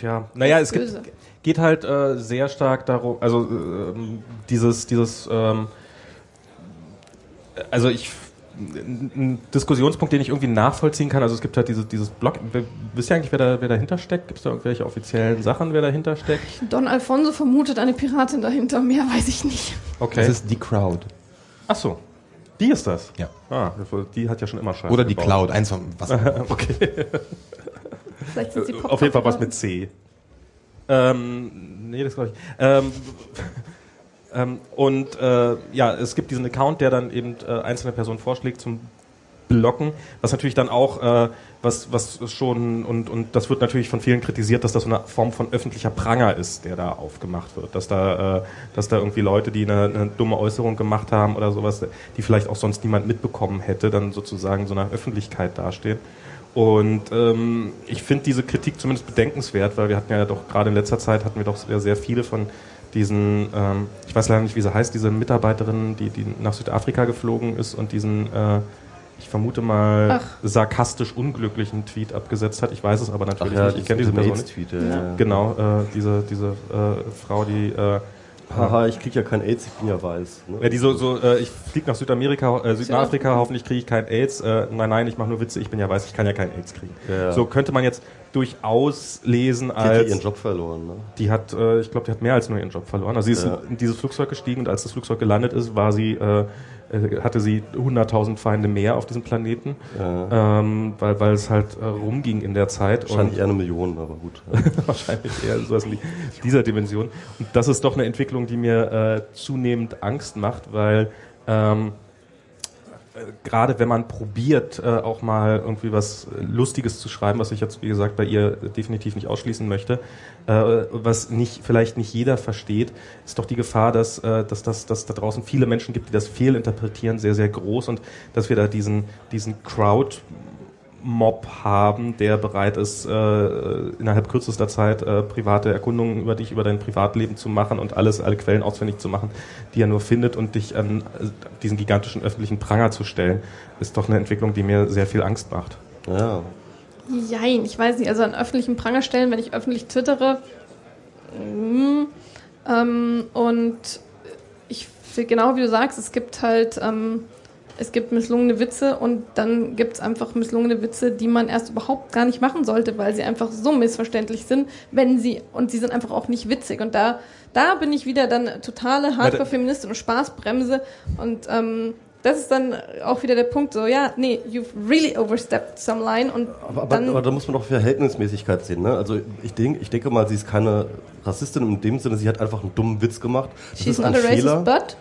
ja, naja, es gibt, geht halt äh, sehr stark darum, also äh, dieses, dieses, ähm, also ich ein Diskussionspunkt, den ich irgendwie nachvollziehen kann. Also es gibt halt diese, dieses Blog. Wisst ihr eigentlich, wer, da, wer dahinter steckt? Gibt es da irgendwelche offiziellen Sachen, wer dahinter steckt? Don Alfonso vermutet eine Piratin dahinter. Mehr weiß ich nicht. Okay. Das ist die Crowd. Ach so. Die ist das? Ja. Ah, die hat ja schon immer Scheiße Oder die gebaut. Cloud, eins von was. okay. Vielleicht sind sie Auf jeden Fall was mit C. Ähm, nee, das glaube ich. Ähm, ähm, und äh, ja, es gibt diesen Account, der dann eben äh, einzelne Personen vorschlägt zum Blocken, was natürlich dann auch, äh, was, was schon, und, und das wird natürlich von vielen kritisiert, dass das so eine Form von öffentlicher Pranger ist, der da aufgemacht wird. Dass da, äh, dass da irgendwie Leute, die eine, eine dumme Äußerung gemacht haben oder sowas, die vielleicht auch sonst niemand mitbekommen hätte, dann sozusagen so einer Öffentlichkeit dastehen. Und ähm, ich finde diese Kritik zumindest bedenkenswert, weil wir hatten ja doch gerade in letzter Zeit hatten wir doch sehr, sehr viele von diesen, ähm, ich weiß leider nicht, wie sie heißt, diese Mitarbeiterin, die, die nach Südafrika geflogen ist und diesen, äh, ich vermute mal, Ach. sarkastisch unglücklichen Tweet abgesetzt hat. Ich weiß es aber natürlich Ach ja, nicht. Ich kenne diese Person nicht. Tweet, ja. Genau, äh, diese, diese äh, Frau, die äh, Haha, ich krieg ja kein AIDS, ich bin ja weiß. Ne? Ja, die so, so äh, ich fliege nach Südamerika, äh, Südafrika, hoffentlich kriege ich kein AIDS. Äh, nein, nein, ich mache nur Witze, ich bin ja weiß, ich kann ja kein AIDS kriegen. Ja. So könnte man jetzt durchaus lesen als... Die hat ihren Job verloren, ne? Die hat, äh, ich glaube, die hat mehr als nur ihren Job verloren. Also sie ist in dieses Flugzeug gestiegen und als das Flugzeug gelandet ist, war sie... Äh, äh, hatte sie 100.000 Feinde mehr auf diesem Planeten, ja. ähm, weil, weil es halt äh, rumging in der Zeit. Wahrscheinlich eher eine Million, aber gut. Wahrscheinlich eher sowas in dieser Dimension. Und das ist doch eine Entwicklung, die mir äh, zunehmend Angst macht, weil ähm, gerade wenn man probiert, äh, auch mal irgendwie was Lustiges zu schreiben, was ich jetzt, wie gesagt, bei ihr definitiv nicht ausschließen möchte, äh, was nicht, vielleicht nicht jeder versteht, ist doch die Gefahr, dass, äh, dass, dass, dass da draußen viele Menschen gibt, die das fehlinterpretieren, sehr, sehr groß und dass wir da diesen, diesen Crowd Mob haben, der bereit ist, äh, innerhalb kürzester Zeit äh, private Erkundungen über dich, über dein Privatleben zu machen und alles, alle Quellen ausfindig zu machen, die er nur findet und dich an äh, diesen gigantischen öffentlichen Pranger zu stellen, ist doch eine Entwicklung, die mir sehr viel Angst macht. Ja. Jein, ich weiß nicht, also an öffentlichen Pranger stellen, wenn ich öffentlich twittere, mm, ähm, und ich genau wie du sagst, es gibt halt ähm, es gibt misslungene Witze und dann gibt es einfach misslungene Witze, die man erst überhaupt gar nicht machen sollte, weil sie einfach so missverständlich sind, wenn sie, und sie sind einfach auch nicht witzig. Und da, da bin ich wieder dann totale Hardcore-Feministin und Spaßbremse und ähm, das ist dann auch wieder der Punkt, so, ja, nee, you've really overstepped some line und aber, aber, aber da muss man doch Verhältnismäßigkeit sehen, ne? Also ich denke, ich denke mal, sie ist keine Rassistin in dem Sinne, sie hat einfach einen dummen Witz gemacht. Das She's ist ein not a Fehler. racist, but?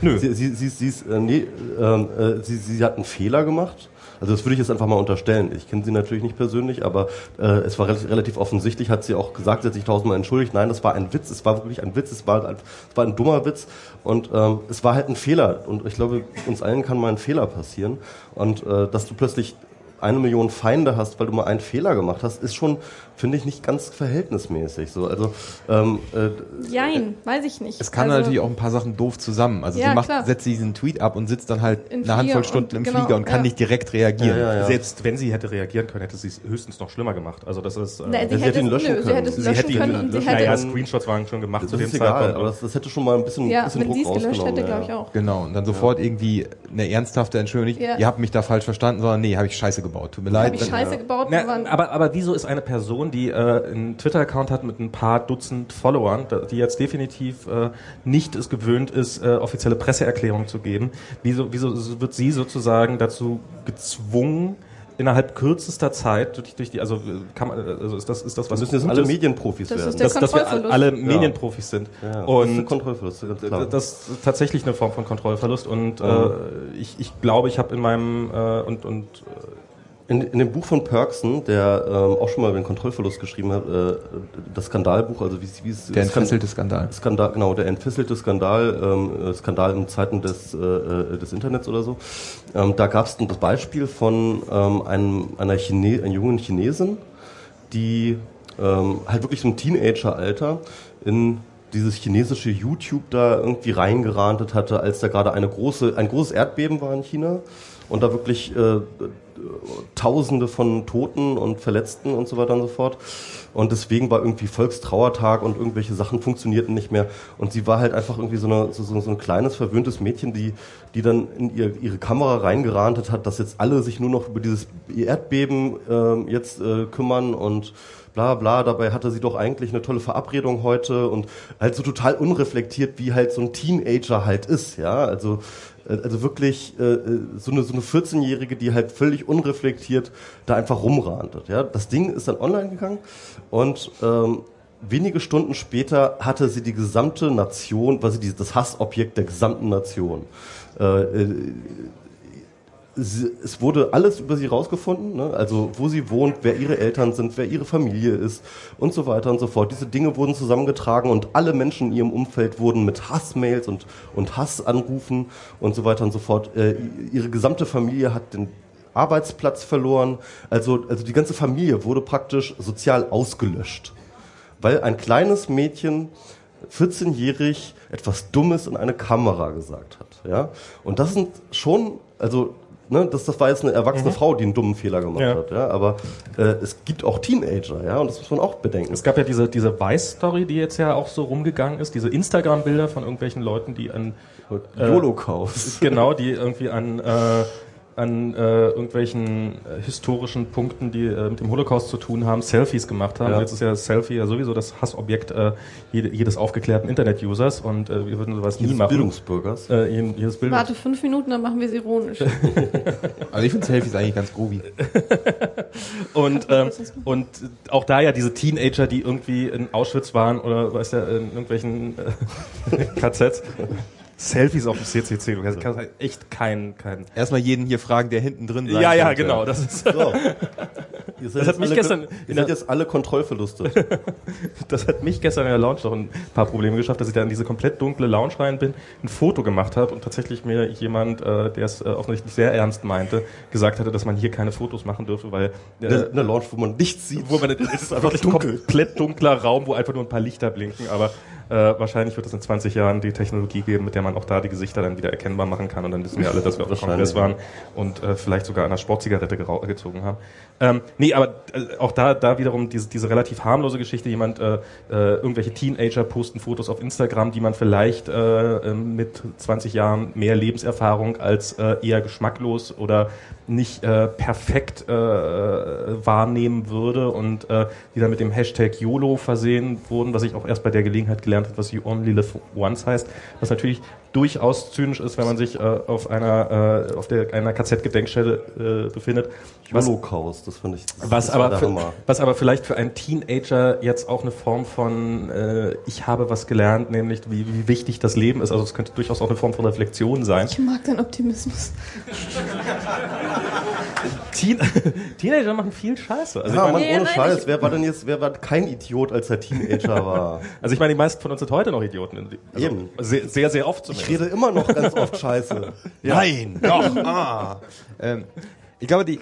Nö. Sie, sie, sie, sie, ist, äh, nee, ähm, äh, sie, sie hat einen Fehler gemacht. Also das würde ich jetzt einfach mal unterstellen. Ich kenne sie natürlich nicht persönlich, aber äh, es war relativ, relativ offensichtlich, hat sie auch gesagt, sie hat sich tausendmal entschuldigt. Nein, das war ein Witz, es war wirklich ein Witz, es war, ein, es war ein dummer Witz und ähm, es war halt ein Fehler. Und ich glaube, uns allen kann mal ein Fehler passieren. Und äh, dass du plötzlich eine Million Feinde hast, weil du mal einen Fehler gemacht hast, ist schon, finde ich, nicht ganz verhältnismäßig. So, also ähm, äh, Jein, weiß ich nicht. Es kann also, natürlich auch ein paar Sachen doof zusammen. Also Ja, sie macht, klar. setzt diesen Tweet ab und sitzt dann halt eine Handvoll Stunden und- im genau, Flieger und kann ja. nicht direkt reagieren. Ja, ja, ja. Selbst wenn sie hätte reagieren können, hätte sie es höchstens noch schlimmer gemacht. Also das ist. Äh, Nee, sie sie, hätte ihn es, löschen nö, können. hätte es Sie löschen hätte ihn können löschen- hätte naja, Screenshots waren schon gemacht das zu dem egal, Zeitpunkt. aber das, das hätte schon mal ein bisschen, ja, bisschen wenn Druck sie es gelöscht rausgenommen. hätte, ja. glaube ich auch. Genau, und dann sofort irgendwie eine ernsthafte Entschuldigung. Ja. Ihr habt mich da falsch verstanden, sondern nee, habe ich Scheiße gebaut. Tut mir leid. Habe ich Scheiße gebaut, Na, aber wieso ist eine Person, die äh, einen Twitter-Account hat mit ein paar Dutzend Followern, die jetzt definitiv äh, nicht es gewöhnt ist, äh, offizielle Presseerklärungen zu geben, wieso, wieso wird sie sozusagen dazu gezwungen, innerhalb kürzester Zeit durch, durch die, also äh, kann man, also ist das, ist das Wir was müssen jetzt alle Medienprofis Das ist werden. der dass, dass wir alle Medienprofis sind ja, das ist und ein Kontrollverlust, ganz klar. das ist tatsächlich eine Form von Kontrollverlust und Ja. äh, ich, ich glaube, ich habe in meinem äh, und und In, in dem Buch von Perksen, der ähm, auch schon mal über den Kontrollverlust geschrieben hat, äh, das Skandalbuch, also wie, es- wie es Der entfesselte Skandal. Skandal, genau, der entfesselte Skandal, ähm, äh, Skandal in Zeiten des, äh, äh, des Internets oder so. Ähm, da gab es das Beispiel von ähm, einem, einer, Chine einer jungen Chinesin, die ähm, halt wirklich so im Teenager-Alter in dieses chinesische YouTube da irgendwie reingerantet hatte, als da gerade eine große, ein großes Erdbeben war in China und da wirklich äh, Tausende von Toten und Verletzten und so weiter und so fort. Und deswegen war irgendwie Volkstrauertag und irgendwelche Sachen funktionierten nicht mehr. Und sie war halt einfach irgendwie so, eine, so, so ein kleines, verwöhntes Mädchen, die, die dann in ihr, ihre Kamera reingerantet hat, dass jetzt alle sich nur noch über dieses Erdbeben ähm, jetzt äh, kümmern und bla bla. Dabei hatte sie doch eigentlich eine tolle Verabredung heute und halt so total unreflektiert, wie halt so ein Teenager halt ist, ja. Also äh, also wirklich äh, äh, so eine so eine 14-jährige, die halt völlig unreflektiert da einfach rumrantet, ja. Das Ding ist dann online gegangen und ähm, wenige Stunden später hatte sie die gesamte Nation, sie die, das Hassobjekt der gesamten Nation. Äh, äh, sie, es wurde alles über sie rausgefunden, ne? also wo sie wohnt, wer ihre Eltern sind, wer ihre Familie ist und so weiter und so fort. Diese Dinge wurden zusammengetragen und alle Menschen in ihrem Umfeld wurden mit Hassmails und, und Hassanrufen und so weiter und so fort. Äh, ihre gesamte Familie hat den Arbeitsplatz verloren. Also, also die ganze Familie wurde praktisch sozial ausgelöscht, weil ein kleines Mädchen 14-jährig etwas Dummes in eine Kamera gesagt hat. Ja? Und das sind schon, also ne, das, das war jetzt eine erwachsene Frau, die einen dummen Fehler gemacht Ja. hat. Ja? Aber äh, es gibt auch Teenager, ja, und das muss man auch bedenken. Es gab ja diese, diese Weiß-Story, die jetzt ja auch so rumgegangen ist, diese Instagram-Bilder von irgendwelchen Leuten, die an, äh, Holocaust. genau, die irgendwie an, äh, an äh, irgendwelchen äh, historischen Punkten, die äh, mit dem Holocaust zu tun haben, Selfies gemacht haben. Ja. Jetzt ist ja Selfie ja sowieso das Hassobjekt äh, jede, jedes aufgeklärten Internet-Users und äh, wir würden sowas nie Jedes machen. Bildungsbürgers. Äh, jeden- jedes Bildungs Warte fünf Minuten, dann machen wir es ironisch. Also ich finde Selfies eigentlich ganz grobi. Und, ähm, und auch da ja diese Teenager, die irgendwie in Auschwitz waren oder weiß ja, in irgendwelchen äh, KZs. Selfies auf dem CCC, du kannst, kannst halt echt kein, kein. Erstmal jeden hier fragen, der hinten drin sein Ja, ja, könnte. genau. Das ist, So. Das hat mich gestern Ihr in seid jetzt alle Kontrollverluste. das hat mich gestern in der Lounge noch ein paar Probleme geschafft, dass ich da in diese komplett dunkle Lounge rein bin, ein Foto gemacht habe und tatsächlich mir jemand, äh, der es äh, offensichtlich sehr ernst meinte, gesagt hatte, dass man hier keine Fotos machen dürfe, weil äh, Eine, eine Lounge, wo man nichts sieht. wo man es ist einfach ein komplett dunkler Raum, wo einfach nur ein paar Lichter blinken, aber äh, wahrscheinlich wird es in 20 Jahren die Technologie geben, mit der man auch da die Gesichter dann wieder erkennbar machen kann und dann wissen wir alle, dass wir auf der Kongress waren und äh, vielleicht sogar an einer Sportzigarette gezogen haben. Ähm, nee, aber äh, auch da, da wiederum diese, diese relativ harmlose Geschichte, jemand, äh, äh, irgendwelche Teenager posten Fotos auf Instagram, die man vielleicht äh, äh, mit 20 Jahren mehr Lebenserfahrung als äh, eher geschmacklos oder nicht äh, perfekt äh, wahrnehmen würde und äh, die dann mit dem Hashtag YOLO versehen wurden, was ich auch erst bei der Gelegenheit gelernt habe, was You Only Live Once heißt, was natürlich durchaus zynisch ist, wenn man sich äh, auf einer äh, auf der einer KZ-Gedenkstätte äh, befindet. Was, Holocaust, das fand ich. Das, was aber, für, was aber vielleicht für einen Teenager jetzt auch eine Form von äh, ich habe was gelernt, nämlich wie, wie wichtig das Leben ist. Also es könnte durchaus auch eine Form von Reflexion sein. Ich mag deinen Optimismus. Teen Teenager machen viel Scheiße. Also Ja, ich meine, Ja, ohne nein, Scheiß. ich- Wer war denn jetzt, wer war kein Idiot, als er Teenager war? also ich meine, die meisten von uns sind heute noch Idioten. Also Eben. Sehr, sehr, sehr oft Ich zumindest. rede immer noch ganz oft Scheiße. Nein, doch, ah. ähm, ich glaube, die,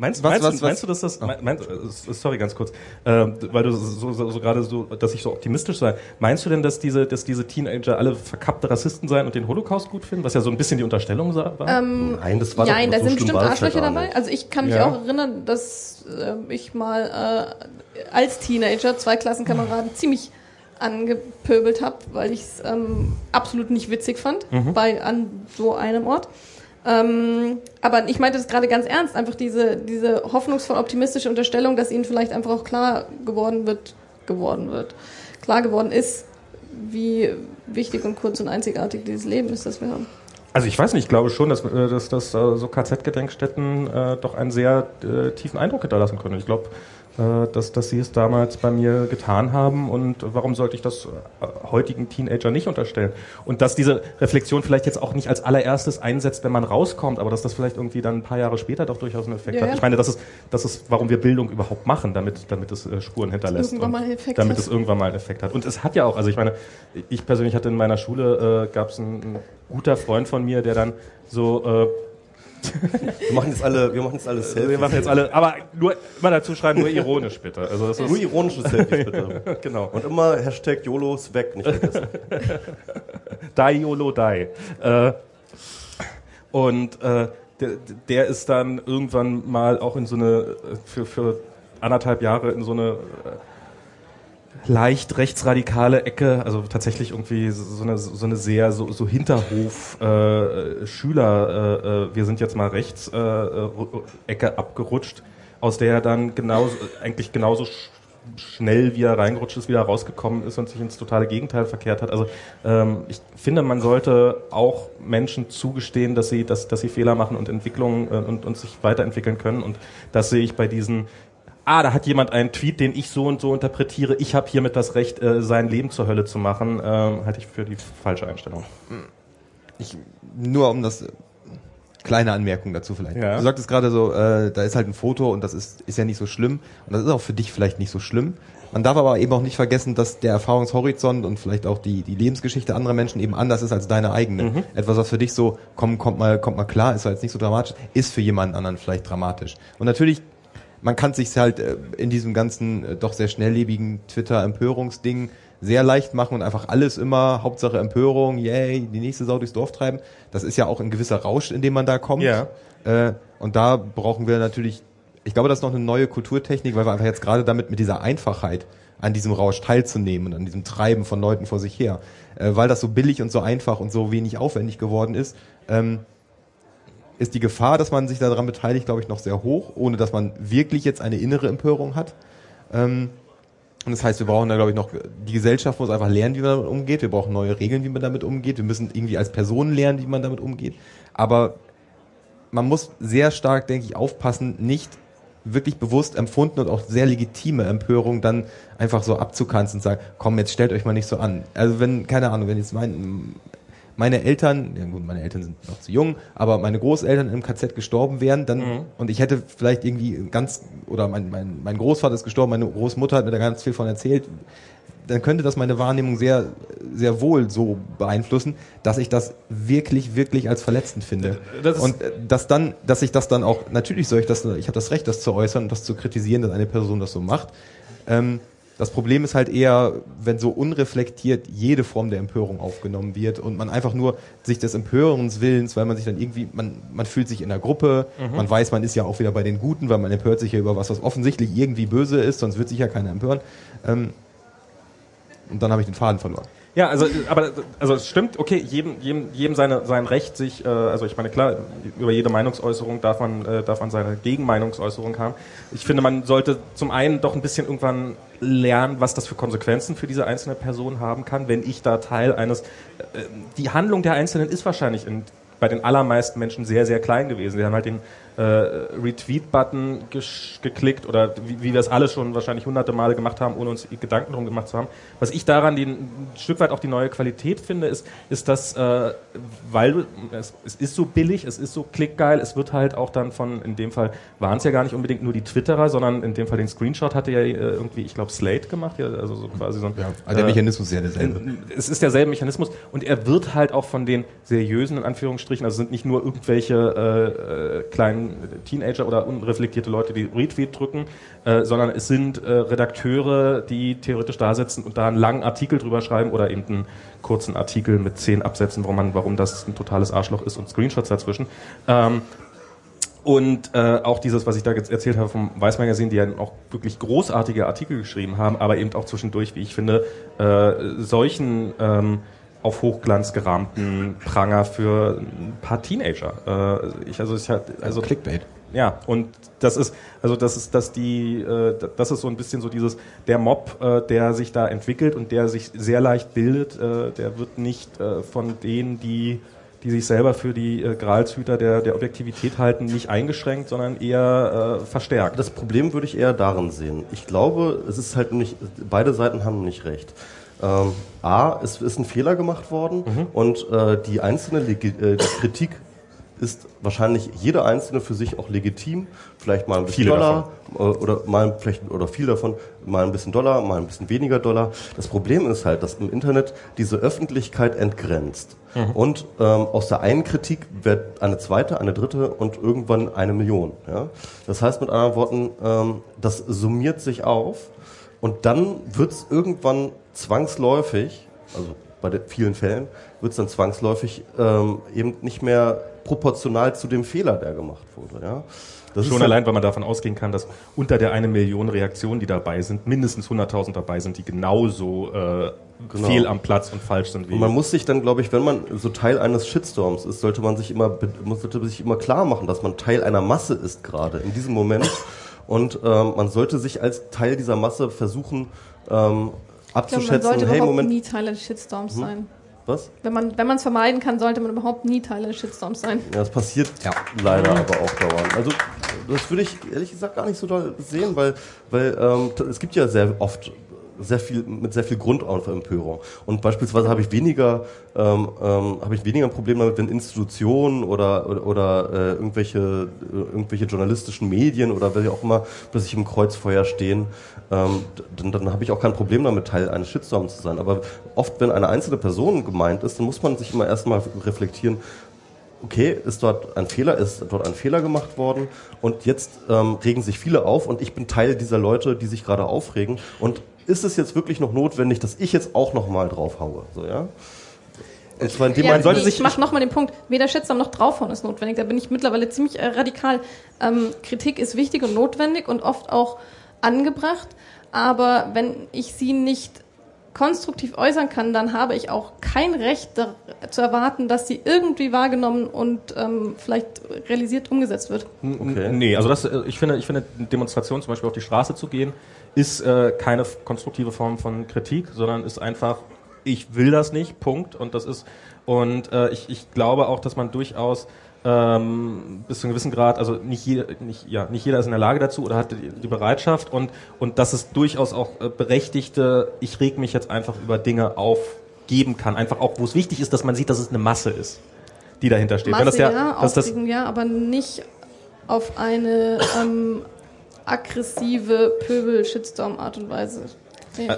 Meinst, Was- meinst, was- du, meinst du, dass das, mein, meinst, äh, sorry, ganz kurz, äh, weil du so, so, so gerade so, dass ich so optimistisch sei. Meinst du denn, dass diese, dass diese Teenager alle verkappte Rassisten seien und den Holocaust gut finden, was ja so ein bisschen die Unterstellung war? Ähm, Nein, das war Nein, da so sind bestimmt Arschlöcher dabei. nicht. Also ich kann mich Ja. auch erinnern, dass äh, ich mal äh, als Teenager zwei Klassenkameraden ziemlich angepöbelt habe, weil ich es ähm, absolut nicht witzig fand bei an so einem Ort. Ähm, aber ich meinte das gerade ganz ernst, einfach diese, diese hoffnungsvoll optimistische Unterstellung, dass ihnen vielleicht einfach auch klar geworden wird, geworden wird, klar geworden ist, wie wichtig und kurz und einzigartig dieses Leben ist, das wir haben. Also ich weiß nicht, ich glaube schon, dass, äh, dass, dass äh, so KZ-Gedenkstätten äh, doch einen sehr äh, tiefen Eindruck hinterlassen können. Ich glaube, dass, dass sie es damals bei mir getan haben und warum sollte ich das äh, heutigen Teenager nicht unterstellen? Und dass diese Reflexion vielleicht jetzt auch nicht als allererstes einsetzt, wenn man rauskommt, aber dass das vielleicht irgendwie dann ein paar Jahre später doch durchaus einen Effekt Ja, hat. Ich meine, das ist, das ist, warum wir Bildung überhaupt machen, damit, damit es äh, Spuren hinterlässt. irgendwann und mal einen Effekt damit es irgendwann mal einen Effekt hat. Und es hat ja auch, also ich meine, ich persönlich hatte in meiner Schule, äh, gab es einen, einen guter Freund von mir, der dann so, äh, Wir machen jetzt alle, wir machen jetzt alle wir Selfies. machen jetzt alle, aber nur immer dazu schreiben, nur ironisch bitte. Also das Nur ist, ironische Selfies bitte. genau. Und immer Hashtag YOLOs weg, nicht vergessen. Die YOLO Die. Äh, und äh, der, der ist dann irgendwann mal auch in so eine, für, für anderthalb Jahre in so eine äh, leicht rechtsradikale Ecke, also tatsächlich irgendwie so eine, so eine sehr so, so Hinterhof äh, Schüler, äh, äh, wir sind jetzt mal rechts äh, äh, Ecke abgerutscht, aus der er dann genauso eigentlich genauso sch schnell wie er reingerutscht ist, wieder rausgekommen ist und sich ins totale Gegenteil verkehrt hat. Also ähm, ich finde, man sollte auch Menschen zugestehen, dass sie, dass, dass sie Fehler machen und Entwicklungen äh, und, und sich weiterentwickeln können. Und das sehe ich bei diesen ah, da hat jemand einen Tweet, den ich so und so interpretiere, ich habe hiermit das Recht, äh, sein Leben zur Hölle zu machen, ähm, halte ich für die falsche Einstellung. Ich, nur um das kleine Anmerkung dazu vielleicht. Ja. Du sagtest gerade so, äh, da ist halt ein Foto und das ist, ist ja nicht so schlimm und das ist auch für dich vielleicht nicht so schlimm. Man darf aber eben auch nicht vergessen, dass der Erfahrungshorizont und vielleicht auch die, die Lebensgeschichte anderer Menschen eben anders ist als deine eigene. Etwas, was für dich so, komm, kommt mal, kommt mal klar, ist halt jetzt nicht so dramatisch, ist für jemanden anderen vielleicht dramatisch. Und natürlich man kann sich halt äh, in diesem ganzen äh, doch sehr schnelllebigen Twitter-Empörungsding sehr leicht machen und einfach alles immer Hauptsache Empörung, yay, die nächste Sau durchs Dorf treiben. Das ist ja auch ein gewisser Rausch, in dem man da kommt. Ja. Äh, und da brauchen wir natürlich, ich glaube, das ist noch eine neue Kulturtechnik, weil wir einfach jetzt gerade damit mit dieser Einfachheit an diesem Rausch teilzunehmen und an diesem Treiben von Leuten vor sich her, äh, weil das so billig und so einfach und so wenig aufwendig geworden ist, ähm, ist die Gefahr, dass man sich daran beteiligt, glaube ich, noch sehr hoch, ohne dass man wirklich jetzt eine innere Empörung hat. Ähm, und das heißt, wir brauchen da, glaube ich, noch, die Gesellschaft muss einfach lernen, wie man damit umgeht. Wir brauchen neue Regeln, wie man damit umgeht. Wir müssen irgendwie als Personen lernen, wie man damit umgeht. Aber man muss sehr stark, denke ich, aufpassen, nicht wirklich bewusst empfunden und auch sehr legitime Empörung dann einfach so abzukanzen und sagen, komm, jetzt stellt euch mal nicht so an. Also wenn, keine Ahnung, wenn jetzt mein, meine Eltern, ja gut, meine Eltern sind noch zu jung, aber meine Großeltern im KZ gestorben wären, dann und ich hätte vielleicht irgendwie ganz oder mein, mein, mein Großvater ist gestorben, meine Großmutter hat mir da ganz viel von erzählt, dann könnte das meine Wahrnehmung sehr sehr wohl so beeinflussen, dass ich das wirklich wirklich als verletzend finde Das und dass dann, dass ich das dann auch natürlich soll ich das, ich habe das Recht, das zu äußern und das zu kritisieren, dass eine Person das so macht. Ähm, das Problem ist halt eher, wenn so unreflektiert jede Form der Empörung aufgenommen wird und man einfach nur sich des Empörens willens, weil man sich dann irgendwie, man, man fühlt sich in der Gruppe, man weiß, man ist ja auch wieder bei den Guten, weil man empört sich ja über was, was offensichtlich irgendwie böse ist, sonst wird sich ja keiner empören. Ähm, und dann habe ich den Faden verloren. Ja, also, aber, also es stimmt, okay, jedem, jedem, jedem seine, sein Recht, sich, äh, also ich meine, klar, über jede Meinungsäußerung darf man, äh, darf man seine Gegenmeinungsäußerung haben. Ich finde, man sollte zum einen doch ein bisschen irgendwann lernen, was das für Konsequenzen für diese einzelne Person haben kann, wenn ich da Teil eines, äh, die Handlung der Einzelnen ist wahrscheinlich in, bei den allermeisten Menschen sehr, sehr klein gewesen. Sie haben halt den äh, Retweet-Button geklickt oder wie, wie wir es alle schon wahrscheinlich hunderte Male gemacht haben, ohne uns Gedanken drum gemacht zu haben. Was ich daran die, ein Stück weit auch die neue Qualität finde, ist, ist dass, äh, weil es, es ist so billig, es ist so klickgeil, es wird halt auch dann von, in dem Fall waren es ja gar nicht unbedingt nur die Twitterer, sondern in dem Fall den Screenshot hatte ja äh, irgendwie, ich glaube, Slate gemacht, ja, also so quasi so ein, Also der äh, Mechanismus ist ja derselbe. es ist derselbe Mechanismus und er wird halt auch von den seriösen, in Anführungsstrichen, also sind nicht nur irgendwelche äh, äh, kleinen Teenager oder unreflektierte Leute, die Retweet drücken, äh, sondern es sind äh, Redakteure, die theoretisch da sitzen und da einen langen Artikel drüber schreiben oder eben einen kurzen Artikel mit zehn Absätzen, warum man, warum das ein totales Arschloch ist und Screenshots dazwischen. Ähm, und äh, auch dieses, was ich da jetzt erzählt habe vom Weiß Magazin, die ja auch wirklich großartige Artikel geschrieben haben, aber eben auch zwischendurch, wie ich finde, äh, solchen ähm, auf Hochglanz gerahmten Pranger für ein paar Teenager. Äh, ich, also ich halt, also Clickbait. ja, und das ist, also das ist, dass die, äh, das ist so ein bisschen so dieses, der Mob, äh, der sich da entwickelt und der sich sehr leicht bildet, äh, der wird nicht äh, von denen, die die sich selber für die äh, Gralshüter der, der Objektivität halten, nicht eingeschränkt, sondern eher äh, verstärkt. Das Problem würde ich eher darin sehen. Ich glaube, es ist halt nicht, beide Seiten haben nicht recht. Ähm, A, es ist ein Fehler gemacht worden und äh, die einzelne Legi äh, die Kritik ist wahrscheinlich jede einzelne für sich auch legitim. Vielleicht mal ein bisschen Viele Dollar äh, oder mal vielleicht oder viel davon, mal ein bisschen Dollar, mal ein bisschen weniger Dollar. Das Problem ist halt, dass im Internet diese Öffentlichkeit entgrenzt. Und ähm, aus der einen Kritik wird eine zweite, eine dritte und irgendwann eine Million. Ja? Das heißt mit anderen Worten, ähm, das summiert sich auf und dann wird es irgendwann zwangsläufig, also bei vielen Fällen, wird es dann zwangsläufig ähm, eben nicht mehr proportional zu dem Fehler, der gemacht wurde. Ja? Das Schon ist allein, weil man davon ausgehen kann, dass unter der eine Million Reaktionen, die dabei sind, mindestens 100.000 dabei sind, die genauso äh, Genau. fehl am Platz und falsch sind wie Und man muss sich dann, glaube ich, wenn man so Teil eines Shitstorms ist, sollte man sich immer, sollte sich immer klar machen, dass man Teil einer Masse ist gerade in diesem Moment. Und ähm, man sollte sich als Teil dieser Masse versuchen ähm, Ich glaube, man abzuschätzen, sollte hey, überhaupt Moment, nie Teil eines Shitstorms sein. was? Wenn man wenn man es vermeiden kann, sollte man überhaupt nie Teil eines Shitstorms sein. Ja, das passiert Ja. leider aber auch dauernd. Also das würde ich ehrlich gesagt gar nicht so doll sehen, weil, weil ähm, es gibt ja sehr oft sehr viel mit sehr viel Grund auf Empörung und beispielsweise habe ich weniger ähm, ähm, habe ich weniger ein Problem damit, wenn Institutionen oder oder, oder äh, irgendwelche äh, irgendwelche journalistischen Medien oder welche auch immer plötzlich im Kreuzfeuer stehen, ähm, dann, dann habe ich auch kein Problem damit Teil eines Shitstorms zu sein. Aber oft, wenn eine einzelne Person gemeint ist, dann muss man sich immer erstmal reflektieren, okay, ist dort ein Fehler, ist dort ein Fehler gemacht worden? Und jetzt ähm, regen sich viele auf und ich bin Teil dieser Leute, die sich gerade aufregen. Und ist es jetzt wirklich noch notwendig, dass ich jetzt auch noch mal drauf haue, so ja? Dem Ja, sollte nee, sich- ich mache nochmal den Punkt, weder Shitstorm noch draufhauen ist notwendig. Da bin ich mittlerweile ziemlich äh, radikal. Ähm, Kritik ist wichtig und notwendig und oft auch angebracht. Aber wenn ich sie nicht konstruktiv äußern kann, dann habe ich auch kein Recht da, zu erwarten, dass sie irgendwie wahrgenommen und ähm, vielleicht realisiert umgesetzt wird. Okay. Nee, also das, äh, ich finde, ich finde, Demonstration zum Beispiel auf die Straße zu gehen, ist äh, keine konstruktive Form von Kritik, sondern ist einfach, ich will das nicht, Punkt. Und das ist, und äh, ich, ich glaube auch, dass man durchaus ähm, bis zu einem gewissen Grad, also nicht jeder, nicht, ja, nicht jeder ist in der Lage dazu oder hat die, die Bereitschaft und, und dass es durchaus auch äh, berechtigte, ich reg mich jetzt einfach über Dinge auf, geben kann. Einfach auch, wo es wichtig ist, dass man sieht, dass es eine Masse ist, die dahinter steht. Wenn das Masse, ja, ja, das, ja, aber nicht auf eine ähm, aggressive Pöbel-Shitstorm-Art und Weise.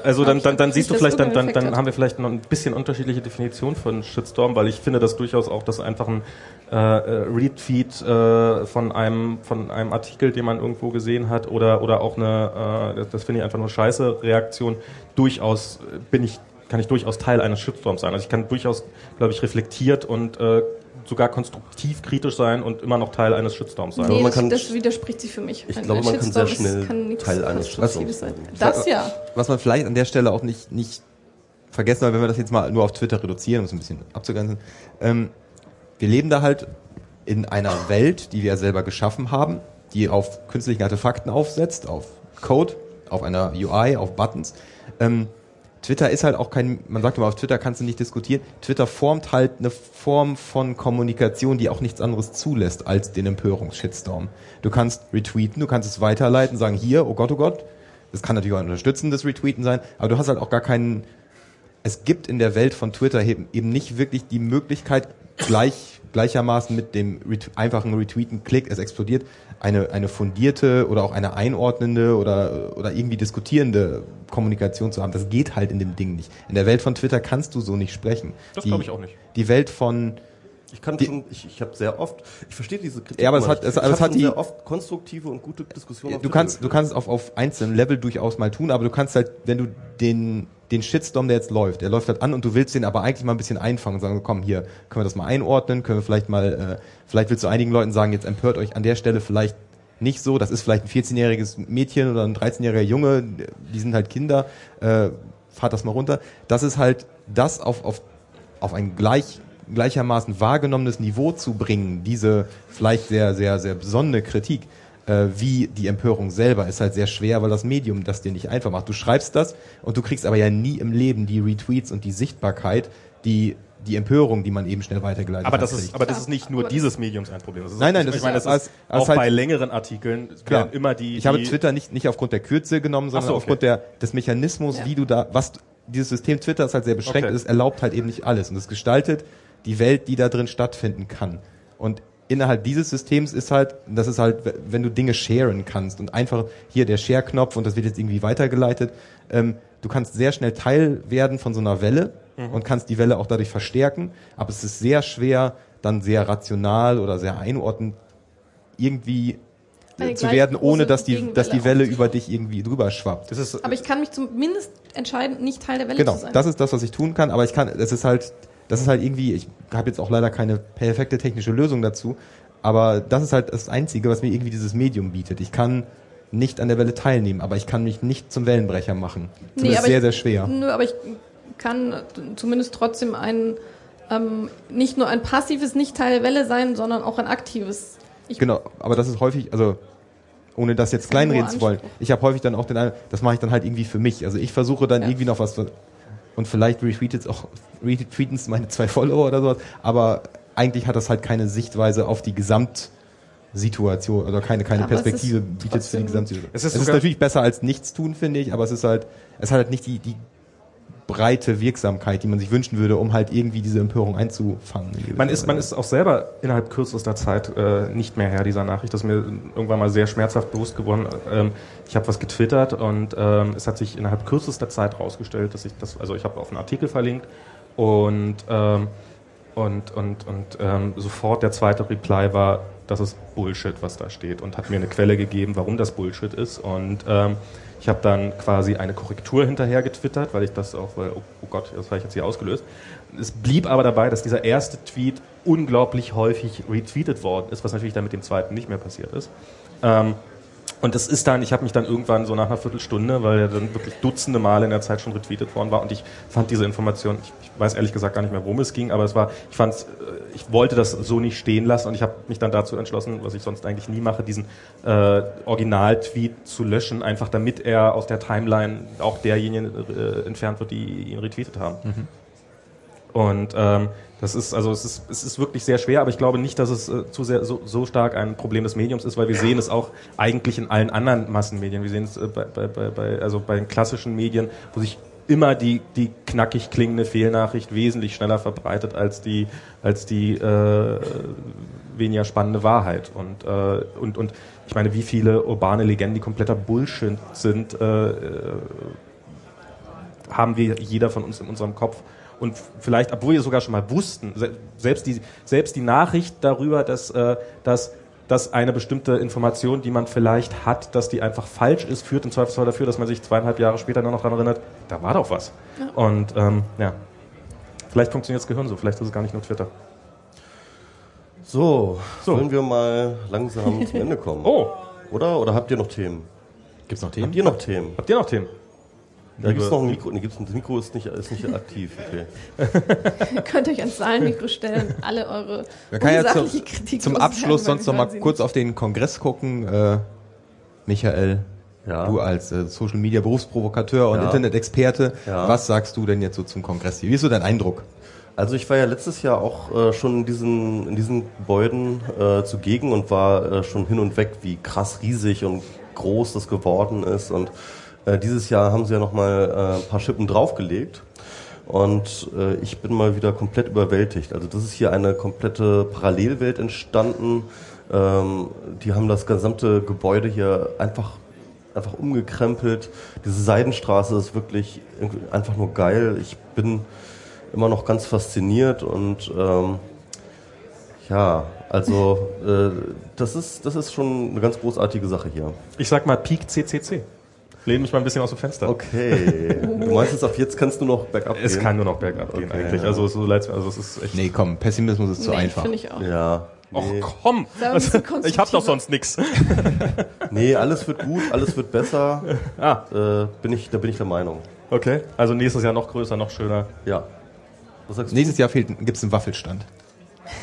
Also dann, dann, dann siehst du vielleicht, dann, dann, dann haben wir vielleicht noch ein bisschen unterschiedliche Definition von Shitstorm, weil ich finde das durchaus auch, dass einfach ein äh, äh, Retweet äh, von einem von einem Artikel, den man irgendwo gesehen hat, oder oder auch eine, äh, das, das finde ich einfach nur scheiße Reaktion, durchaus äh, bin ich kann ich durchaus Teil eines Shitstorms sein. Also ich kann durchaus, glaube ich, reflektiert und äh, sogar konstruktiv kritisch sein und immer noch Teil eines Shitstorms sein. Nee, man das, kann- das widerspricht sich für mich. Ich Ein- glaube, man kann sehr Shitstorm schnell kann nichts Teil eines Shitstorms sein. sein. Das ja. Was man vielleicht an der Stelle auch nicht, nicht vergessen soll, wenn wir das jetzt mal nur auf Twitter reduzieren, um es ein bisschen abzugrenzen. Ähm, wir leben da halt in einer Welt, die wir selber geschaffen haben, die auf künstlichen Artefakten aufsetzt, auf Code, auf einer UI, auf Buttons. Ähm, Twitter ist halt auch kein, man sagt immer, auf Twitter kannst du nicht diskutieren. Twitter formt halt eine Form von Kommunikation, die auch nichts anderes zulässt als den Empörungsshitstorm. Du kannst retweeten, du kannst es weiterleiten, sagen hier, oh Gott, oh Gott. Das kann natürlich auch ein unterstützendes Retweeten sein, aber du hast halt auch gar keinen, es gibt in der Welt von Twitter eben, eben nicht wirklich die Möglichkeit, gleich, gleichermaßen mit dem Ret einfachen Retweeten, Klick, es explodiert, eine, eine fundierte oder auch eine einordnende oder, oder irgendwie diskutierende Kommunikation zu haben. Das geht halt in dem Ding nicht. In der Welt von Twitter kannst du so nicht sprechen. Das glaube ich auch nicht. Die Welt von Ich kann Die- schon, ich, ich habe sehr oft, ich verstehe diese Kritik. Ja, aber es hat- es- ich aber es hat die- sehr oft konstruktive und gute Diskussionen. Du kannst, du kannst es auf, auf einzelnen Level durchaus mal tun, aber du kannst halt, wenn du den, den Shitstorm, der jetzt läuft, der läuft halt an und du willst den aber eigentlich mal ein bisschen einfangen und sagen, komm, hier, können wir das mal einordnen, können wir vielleicht mal, äh, vielleicht willst du einigen Leuten sagen, jetzt empört euch an der Stelle vielleicht nicht so, das ist vielleicht ein 14-jähriges Mädchen oder ein 13-jähriger Junge, die sind halt Kinder, äh, fahrt das mal runter. Das ist halt das auf, auf, auf ein gleich, gleichermaßen wahrgenommenes Niveau zu bringen, diese vielleicht sehr, sehr, sehr besondere Kritik, äh, wie die Empörung selber, ist halt sehr schwer, weil das Medium das dir nicht einfach macht. Du schreibst das und du kriegst aber ja nie im Leben die Retweets und die Sichtbarkeit, die die Empörung, die man eben schnell weitergeleitet Aber hat. das ist, kriegt. aber das ist nicht nur dieses Mediums ein Problem. Das ist, Nein, nein, das ich ist- meine, das als- ist als auch halt- bei längeren Artikeln Klar. immer die. Ich habe Twitter nicht, nicht aufgrund der Kürze genommen, sondern so, okay. aufgrund der, des Mechanismus, Ja. wie du da, was dieses System Twitter ist halt sehr beschränkt, Okay. es erlaubt halt eben nicht alles und es gestaltet die Welt, die da drin stattfinden kann. Und innerhalb dieses Systems ist halt, das ist halt, wenn du Dinge sharen kannst und einfach hier der Share-Knopf und das wird jetzt irgendwie weitergeleitet, ähm, du kannst sehr schnell Teil werden von so einer Welle und kannst die Welle auch dadurch verstärken, aber es ist sehr schwer, dann sehr rational oder sehr einordnend irgendwie Eine zu werden, ohne dass die, dass die Welle über dich irgendwie drüber schwappt. das ist, Aber ich kann mich zumindest entscheiden, nicht Teil der Welle Genau, zu sein. das ist das, was ich tun kann, aber ich kann, das ist halt, das ist halt irgendwie, ich habe jetzt auch leider keine perfekte technische Lösung dazu, aber das ist halt das Einzige, was mir irgendwie dieses Medium bietet. Ich kann nicht an der Welle teilnehmen, aber ich kann mich nicht zum Wellenbrecher machen. Zumindest aber sehr, ich, sehr schwer. Nö, aber ich kann zumindest trotzdem ein, ähm, nicht nur ein passives nicht Teil der Welle sein, sondern auch ein aktives. Ich, Genau, aber das ist häufig, also ohne das jetzt ist ein kleinreden zu wollen, ich habe häufig dann auch den Eindruck, das mache ich dann halt irgendwie für mich. Also ich versuche dann Ja. irgendwie noch was und vielleicht retweetet auch retweeten es meine zwei Follower oder sowas, aber eigentlich hat das halt keine Sichtweise auf die Gesamtsituation oder keine keine Aber es Perspektive ist bietet es für die Gesamtsituation. Es Es ist ist, sogar- natürlich besser als nichts tun, finde ich, aber es ist halt es hat halt nicht die die breite Wirksamkeit, die man sich wünschen würde, um halt irgendwie diese Empörung einzufangen. in man ist, man ist auch selber innerhalb kürzester Zeit äh, nicht mehr Herr dieser Nachricht. Das ist mir irgendwann mal sehr schmerzhaft bewusst geworden. Ähm, ich habe was getwittert und ähm, es hat sich innerhalb kürzester Zeit rausgestellt, dass ich das, also ich habe auf einen Artikel verlinkt und ähm, und und und ähm, sofort der zweite Reply war, das ist Bullshit, was da steht und hat mir eine Quelle gegeben, warum das Bullshit ist und ähm, ich habe dann quasi eine Korrektur hinterher getwittert, weil ich das auch, weil, oh, oh Gott, das habe ich jetzt hier ausgelöst. Es blieb aber dabei, dass dieser erste Tweet unglaublich häufig retweetet worden ist, was natürlich dann mit dem zweiten nicht mehr passiert ist. Ähm, und das ist dann, ich habe mich dann irgendwann so nach einer Viertelstunde, weil er dann wirklich dutzende Male in der Zeit schon retweetet worden war und ich fand diese Information, ich, ich weiß ehrlich gesagt gar nicht mehr, worum es ging, aber es war, ich fand, ich wollte das so nicht stehen lassen und ich habe mich dann dazu entschlossen, was ich sonst eigentlich nie mache, diesen äh, Original-Tweet zu löschen, einfach damit er aus der Timeline auch derjenigen äh, entfernt wird, die ihn retweetet haben. Und ähm, das ist also es ist es ist wirklich sehr schwer, aber ich glaube nicht, dass es äh, zu sehr so, so stark ein Problem des Mediums ist, weil wir sehen es auch eigentlich in allen anderen Massenmedien. Wir sehen es äh, bei, bei, bei, also bei den klassischen Medien, wo sich immer die die knackig klingende Fehlnachricht wesentlich schneller verbreitet als die als die äh, weniger spannende Wahrheit und äh, und und ich meine, wie viele urbane Legenden, die kompletter Bullshit sind, äh, äh, haben wir jeder von uns in unserem Kopf. Und vielleicht, obwohl wir sogar schon mal wussten, se- selbst die, selbst die Nachricht darüber, dass, äh, dass, dass eine bestimmte Information, die man vielleicht hat, dass die einfach falsch ist, führt im Zweifelsfall dafür, dass man sich zweieinhalb Jahre später nur noch daran erinnert, da war doch was. Und ähm, ja, vielleicht funktioniert das Gehirn so, vielleicht ist es gar nicht nur Twitter. So, So. wollen wir mal langsam zum Ende kommen? Oh, Oder? Oder habt ihr noch Themen? Gibt's noch Habt Themen? ihr noch Themen? habt ihr noch Themen? Da gibt's noch ein Mikro. Nee, gibt's, das Mikro ist nicht, ist nicht aktiv. Okay. Ihr könnt euch ans Zahlenmikro stellen, alle eure Man kann ja zum, Kritik zum Abschluss sonst noch mal kurz auf den Kongress gucken. Äh, Michael, Ja. du als äh, Social Media Berufsprovokateur und Ja. Internet-Experte, Ja. was sagst du denn jetzt so zum Kongress hier? Wie ist so dein Eindruck? Also ich war ja letztes Jahr auch äh, schon in diesen, in diesen Gebäuden äh, zugegen und war äh, schon hin und weg, wie krass riesig und groß das geworden ist. Und äh, dieses Jahr haben sie ja nochmal äh, ein paar Schippen draufgelegt. Und äh, ich bin mal wieder komplett überwältigt. Also das ist hier eine komplette Parallelwelt entstanden. Ähm, die haben das gesamte Gebäude hier einfach einfach umgekrempelt. Diese Seidenstraße ist wirklich einfach nur geil. Ich bin immer noch ganz fasziniert und ähm, Ja, also äh, das, ist, das ist schon eine ganz großartige Sache hier. Ich sag mal Peak CCC. Lehne mich mal ein bisschen aus dem Fenster. Okay. Du meinst jetzt, ab jetzt kannst du noch bergab Es gehen? kann nur noch bergab gehen Okay, eigentlich. ja. Also so leid's mir. Also es ist echt. Nee, komm, Pessimismus ist zu nee, einfach. finde ich auch. Ja. Och Nee. komm! Also, ich hab doch sonst nix. nee, alles wird gut, alles wird besser. Ah, Äh, bin ich, da bin ich der Meinung. okay. Also nächstes Jahr noch größer, noch schöner. Ja. Was sagst du? Nächstes Jahr gibt es einen Waffelstand.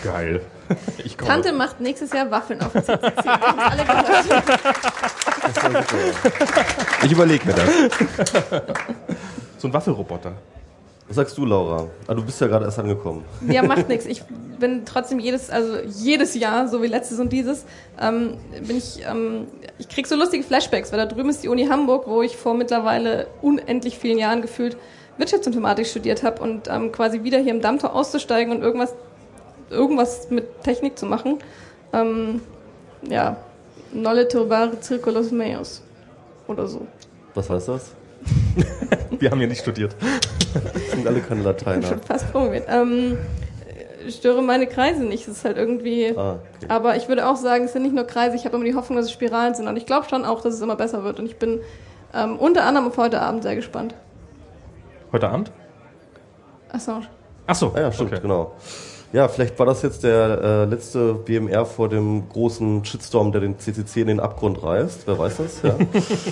Geil. Ich komme. Tante macht nächstes Jahr Waffeln auf dem CCC. Alle gehört. Ich überlege mir das. So ein Waffelroboter. Was sagst du, Laura? Ah, du bist ja gerade erst angekommen. Ja, macht nichts. Ich bin trotzdem jedes, also jedes Jahr, so wie letztes und dieses, ähm, bin ich, ähm, ich krieg so lustige Flashbacks, weil da drüben ist die Uni Hamburg, wo ich vor mittlerweile unendlich vielen Jahren gefühlt Wirtschaftsinformatik studiert habe und ähm, quasi wieder hier im Dammtor auszusteigen und irgendwas, irgendwas mit Technik zu machen. Ähm, ja, Nolle turbare circulus meus. Oder so. Was heißt das? Wir haben hier nicht studiert. Das sind alle keine Lateiner. Schon fast promoviert. Ähm, äh, störe meine Kreise nicht. Es ist halt irgendwie. Ah, okay. Aber ich würde auch sagen, es sind nicht nur Kreise. Ich habe immer die Hoffnung, dass es Spiralen sind. Und ich glaube schon auch, dass es immer besser wird. Und ich bin ähm, unter anderem auf heute Abend sehr gespannt. Heute Abend? Assange. Ach so. Ah ja, stimmt, okay. genau. Ja, vielleicht war das jetzt der äh, letzte BMR vor dem großen Shitstorm, der den CCC in den Abgrund reißt. Wer weiß das? Ja.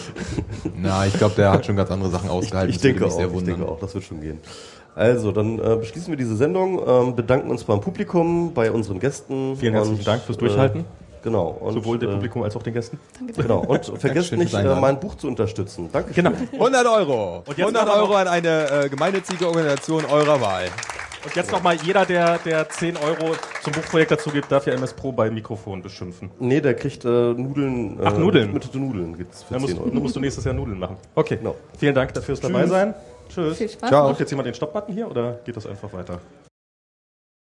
Na, ich glaube, der hat schon ganz andere Sachen ausgehalten. ich Das würde denke auch, sehr ich denke auch, das wird schon gehen. Also, dann äh, beschließen wir diese Sendung, ähm, bedanken uns beim Publikum, bei unseren Gästen. Vielen herzlichen Dank fürs Durchhalten. Äh, genau. Und, Sowohl dem äh, Publikum als auch den Gästen. Genau. Und vergesst nicht, äh, mein Buch zu unterstützen. Danke. Genau. 100 Euro. Und jetzt 100 aber noch- Euro an eine äh, gemeinnützige Organisation eurer Wahl. Und jetzt nochmal jeder, der, der 10 Euro zum Buchprojekt dazu gibt, darf ja MS Pro bei Mikrofon beschimpfen. Nee, der kriegt äh, Nudeln. Äh, Ach, Nudeln. Mit, mit Nudeln gibt's für Dann musst, 10 Euro. dann musst du nächstes Jahr Nudeln machen. Okay. Genau. Vielen Dank dafür fürs dabei sein. Tschüss. Viel Spaß. Ciao. Drückt jetzt jemand den Stoppbutton hier oder geht das einfach weiter?